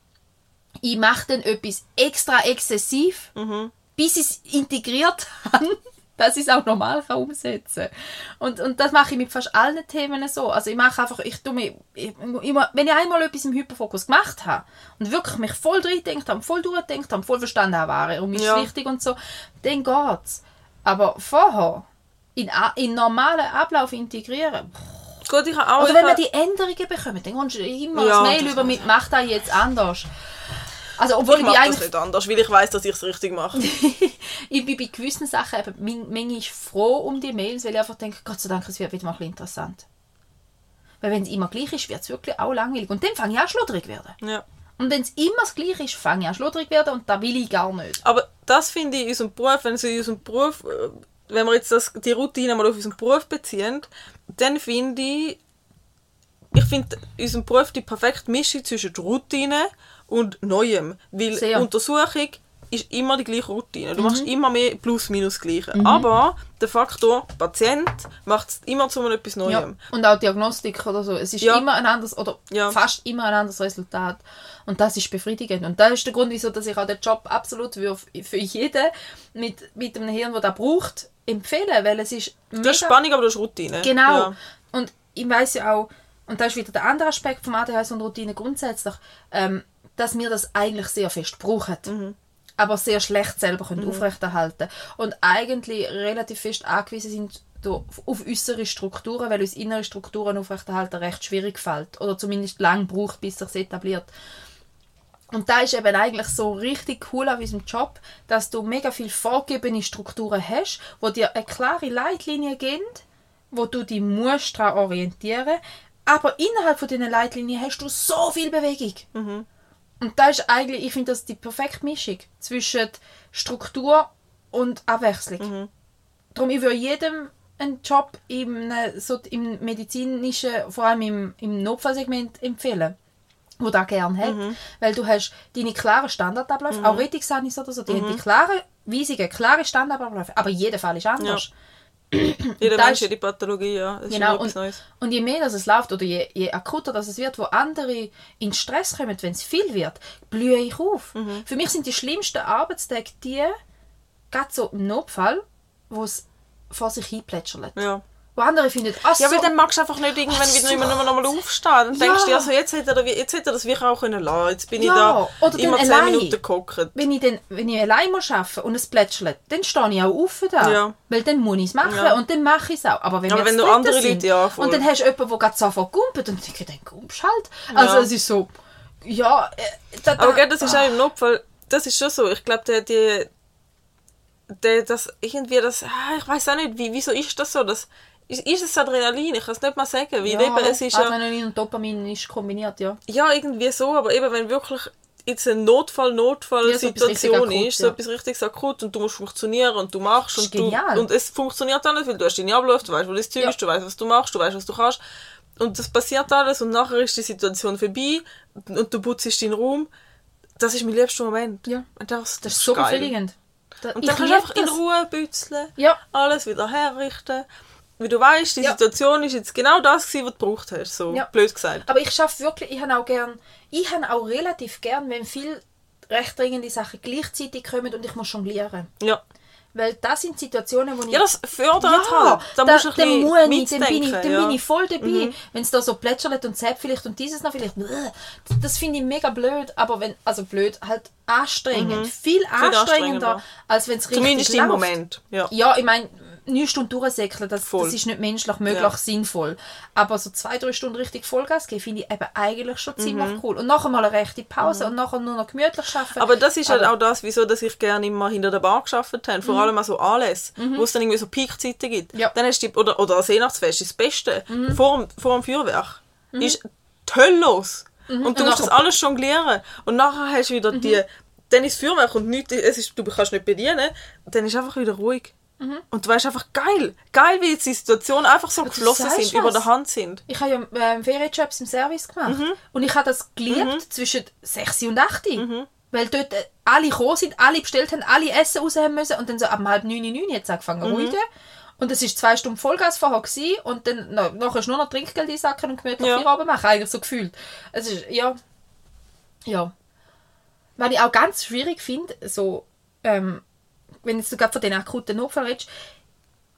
[SPEAKER 1] Ich mache dann etwas extra exzessiv,
[SPEAKER 2] Mhm.
[SPEAKER 1] bis ich es integriert [laughs] habe, dass ich es auch normal kann umsetzen kann. Und, und das mache ich mit fast allen Themen so. Also ich mache einfach, ich tue mich, ich, immer, wenn ich einmal etwas im Hyperfokus gemacht habe und wirklich mich voll drin gedacht habe, voll durchgedacht habe, voll verstanden habe, war und mir ist
[SPEAKER 2] Ja.
[SPEAKER 1] wichtig und so, dann geht's. Aber vorher, in, in normalen Ablauf integrieren,
[SPEAKER 2] Gut, ich auch...
[SPEAKER 1] oder wenn wir
[SPEAKER 2] ich
[SPEAKER 1] die Änderungen bekommen, dann kommst du immer
[SPEAKER 2] Ja,
[SPEAKER 1] ein Mail
[SPEAKER 2] das
[SPEAKER 1] über mit «Mach das jetzt anders». Also, obwohl
[SPEAKER 2] ich
[SPEAKER 1] ich,
[SPEAKER 2] mache das nicht anders, weil ich weiß, dass ich es richtig mache. [laughs]
[SPEAKER 1] ich bin bei gewissen Sachen eben manchmal froh um die Mails, weil ich einfach denke, Gott sei Dank, es wird wieder mal ein bisschen interessant. Weil wenn es immer gleich ist, wird es wirklich auch langweilig. Und dann fange ich an schludrig werden.
[SPEAKER 2] ja.
[SPEAKER 1] Und wenn es immer das Gleiche ist, fange ich an schludrig werden und da will ich gar nicht.
[SPEAKER 2] Aber das finde ich in unserem Beruf, wenn sie in unserem Beruf, äh, wenn wir jetzt das, die Routine mal auf unseren Beruf beziehen, dann finde ich, ich finde in unserem Beruf die perfekte Mischung zwischen der Routine und Neuem. Weil
[SPEAKER 1] Sehr.
[SPEAKER 2] Untersuchung ist immer die gleiche Routine. Du
[SPEAKER 1] Mhm.
[SPEAKER 2] machst immer mehr plus minus gleiche. Aber der Faktor Patient macht es immer zu etwas
[SPEAKER 1] Ja.
[SPEAKER 2] Neuem.
[SPEAKER 1] Und auch Diagnostik oder so. Es ist
[SPEAKER 2] Ja.
[SPEAKER 1] immer ein anderes, oder
[SPEAKER 2] Ja.
[SPEAKER 1] fast immer ein anderes Resultat. Und das ist befriedigend. Und das ist der Grund, wieso dass ich auch den Job absolut für, für jeden mit, mit einem Hirn, der das braucht, empfehlen. Weil es ist
[SPEAKER 2] Das ist Spannung, aber das ist Routine.
[SPEAKER 1] Genau.
[SPEAKER 2] Ja.
[SPEAKER 1] Und ich weiß ja auch, und das ist wieder der andere Aspekt vom ADHS und Routine grundsätzlich, ähm, dass wir das eigentlich sehr fest brauchen.
[SPEAKER 2] Mhm.
[SPEAKER 1] Aber sehr schlecht selber können aufrechterhalten Und eigentlich relativ fest angewiesen sind auf äußere Strukturen, weil uns innere Strukturen aufrechterhalten recht schwierig fällt. Oder zumindest lang braucht, bis sich etabliert. Und da ist eben eigentlich so richtig cool an unserem Job, dass du mega viel vorgegebene Strukturen hast, wo dir eine klare Leitlinie geben, wo du dich musst daran orientieren aber innerhalb von diesen Leitlinien hast du so viel Bewegung. Und da ist eigentlich, ich finde das die perfekte Mischung zwischen Struktur und Abwechslung. Darum, ich würde jedem einen Job im, so im medizinischen, vor allem im, im Notfallsegment empfehlen wo da gern hat, weil du hast deine klaren Standardabläufe, auch Rettungsanis oder so, die haben die klaren weisige, klare Standardabläufe, aber jeder Fall ist anders.
[SPEAKER 2] Jeder Mensch hat die Pathologie, ja. Das
[SPEAKER 1] Genau, und, und je mehr dass es läuft oder je, je akuter dass es wird, wo andere in Stress kommen, wenn es viel wird, blühe ich auf.
[SPEAKER 2] Mhm.
[SPEAKER 1] Für mich sind die schlimmsten Arbeitstage die, gerade so im Notfall, wo es vor sich hin plätschert.
[SPEAKER 2] Ja.
[SPEAKER 1] Wo andere finden, ach
[SPEAKER 2] Ja,
[SPEAKER 1] so,
[SPEAKER 2] weil dann magst du einfach nicht irgendwann wieder
[SPEAKER 1] so.
[SPEAKER 2] immer noch mal aufstehen. Dann
[SPEAKER 1] Ja.
[SPEAKER 2] denkst du also jetzt hätte er, jetzt hätte er das wirklich auch können lassen. Jetzt bin
[SPEAKER 1] Ja,
[SPEAKER 2] ich da
[SPEAKER 1] oder
[SPEAKER 2] immer
[SPEAKER 1] dann
[SPEAKER 2] 10
[SPEAKER 1] allein.
[SPEAKER 2] Minuten gehockt.
[SPEAKER 1] wenn ich, dann, wenn ich allein muss arbeiten und es plätschert, dann stehe ich auch auf da.
[SPEAKER 2] Ja.
[SPEAKER 1] Weil dann muss ich es machen und dann mache ich es auch. Aber wenn,
[SPEAKER 2] Aber wenn du andere
[SPEAKER 1] sind,
[SPEAKER 2] Leute, ja, voll.
[SPEAKER 1] Und dann hast du jemanden, der gerade sofort gumpelt und ich denke, dann gumpst halt. Also es ist so, ja... Äh, da, da,
[SPEAKER 2] Aber gell, das ist auch im Notfall, das ist schon so. Ich glaube, der, die, der, das irgendwie, das, ah, ich weiß auch nicht, wie, wieso ist das so? Das, ist, ist es Adrenalin? Ich kann es nicht mal sagen. Weil
[SPEAKER 1] ja,
[SPEAKER 2] eben, es ist ja,
[SPEAKER 1] Adrenalin und Dopamin ist kombiniert, ja.
[SPEAKER 2] ja, irgendwie so, aber eben, wenn wirklich jetzt eine
[SPEAKER 1] Ja, so
[SPEAKER 2] Notfall-Notfall-Situation
[SPEAKER 1] richtig akut,
[SPEAKER 2] ist, so
[SPEAKER 1] ja.
[SPEAKER 2] etwas richtig akut und du musst funktionieren und du machst
[SPEAKER 1] Das
[SPEAKER 2] und du, und es funktioniert alles, weil du hast deine Abläufe, du weißt, wo das Zeug
[SPEAKER 1] Ja.
[SPEAKER 2] ist, du weißt, was du machst, du weißt, was du kannst und das passiert alles und nachher ist die Situation vorbei und du putzt deinen Raum. Das ist mein liebster Moment.
[SPEAKER 1] Ja.
[SPEAKER 2] Und das,
[SPEAKER 1] Das ist so
[SPEAKER 2] geil.
[SPEAKER 1] befriedigend. Da,
[SPEAKER 2] Und
[SPEAKER 1] ich
[SPEAKER 2] dann kannst du einfach in
[SPEAKER 1] das.
[SPEAKER 2] Ruhe bützeln,
[SPEAKER 1] Ja.
[SPEAKER 2] alles wieder herrichten. Weil du weißt, die
[SPEAKER 1] Ja.
[SPEAKER 2] Situation ist jetzt genau das gewesen, was du gebraucht hast. So
[SPEAKER 1] Ja.
[SPEAKER 2] blöd gesagt.
[SPEAKER 1] Aber ich schaffe wirklich, ich habe auch gern, ich habe auch relativ gern, wenn viel recht dringende Sachen gleichzeitig kommen und ich muss jonglieren.
[SPEAKER 2] Ja.
[SPEAKER 1] Weil das sind Situationen, wo ich...
[SPEAKER 2] Ja, das fördert
[SPEAKER 1] Ja,
[SPEAKER 2] halt. Da, musst du ein bisschen
[SPEAKER 1] muss ich, dann bin ich, dann
[SPEAKER 2] ja. Mhm.
[SPEAKER 1] bin ich voll dabei. Wenn es da so plätschert und zählt vielleicht und dieses noch vielleicht, das, finde ich mega blöd. Aber wenn, also blöd, halt anstrengend. Viel anstrengender,
[SPEAKER 2] anstrengender.
[SPEAKER 1] als wenn es richtig
[SPEAKER 2] Mhm. Zumindest im
[SPEAKER 1] läuft.
[SPEAKER 2] Moment. Ja.
[SPEAKER 1] Ja, ich meine, neun Stunden durchsäckeln, das,
[SPEAKER 2] Voll.
[SPEAKER 1] das ist nicht menschlich möglich,
[SPEAKER 2] Ja.
[SPEAKER 1] sinnvoll. Aber so zwei, drei Stunden richtig Vollgas geben, finde ich eben eigentlich schon ziemlich
[SPEAKER 2] Mhm.
[SPEAKER 1] cool. Und nachher mal eine rechte Pause und nachher nur noch gemütlich arbeiten.
[SPEAKER 2] Aber das ist halt auch das, wieso dass ich gerne immer hinter der Bar gearbeitet habe. Vor allem an so Anlässe, wo es dann irgendwie so Peakzeiten gibt.
[SPEAKER 1] Mhm. Ja. Mhm.
[SPEAKER 2] Dann hast du oder, oder ein Weihnachtsfest ist das Beste. Vor, dem, vor dem Feuerwerk ist die Hölle los. Und du
[SPEAKER 1] Und
[SPEAKER 2] musst das alles jonglieren. Und nachher hast du wieder
[SPEAKER 1] Mhm.
[SPEAKER 2] die... Dann ist das Feuerwerk und nichts, es ist, du kannst nicht bedienen. Dann ist einfach wieder ruhig.
[SPEAKER 1] Mhm.
[SPEAKER 2] Und du weißt einfach, geil. Geil, wie jetzt die Situationen einfach so geflossen sind, über
[SPEAKER 1] was.
[SPEAKER 2] der Hand sind.
[SPEAKER 1] Ich habe ja ähm, Ferienjobs im Service gemacht.
[SPEAKER 2] Mhm.
[SPEAKER 1] Und ich habe das geliebt zwischen 6 und 8. Weil dort äh, alle gekommen sind, alle bestellt haben, alle Essen raus haben müssen. Und dann so ab halb 9, 9 jetzt angefangen
[SPEAKER 2] Mhm.
[SPEAKER 1] zu ruhigen. Und es war zwei Stunden Vollgas vorher. Gewesen. Und dann na, nachher ist nur noch Trinkgeld einsacken und gemütlich
[SPEAKER 2] Ja.
[SPEAKER 1] Feierabend machen. Eigentlich so gefühlt. Es ist, ja. Ja. Was ich auch ganz schwierig finde, so, ähm, wenn jetzt sogar von den akuten Notfall redest,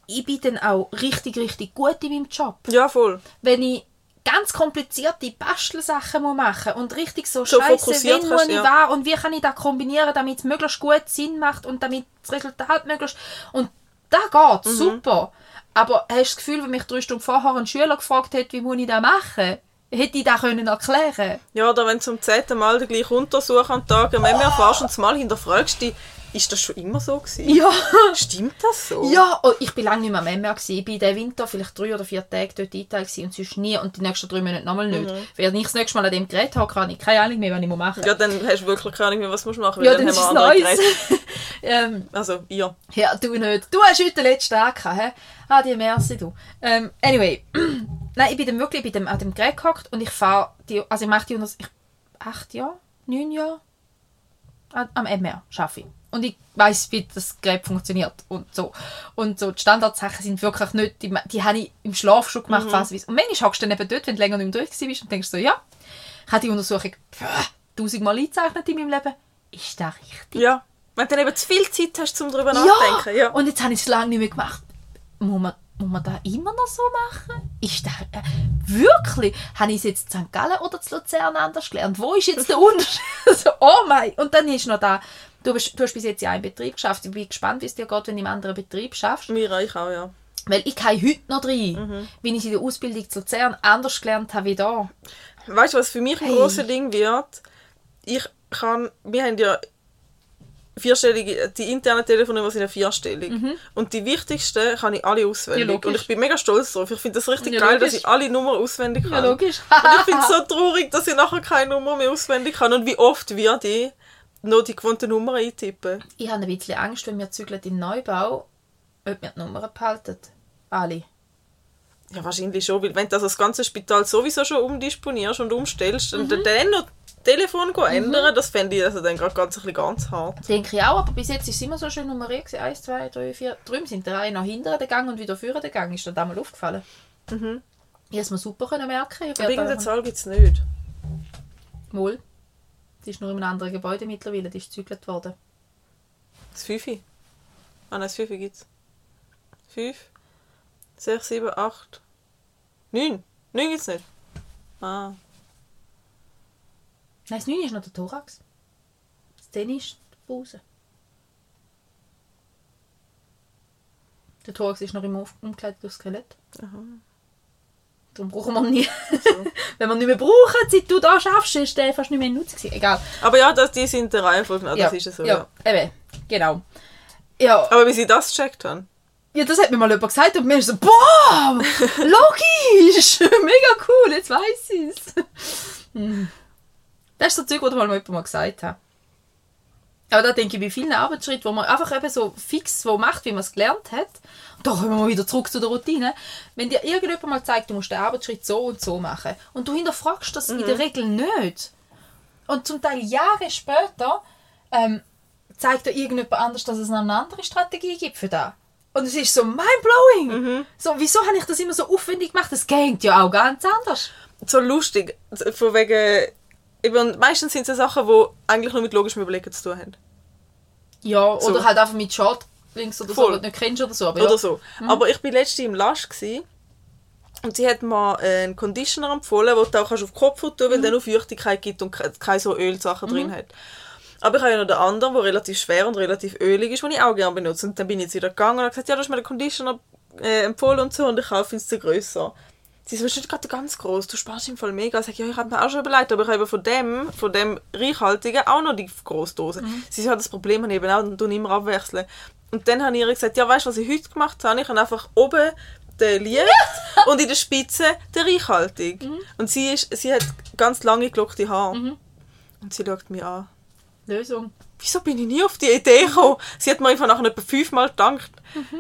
[SPEAKER 1] ich bin dann auch richtig, richtig gut in meinem Job
[SPEAKER 2] Ja, voll.
[SPEAKER 1] wenn ich ganz komplizierte Bastelsachen muss machen und richtig so
[SPEAKER 2] So
[SPEAKER 1] scheiße, wenn muss ich
[SPEAKER 2] ja.
[SPEAKER 1] war und wie kann ich das kombinieren, damit es möglichst gut Sinn macht und damit das Resultat möglichst und da geht
[SPEAKER 2] Mhm.
[SPEAKER 1] super. Aber hast du das Gefühl, wenn mich drei Stunden vorher ein Schüler gefragt hätte, wie muss ich das machen, hätte ich das können erklären
[SPEAKER 2] Ja, oder wenn du zum zehnten Mal den gleichen Untersuch am Tag am MR erfährst und mal hinterfragst dich, ist das schon immer so gewesen?
[SPEAKER 1] Ja.
[SPEAKER 2] Stimmt das so?
[SPEAKER 1] Ja, oh, ich bin lange nicht mehr am MR. gewesen. Ich bin diesen Winter vielleicht drei oder vier Tage dort eingeteilt und sonst nie und die nächsten drei Monate nochmal nicht. Während ich das nächste Mal an dem Gerät habe, kann ich keine Ahnung mehr, was ich machen muss.
[SPEAKER 2] Ja, dann hast du wirklich keine Ahnung mehr, was du machen musst,
[SPEAKER 1] Ja, dann
[SPEAKER 2] dann
[SPEAKER 1] ist Neues.
[SPEAKER 2] Geräte. [laughs]
[SPEAKER 1] ähm,
[SPEAKER 2] Also, ja.
[SPEAKER 1] ja, du nicht. Du hast heute den letzten Tag gehabt, hä? Ah, die Merci, du. Ähm, anyway. [clears throat] Nein, ich bin dann wirklich bei dem, an dem Gerät gehockt und ich fahre die, also ich mache die unter, ich, acht Jahre, neun Jahre an- am MR schaffe ich. Und ich weiß, wie das Gerät funktioniert und so. Und so die Standardsachen sind wirklich nicht, die, die habe ich im Schlaf schon gemacht, fast wie Und manchmal hockst du dann eben dort, wenn du länger nicht mehr durch bist und denkst so, ja, ich habe die Untersuchung tausendmal eingezeichnet in meinem Leben. Ist das richtig?
[SPEAKER 2] Ja. Wenn du dann eben zu viel Zeit hast, um darüber nachzudenken. Ja.
[SPEAKER 1] Und jetzt habe ich es lange nicht mehr gemacht. Muss man, muss man das immer noch so machen? Ist das, äh, wirklich? Habe ich es jetzt in St. Gallen oder zu Luzern anders gelernt? Wo ist jetzt der [laughs] Unterschied? so, oh mein. Und dann ist noch da, du, bist, du hast bis jetzt ja einen Betrieb geschafft. Ich bin gespannt, wie es dir geht, wenn du im anderen Betrieb schaffst.
[SPEAKER 2] Mira, ich auch, ja.
[SPEAKER 1] Weil ich kann heute noch rein,
[SPEAKER 2] Mhm.
[SPEAKER 1] wie ich in der Ausbildung zu Luzern anders gelernt habe wie da.
[SPEAKER 2] Weißt du, was für mich ein
[SPEAKER 1] Hey.
[SPEAKER 2] grosses Ding wird? Ich kann, wir haben ja vierstellige, die internen Telefonnummer sind ja vierstellig. Und die wichtigsten kann ich alle auswendig.
[SPEAKER 1] Mhm. Ja,
[SPEAKER 2] und ich bin mega stolz drauf. Ich finde das richtig
[SPEAKER 1] Ja,
[SPEAKER 2] geil, dass ich alle Nummern auswendig kann.
[SPEAKER 1] Ja, logisch.
[SPEAKER 2] und ich finde es so [laughs] traurig, dass ich nachher keine Nummer mehr auswendig kann. Und wie oft wird ich noch die gewohnte Nummer eintippen?
[SPEAKER 1] Ich habe ein bisschen Angst, wenn wir zügeln in den Neubau, ob wir die Nummern behalten. Alle.
[SPEAKER 2] Ja, wahrscheinlich schon, weil wenn du also das ganze Spital sowieso schon umdisponierst und umstellst,
[SPEAKER 1] Mhm.
[SPEAKER 2] und dann noch Telefon go ändern, das fände ich also dann gerade ganz, ganz hart.
[SPEAKER 1] Denke ich auch, aber bis jetzt ist es immer so schön nummeriert. Eins, zwei, drei, vier. Drüben sind der eine nach hinten gegangen und wieder vorne gegangen. Ist dir das mal aufgefallen?
[SPEAKER 2] Mhm.
[SPEAKER 1] Ich habe es mir super können merken. Ich
[SPEAKER 2] Aber irgendeine Zahl gibt es nicht.
[SPEAKER 1] Mal. Die ist nur in einem anderen Gebäude mittlerweile. Die ist gezügelt worden.
[SPEAKER 2] Das Fünfe. Ah nein, das Fünfe gibt es. Fünf, sechs, sieben, acht, neun. Neun gibt es nicht. Ah.
[SPEAKER 1] Nein, das 9 ist noch der Thorax. Das 10 ist die Pause. Der Thorax ist noch im Auf- umgekleideten Skelett. Darum brauchen wir ihn nie. [laughs] Wenn wir nicht mehr brauchen, seit du da schaffst, ist der fast nicht mehr in Nutzen gewesen. Egal.
[SPEAKER 2] Aber ja, das, die sind der Reihenfolge. das ist ja so. Ja.
[SPEAKER 1] ja. Eben, genau. Ja,
[SPEAKER 2] Aber wie sie das gecheckt haben.
[SPEAKER 1] ja, das hat mir mal jemand gesagt und mir ist so, boah, [laughs] logisch, [laughs] mega cool, jetzt weiß ich es. Hm. Das ist so Zeug, was mal jemand mal gesagt hat. Aber da denke ich, bei vielen Arbeitsschritten, wo man einfach eben so fix so macht, wie man es gelernt hat, da kommen wir wieder zurück zu der Routine, wenn dir irgendjemand mal zeigt, du musst den Arbeitsschritt so und so machen, und du hinterfragst das in der Regel nicht, und zum Teil Jahre später ähm, zeigt dir irgendjemand anders, dass es noch eine andere Strategie gibt für das. Und es ist so mindblowing. So, wieso habe ich das immer so aufwendig gemacht? Das geht ja auch ganz anders.
[SPEAKER 2] So lustig. Von wegen. Eben, meistens sind es ja Sachen, die eigentlich nur mit logischem Überlegen zu tun haben.
[SPEAKER 1] Ja,
[SPEAKER 2] So.
[SPEAKER 1] oder halt einfach mit Shortlinks oder so,
[SPEAKER 2] Voll.
[SPEAKER 1] die du nicht kennst oder so. Aber
[SPEAKER 2] Oder
[SPEAKER 1] ja.
[SPEAKER 2] so. Aber ich war letztens im Lasch und sie hat mir einen Conditioner empfohlen, den du auch kannst auf den Kopf tun weil der nur Feuchtigkeit gibt und ke- keine so Ölsachen drin hat. Aber ich habe ja noch den anderen, der relativ schwer und relativ ölig ist, den ich auch gerne benutze. Und dann bin ich jetzt wieder gegangen und habe gesagt, ja, du hast mir den Conditioner äh, empfohlen und so und ich kaufe ihn zu grösser. Sie so, ist nicht gerade ganz groß, du sparst ihm voll mega. Ich sage, ja, ich habe mir auch schon überlegt, aber ich habe von dem, von dem reichhaltigen auch noch die grosse Dose. Sie so, ja, das Problem ich eben auch, und tun immer abwechseln. Und dann habe ich ihr gesagt, ja, weißt du, was ich heute gemacht habe? Ich habe einfach oben den Licht [laughs] und in der Spitze den reichhaltig. Und sie, ist, sie hat ganz lange gelockte Haare. Und sie schaut mich an.
[SPEAKER 1] Lösung.
[SPEAKER 2] Wieso bin ich nie auf die Idee gekommen? Sie hat mir einfach nach etwa fünfmal gedankt.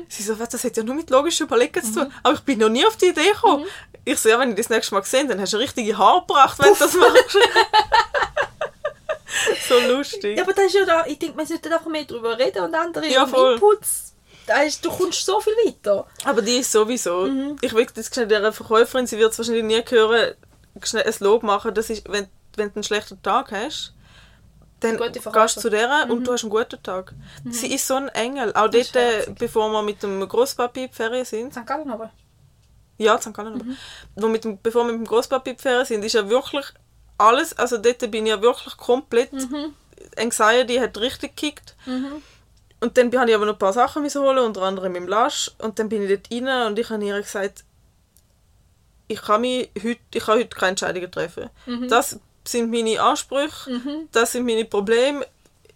[SPEAKER 2] Sie so, «Was, das hat ja nur mit logischem Überlegen zu tun. Aber ich bin noch nie auf die Idee gekommen. Ich so, ja, wenn ich das nächste Mal gesehen dann hast du richtige Haare gebracht, wenn du das machst. [laughs] so lustig.
[SPEAKER 1] Ja, aber das ist ja da, ich denke, man sollte einfach mehr darüber reden und andere
[SPEAKER 2] Ja.
[SPEAKER 1] Inputs. Da ist, du kommst so viel weiter.
[SPEAKER 2] Aber die ist sowieso. Ich will jetzt schnell der Verkäuferin, sie wird es wahrscheinlich nie hören, schnell ein Lob machen. Das ist, wenn, wenn du einen schlechten Tag hast, dann gehst du zu der und du hast einen guten Tag. Sie ist so ein Engel. Auch
[SPEAKER 1] Das
[SPEAKER 2] dort, äh,
[SPEAKER 1] herzig.
[SPEAKER 2] bevor wir mit dem Großpapi in die Ferien sind.
[SPEAKER 1] St. Gallen aber.
[SPEAKER 2] Ja, St. Gallen.
[SPEAKER 1] Mhm.
[SPEAKER 2] Wo mit dem, bevor wir mit dem Großpapi in die Ferien sind, ist ja wirklich alles, also dort bin ich ja wirklich komplett,
[SPEAKER 1] Mhm.
[SPEAKER 2] Anxiety hat richtig gekickt. Und dann habe ich aber noch ein paar Sachen holen, unter anderem im Lasch. Und dann bin ich dort rein und ich habe ihr gesagt, ich kann, mich heute, ich kann heute keine Entscheidungen treffen.
[SPEAKER 1] Mhm.
[SPEAKER 2] Das sind meine Ansprüche, das sind meine Probleme.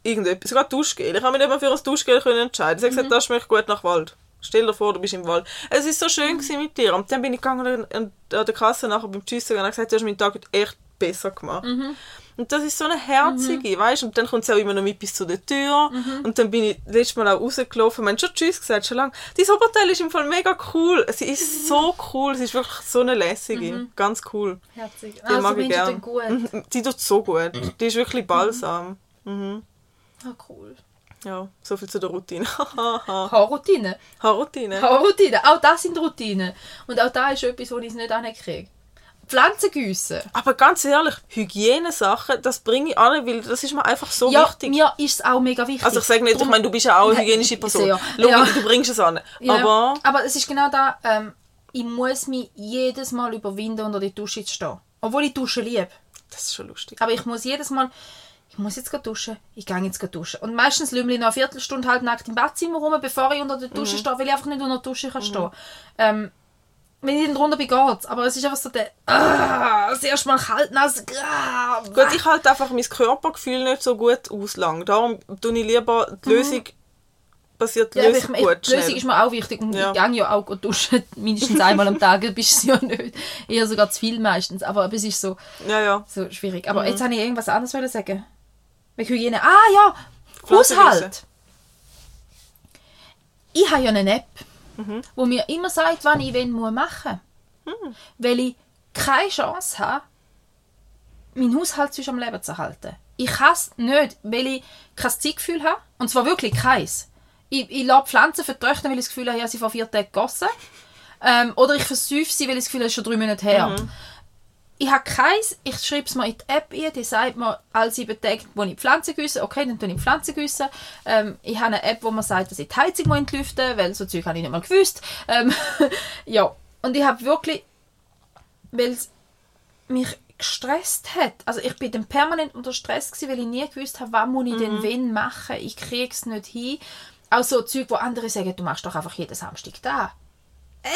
[SPEAKER 2] Irgendetwas, sogar Duschgel. Ich habe mich nicht mal für ein Duschgel können entscheiden. Sie hat
[SPEAKER 1] Mhm.
[SPEAKER 2] gesagt, das schmeckt gut nach Wald. Stell dir vor, du bist im Wald. Es ist so schön
[SPEAKER 1] Mhm.
[SPEAKER 2] mit dir. Und dann bin ich gegangen und an der Kasse nachher beim Tschüssen und habe gesagt, du hast meinen Tag echt besser gemacht.
[SPEAKER 1] Mhm.
[SPEAKER 2] Und das ist so eine herzige, weißt Und dann kommt sie auch immer noch mit bis zu der Tür.
[SPEAKER 1] Mhm.
[SPEAKER 2] Und dann bin ich letztes Mal auch rausgelaufen. Wir haben schon Tschüss gesagt, schon lange. Dieses Oberteil ist im Fall mega cool. Sie
[SPEAKER 1] Mhm.
[SPEAKER 2] ist so cool. Sie ist wirklich so eine lässige. Ganz cool.
[SPEAKER 1] Herzig.
[SPEAKER 2] Die
[SPEAKER 1] Also
[SPEAKER 2] mag ich
[SPEAKER 1] gut.
[SPEAKER 2] Mhm. Die tut so gut. Die ist wirklich balsam. Mhm.
[SPEAKER 1] Ah, cool.
[SPEAKER 2] Ja, so viel zu der Routine. [laughs]
[SPEAKER 1] Haarroutine.
[SPEAKER 2] Haarroutine.
[SPEAKER 1] Haarroutine. Auch das sind Routinen. Und auch da ist etwas, wo ich es nicht ankriege. Pflanzen gießen.
[SPEAKER 2] Aber ganz ehrlich, Hygienesachen, das bringe ich an, weil das ist mir einfach so
[SPEAKER 1] Ja,
[SPEAKER 2] wichtig.
[SPEAKER 1] mir ist es auch mega wichtig.
[SPEAKER 2] Also ich sage nicht, ich
[SPEAKER 1] Drum-
[SPEAKER 2] meine, du bist ja auch eine hygienische Person.
[SPEAKER 1] sehr.
[SPEAKER 2] Schau,
[SPEAKER 1] Ja.
[SPEAKER 2] Du bringst es an. [laughs]
[SPEAKER 1] Ja,
[SPEAKER 2] Aber
[SPEAKER 1] aber es ist genau da, ähm, ich muss mich jedes Mal überwinden, unter die Dusche zu stehen. Obwohl ich Duschen liebe.
[SPEAKER 2] das ist schon lustig.
[SPEAKER 1] Aber ich muss jedes Mal, ich muss jetzt duschen, ich gehe jetzt duschen. Und meistens lümmel ich noch eine Viertelstunde halb nackt im Badzimmer rum, bevor ich unter der
[SPEAKER 2] Mhm.
[SPEAKER 1] Dusche stehe, weil ich einfach nicht unter der Dusche kann stehen ähm, Wenn ich dann drunter bin, geht's. Aber es ist einfach so der, ah, das erste Mal kalt, nass, ah,
[SPEAKER 2] Gut, ich halte einfach mein Körpergefühl nicht so gut aus lang. Darum tue ich lieber die Lösung, passiert die
[SPEAKER 1] Mhm. Ja,
[SPEAKER 2] Lösung
[SPEAKER 1] ich,
[SPEAKER 2] gut,
[SPEAKER 1] die Lösung ist mir auch wichtig und
[SPEAKER 2] Ja.
[SPEAKER 1] ich gehe ja auch duschen, [laughs] mindestens einmal am Tag, du bist es ja nicht. Eher sogar zu viel meistens, aber es ist so,
[SPEAKER 2] Ja, ja.
[SPEAKER 1] so schwierig.
[SPEAKER 2] Mhm.
[SPEAKER 1] Aber jetzt habe ich irgendwas anderes sagen. Mit Hygiene. Ah ja. Haushalt. Ich habe ja eine App,
[SPEAKER 2] Mhm.
[SPEAKER 1] wo mir immer sagt, wann ich wen muss machen
[SPEAKER 2] Mhm.
[SPEAKER 1] Weil ich keine Chance habe, meinen Haushalt sonst am Leben zu erhalten. Ich kann es nicht, weil ich kein Zeitgefühl habe. Und zwar wirklich keins. Ich, ich lasse Pflanzen vertrocknen, weil ich das Gefühl habe, ich habe sie vor vier Tagen gegossen. Ähm, oder ich versäufe sie, weil ich das Gefühl habe, es ist schon drei Monate her. Ich habe keins, ich schreibe es mir in die App ein, die sagt mir, alle sieben Tage, wo ich Pflanzen gieße, okay, dann tue ich Pflanzen gießen. Ähm, ich habe eine App, wo man sagt, dass ich die Heizung entlüften muss, weil so Zeug habe ich nicht mal gewusst. Ähm, [laughs] ja, und ich habe wirklich, weil es mich gestresst hat, also ich bin dann permanent unter Stress gewesen, weil ich nie gewusst habe, was muss ich denn wenn machen, ich kriege es nicht hin. Auch so Zeug, wo andere sagen, du machst doch einfach jeden Samstag da. Äh,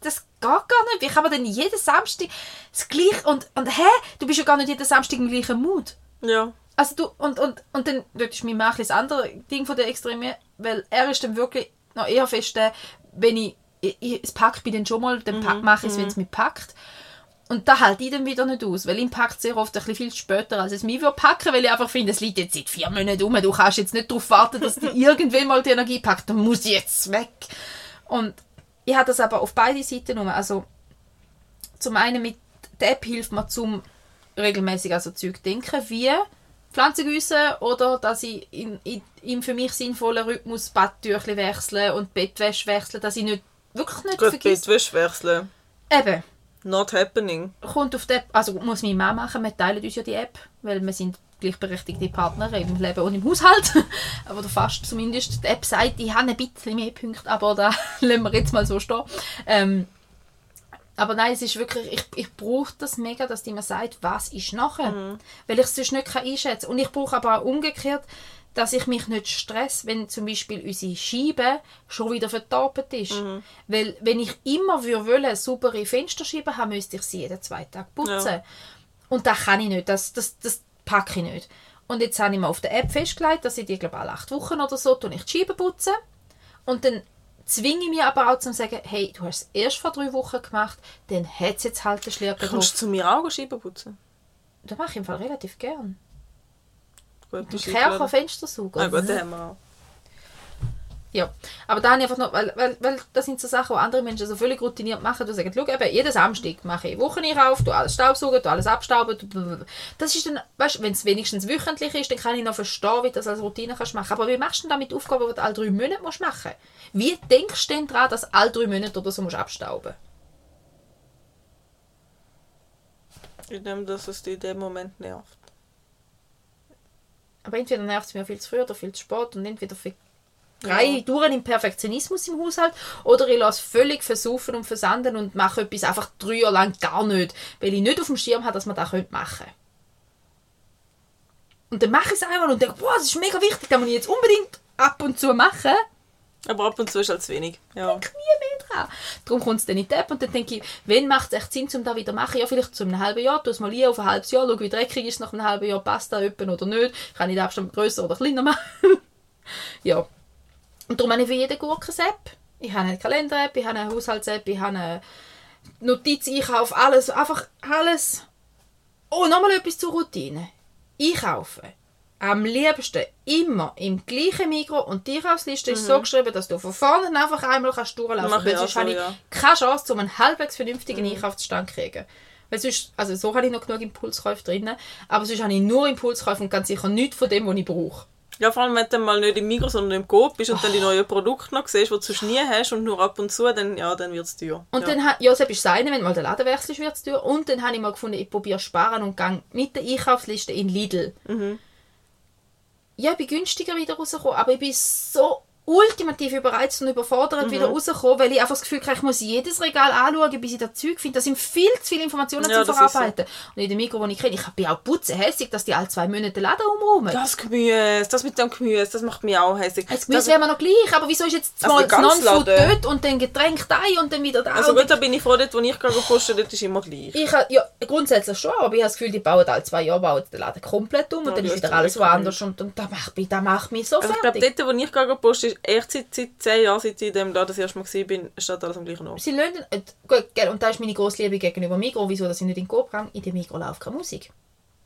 [SPEAKER 1] das geht gar nicht. Wie kann man denn jeden Samstag das gleiche und, und hä, du bist ja gar nicht jeden Samstag im gleichen Mut.
[SPEAKER 2] Ja.
[SPEAKER 1] Also du, und, und, und dann, dort ist mein Mann ein das andere Ding von der Extreme, weil er ist dann wirklich noch eher fest, der, wenn ich, ich, ich es packt mich dann schon mal, dann pack, mache ich es, wenn es mich packt. Und da halte ich dann wieder nicht aus, weil ihm packt sehr oft ein bisschen viel später, als es mich würde packen, weil ich einfach finde, es liegt jetzt seit vier Monaten rum, du kannst jetzt nicht darauf warten, dass dir [laughs] irgendwann mal die Energie packt, dann muss ich jetzt weg. Und ich habe das aber auf beide Seiten rum, also zum einen mit der App hilft mir zum regelmäßig also Zeug denken, wie Pflanzen gießen oder dass ich in, in, im für mich sinnvollen Rhythmus Badtüchli wechsle und Bettwäsche wechsle, dass ich nicht wirklich nicht
[SPEAKER 2] Gut,
[SPEAKER 1] vergesse.
[SPEAKER 2] Bettwäsche wechseln.
[SPEAKER 1] Eben,
[SPEAKER 2] Not happening.
[SPEAKER 1] kommt auf die App, also muss meine Mama machen, wir teilen uns ja die App, weil wir sind gleichberechtigte Partner im Leben und im Haushalt, [laughs] oder fast zumindest. Die App sagt, ich habe ein bisschen mehr Punkte, aber da [laughs] lassen wir jetzt mal so stehen. Ähm, aber nein, es ist wirklich, ich, ich brauche das mega, dass die mir sagt, was ist nachher. Weil ich es sonst nicht kann einschätzen kann. Und ich brauche aber auch umgekehrt, dass ich mich nicht stress, wenn zum Beispiel unsere Scheibe schon wieder vertapet ist. Weil wenn ich immer würde wollen, saubere Fensterscheiben haben, müsste ich sie jeden zwei Tage putzen.
[SPEAKER 2] Ja.
[SPEAKER 1] Und das kann ich nicht, das, das, das packe ich nicht. Und jetzt habe ich mir auf der App festgelegt, dass ich die, glaube alle acht Wochen oder so, tue ich die Scheiben putzen. Und dann zwinge ich mich aber auch zu sagen, hey, du hast es erst vor drei Wochen gemacht, dann hat es jetzt halt den Schlirken
[SPEAKER 2] Kommst
[SPEAKER 1] drauf.
[SPEAKER 2] du zu mir auch Scheiben putzen?
[SPEAKER 1] Das mache ich im Fall relativ gern.
[SPEAKER 2] Gut,
[SPEAKER 1] Kercher
[SPEAKER 2] klar.
[SPEAKER 1] Fenstersauger.
[SPEAKER 2] Ah, gut, den haben wir auch.
[SPEAKER 1] Ja, aber da habe ich einfach noch, weil, weil, weil das sind so Sachen, die andere Menschen so völlig routiniert machen. Du sagst, schau, eben, jeden Samstag mache ich Wocheneinkauf, du alles staubsaugen, du alles abstauben. Das ist dann, weißt, wenn es wenigstens wöchentlich ist, dann kann ich noch verstehen, wie du das als Routine kannst machen. Aber wie machst du denn damit Aufgaben, die du alle drei Monate musst machen Wie denkst du denn daran, dass du alle drei Monate oder so musst abstauben
[SPEAKER 2] Ich nehme, dass es dich in dem Moment nervt.
[SPEAKER 1] Aber entweder nervt es mir viel zu früh oder viel zu spät und entweder drei
[SPEAKER 2] Ja.
[SPEAKER 1] durch im Perfektionismus im Haushalt oder ich lasse völlig versaufen und versanden und mache etwas einfach drei Jahre lang gar nicht, weil ich nicht auf dem Schirm habe, dass man das könnte machen Und dann mache ich es einmal und denke, boah, das ist mega wichtig, das muss ich jetzt unbedingt ab und zu machen.
[SPEAKER 2] Aber ab und zu ist halt zu wenig. Ja.
[SPEAKER 1] Ich nie mehr dran. Darum kommt es dann in die App und dann denke ich, wenn macht es echt Sinn, um das wieder zu machen? Ja, vielleicht zu einem halben Jahr, tu es mal ein auf ein halbes Jahr, schau, wie dreckig ist nach einem halben Jahr, passt das jemand oder nicht, kann ich den Abstand grösser oder kleiner [laughs] machen. ja. Und darum habe ich für jeden Gurkens-App. Ich habe eine Kalender-App, ich habe eine Haushalts-App, ich habe eine Notiz-Einkauf, alles, einfach alles. Oh, nochmal etwas zur Routine. Einkaufen. Am liebsten immer im gleichen Mikro und die Einkaufsliste ist so geschrieben, dass du von vorne einfach einmal kannst durchlaufen kannst. sonst
[SPEAKER 2] so,
[SPEAKER 1] habe ich
[SPEAKER 2] ja.
[SPEAKER 1] keine Chance, um einen halbwegs vernünftigen Einkaufsstand zu kriegen. Weil sonst, also so habe ich noch genug Impulskäufe drin, aber sonst habe ich nur Impulskäufe und ganz sicher nichts von dem, was ich brauche.
[SPEAKER 2] Ja, vor allem wenn du dann mal nicht im Migros, sondern im Coop bist und dann die neuen Produkte noch siehst, die du sonst nie hast und nur ab und zu, dann, ja, dann wird es teuer.
[SPEAKER 1] Und
[SPEAKER 2] ja.
[SPEAKER 1] dann, ja, das ist das wenn mal der Laden wechselst, wird es teuer. Und dann habe ich mal gefunden, ich probiere sparen und gehe mit der Einkaufsliste in Lidl.
[SPEAKER 2] Mhm.
[SPEAKER 1] Ja, ich bin günstiger wieder rausgekommen, aber ich bin so ultimativ überreizt und überfordert
[SPEAKER 2] Mhm.
[SPEAKER 1] wieder rausgekommen, weil ich einfach das Gefühl habe, ich muss jedes Regal anschauen, bis ich das Zeug finde. Das sind viel zu viele Informationen
[SPEAKER 2] Ja, das ist so.
[SPEAKER 1] Verarbeiten. Und in dem Mikro, das ich kenne, ich bin auch putzehässig, dass die alle zwei Monate den Laden umräumen.
[SPEAKER 2] Das Gemüse, das mit dem Gemüse, das macht mich auch hässlich.
[SPEAKER 1] Das Gemüse wäre mir noch gleich, aber wieso ist jetzt
[SPEAKER 2] Also
[SPEAKER 1] mal das Non-Food dort und dann Getränk da und dann wieder da?
[SPEAKER 2] Also gut, da bin ich froh, dort, wo ich gerade poste, dort ist immer gleich.
[SPEAKER 1] Ich ja, grundsätzlich schon, aber ich habe das Gefühl, die bauen alle zwei Jahre bauen den Laden komplett um und
[SPEAKER 2] Ja,
[SPEAKER 1] dann ist wieder alles woanders und, und das, macht mich, das macht mich so
[SPEAKER 2] Also ich glaube,
[SPEAKER 1] fertig.
[SPEAKER 2] dort, wo ich gerade poste, ist echt seit, seit 10 Jahren, seit ich dem Laden das erste Mal war, steht alles am gleichen Ort.
[SPEAKER 1] Sie lassen, äh, gut, gell, und da ist meine grosse Liebe gegenüber Migro, wieso dass ich nicht in Coop gehe. In dem Migro läuft keine Musik.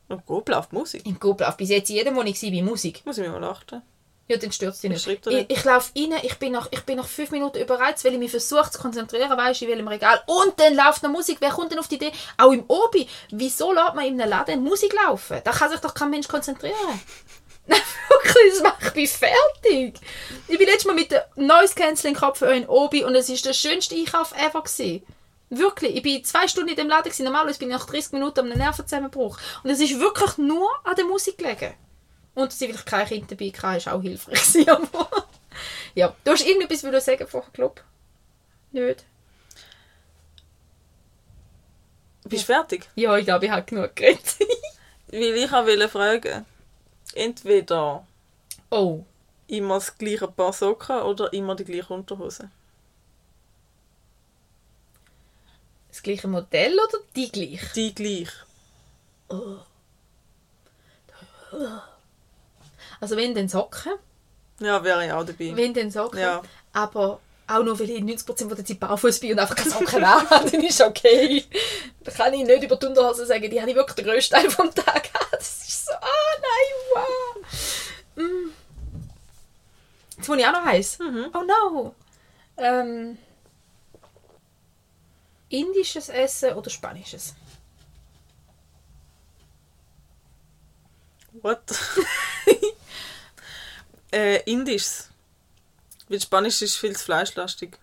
[SPEAKER 2] Und Coop läuft Musik.
[SPEAKER 1] In Coop läuft bis jetzt in jedem, wo ich war, Musik.
[SPEAKER 2] Muss ich mir mal achten.
[SPEAKER 1] Ja, dann stört es dich
[SPEAKER 2] Ich
[SPEAKER 1] nicht. Ich,
[SPEAKER 2] nicht.
[SPEAKER 1] ich laufe rein, ich bin, nach, ich bin nach fünf Minuten überreizt, weil ich mich versuche zu konzentrieren, weißt du, in welchem Regal. Und dann läuft noch Musik. Wer kommt denn auf die Idee? Auch im Obi. Wieso lässt man in einem Laden Musik laufen? Da kann sich doch kein Mensch konzentrieren. [laughs] Nein, wirklich, das macht mich fertig. Ich bin letztes Mal mit der Noise Cancelling Kopfhörer in Obi und es ist der schönste Einkauf ever gewesen. Wirklich, ich bin zwei Stunden in dem Laden gewesen. Normalerweise bin ich nach 30 Minuten am Nervenzusammenbruch. Und es ist wirklich nur an der Musik gelegen. Und dass ich vielleicht kein Kind dabei hatte, ist auch hilfreich. [laughs] gewesen, aber ja, du hast irgendetwas wollen sagen vorher, glaube Nicht?
[SPEAKER 2] Bist du fertig?
[SPEAKER 1] Ja, ich glaube, ich habe genug geredet.
[SPEAKER 2] Weil ich auch wollte fragen, entweder
[SPEAKER 1] oh.
[SPEAKER 2] immer das gleiche Paar Socken oder immer die gleiche Unterhose.
[SPEAKER 1] Das gleiche Modell oder die gleich?
[SPEAKER 2] Die gleich.
[SPEAKER 1] Also wenn dann Socken,
[SPEAKER 2] Ja, wäre ich auch dabei.
[SPEAKER 1] wenn dann Socken,
[SPEAKER 2] Ja.
[SPEAKER 1] aber auch nur, weil ich 90% der Zeit barfuß bin und einfach keine Socken [laughs] habe, dann ist okay. Da kann ich nicht über die Unterhose sagen, die habe ich wirklich den grössten Teil vom Tag. [laughs] Das ah nein, wow. Mm. Jetzt muss ich auch noch heiß.
[SPEAKER 2] Mhm.
[SPEAKER 1] Oh no. Ähm, indisches Essen oder spanisches?
[SPEAKER 2] What? [laughs] äh, Indisch. Weil Spanisch ist viel zu fleischlastig.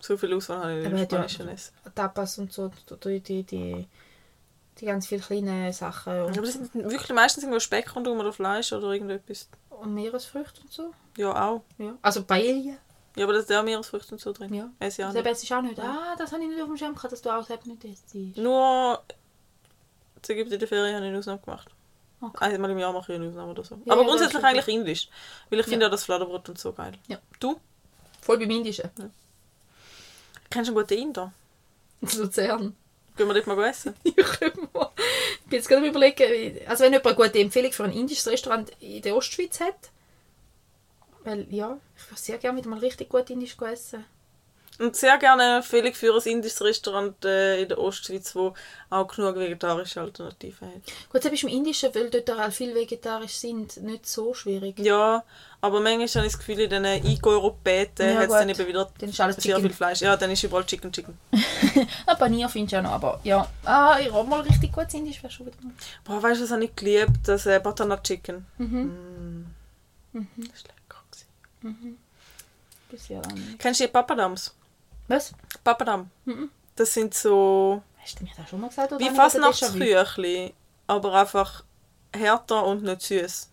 [SPEAKER 2] So viel Auswahl habe ich im
[SPEAKER 1] ja-
[SPEAKER 2] Spanischen Essen.
[SPEAKER 1] Tapas und so, die, die, die, die ganz viele kleine Sachen
[SPEAKER 2] Aber
[SPEAKER 1] und,
[SPEAKER 2] das sind wirklich meistens irgendwo Speck rundum oder Fleisch oder irgendetwas.
[SPEAKER 1] und Meeresfrüchte und so.
[SPEAKER 2] Ja, auch.
[SPEAKER 1] Ja. Also Paella.
[SPEAKER 2] Ja, aber da ist auch Meeresfrüchte und so drin.
[SPEAKER 1] Ja.
[SPEAKER 2] Esse ich auch
[SPEAKER 1] Das
[SPEAKER 2] nicht.
[SPEAKER 1] ist auch nicht. Ah, das habe ich nicht auf dem Schirm gehabt, dass du auch selbst nicht isst.
[SPEAKER 2] Nur zu Ägypten in der Ferien habe ich eine Ausnahme gemacht.
[SPEAKER 1] Okay.
[SPEAKER 2] Einmal im Jahr mache ich eine Ausnahme oder so.
[SPEAKER 1] Ja,
[SPEAKER 2] aber
[SPEAKER 1] ja,
[SPEAKER 2] grundsätzlich eigentlich indisch. Weil ich
[SPEAKER 1] Ja.
[SPEAKER 2] finde auch das Fladenbrot und so geil.
[SPEAKER 1] Ja.
[SPEAKER 2] Du?
[SPEAKER 1] Voll beim Indischen.
[SPEAKER 2] Kennst du einen guten Inder?
[SPEAKER 1] In [laughs] Luzern.
[SPEAKER 2] Gehen wir dort mal essen? [laughs]
[SPEAKER 1] Ich bin jetzt gerade am überlegen, also wenn jemand eine gute Empfehlung für ein indisches Restaurant in der Ostschweiz hat, weil ja, ich würde sehr gerne mit mal richtig gut indisch essen.
[SPEAKER 2] Und sehr gerne eine Empfehlung für ein indisches Restaurant äh, in der Ostschweiz, wo auch genug vegetarische Alternativen hat.
[SPEAKER 1] Gut, selbst im Indischen, weil dort auch viel vegetarisch sind, nicht so schwierig.
[SPEAKER 2] Ja, aber manchmal habe ich das Gefühl, in diesen Eco-Europäten
[SPEAKER 1] Ja,
[SPEAKER 2] hat es dann
[SPEAKER 1] gut.
[SPEAKER 2] eben wieder
[SPEAKER 1] Dann ist alles
[SPEAKER 2] sehr
[SPEAKER 1] Chicken.
[SPEAKER 2] viel Fleisch. Ja, dann ist überall Chicken Chicken. [laughs]
[SPEAKER 1] Ein Panier findest du auch noch, aber ja. Ah, ich habe mal richtig gutes Indisch, wäre schon wieder mal.
[SPEAKER 2] Boah, weißt du, was habe ich geliebt? Das äh, Butternut Chicken.
[SPEAKER 1] Mhm.
[SPEAKER 2] Mm. Das ist lecker. gewesen.
[SPEAKER 1] Bisher nicht.
[SPEAKER 2] Kennst du die Papadams?
[SPEAKER 1] Was?
[SPEAKER 2] Papadam.
[SPEAKER 1] Mhm.
[SPEAKER 2] Das sind so
[SPEAKER 1] Hast du mir das schon mal gesagt? Oder
[SPEAKER 2] wie? Fastnachtskrüchli, aber einfach härter und nicht süß.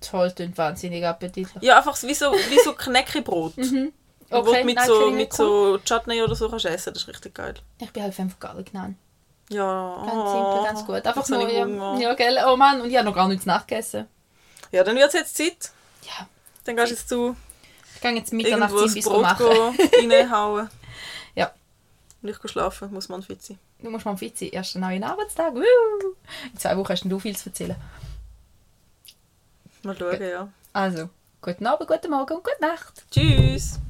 [SPEAKER 1] Toll, klingt wahnsinnig appetitlich.
[SPEAKER 2] Ja, einfach wie so, wie so Knäckebrot. [laughs]
[SPEAKER 1] Mhm.
[SPEAKER 2] Du mit,
[SPEAKER 1] nein,
[SPEAKER 2] so, mit.
[SPEAKER 1] Cool.
[SPEAKER 2] so Chutney oder so kannst essen. Das ist richtig geil.
[SPEAKER 1] Ich bin halt von Garlic Naan.
[SPEAKER 2] Ja.
[SPEAKER 1] Ganz
[SPEAKER 2] oh,
[SPEAKER 1] simpel, ganz gut. Einfach nur, ja, ja, gell? Oh Mann, und ich habe noch gar nichts nachgegessen.
[SPEAKER 2] Ja, dann wird es jetzt Zeit.
[SPEAKER 1] Ja,
[SPEAKER 2] Dann gehst du jetzt zu
[SPEAKER 1] ich gehe jetzt
[SPEAKER 2] irgendwo
[SPEAKER 1] Mitternachts
[SPEAKER 2] das
[SPEAKER 1] bis
[SPEAKER 2] Brot
[SPEAKER 1] machen.
[SPEAKER 2] reinhauen. [laughs]
[SPEAKER 1] Ja.
[SPEAKER 2] Und ich gehe schlafen, muss man fit sein.
[SPEAKER 1] Du musst mal fit sein. Erster neuen Arbeitstag. Woo! In zwei Wochen hast du viel zu erzählen.
[SPEAKER 2] Mal schauen, ja.
[SPEAKER 1] Also, guten Abend, guten Morgen und gute Nacht.
[SPEAKER 2] Tschüss.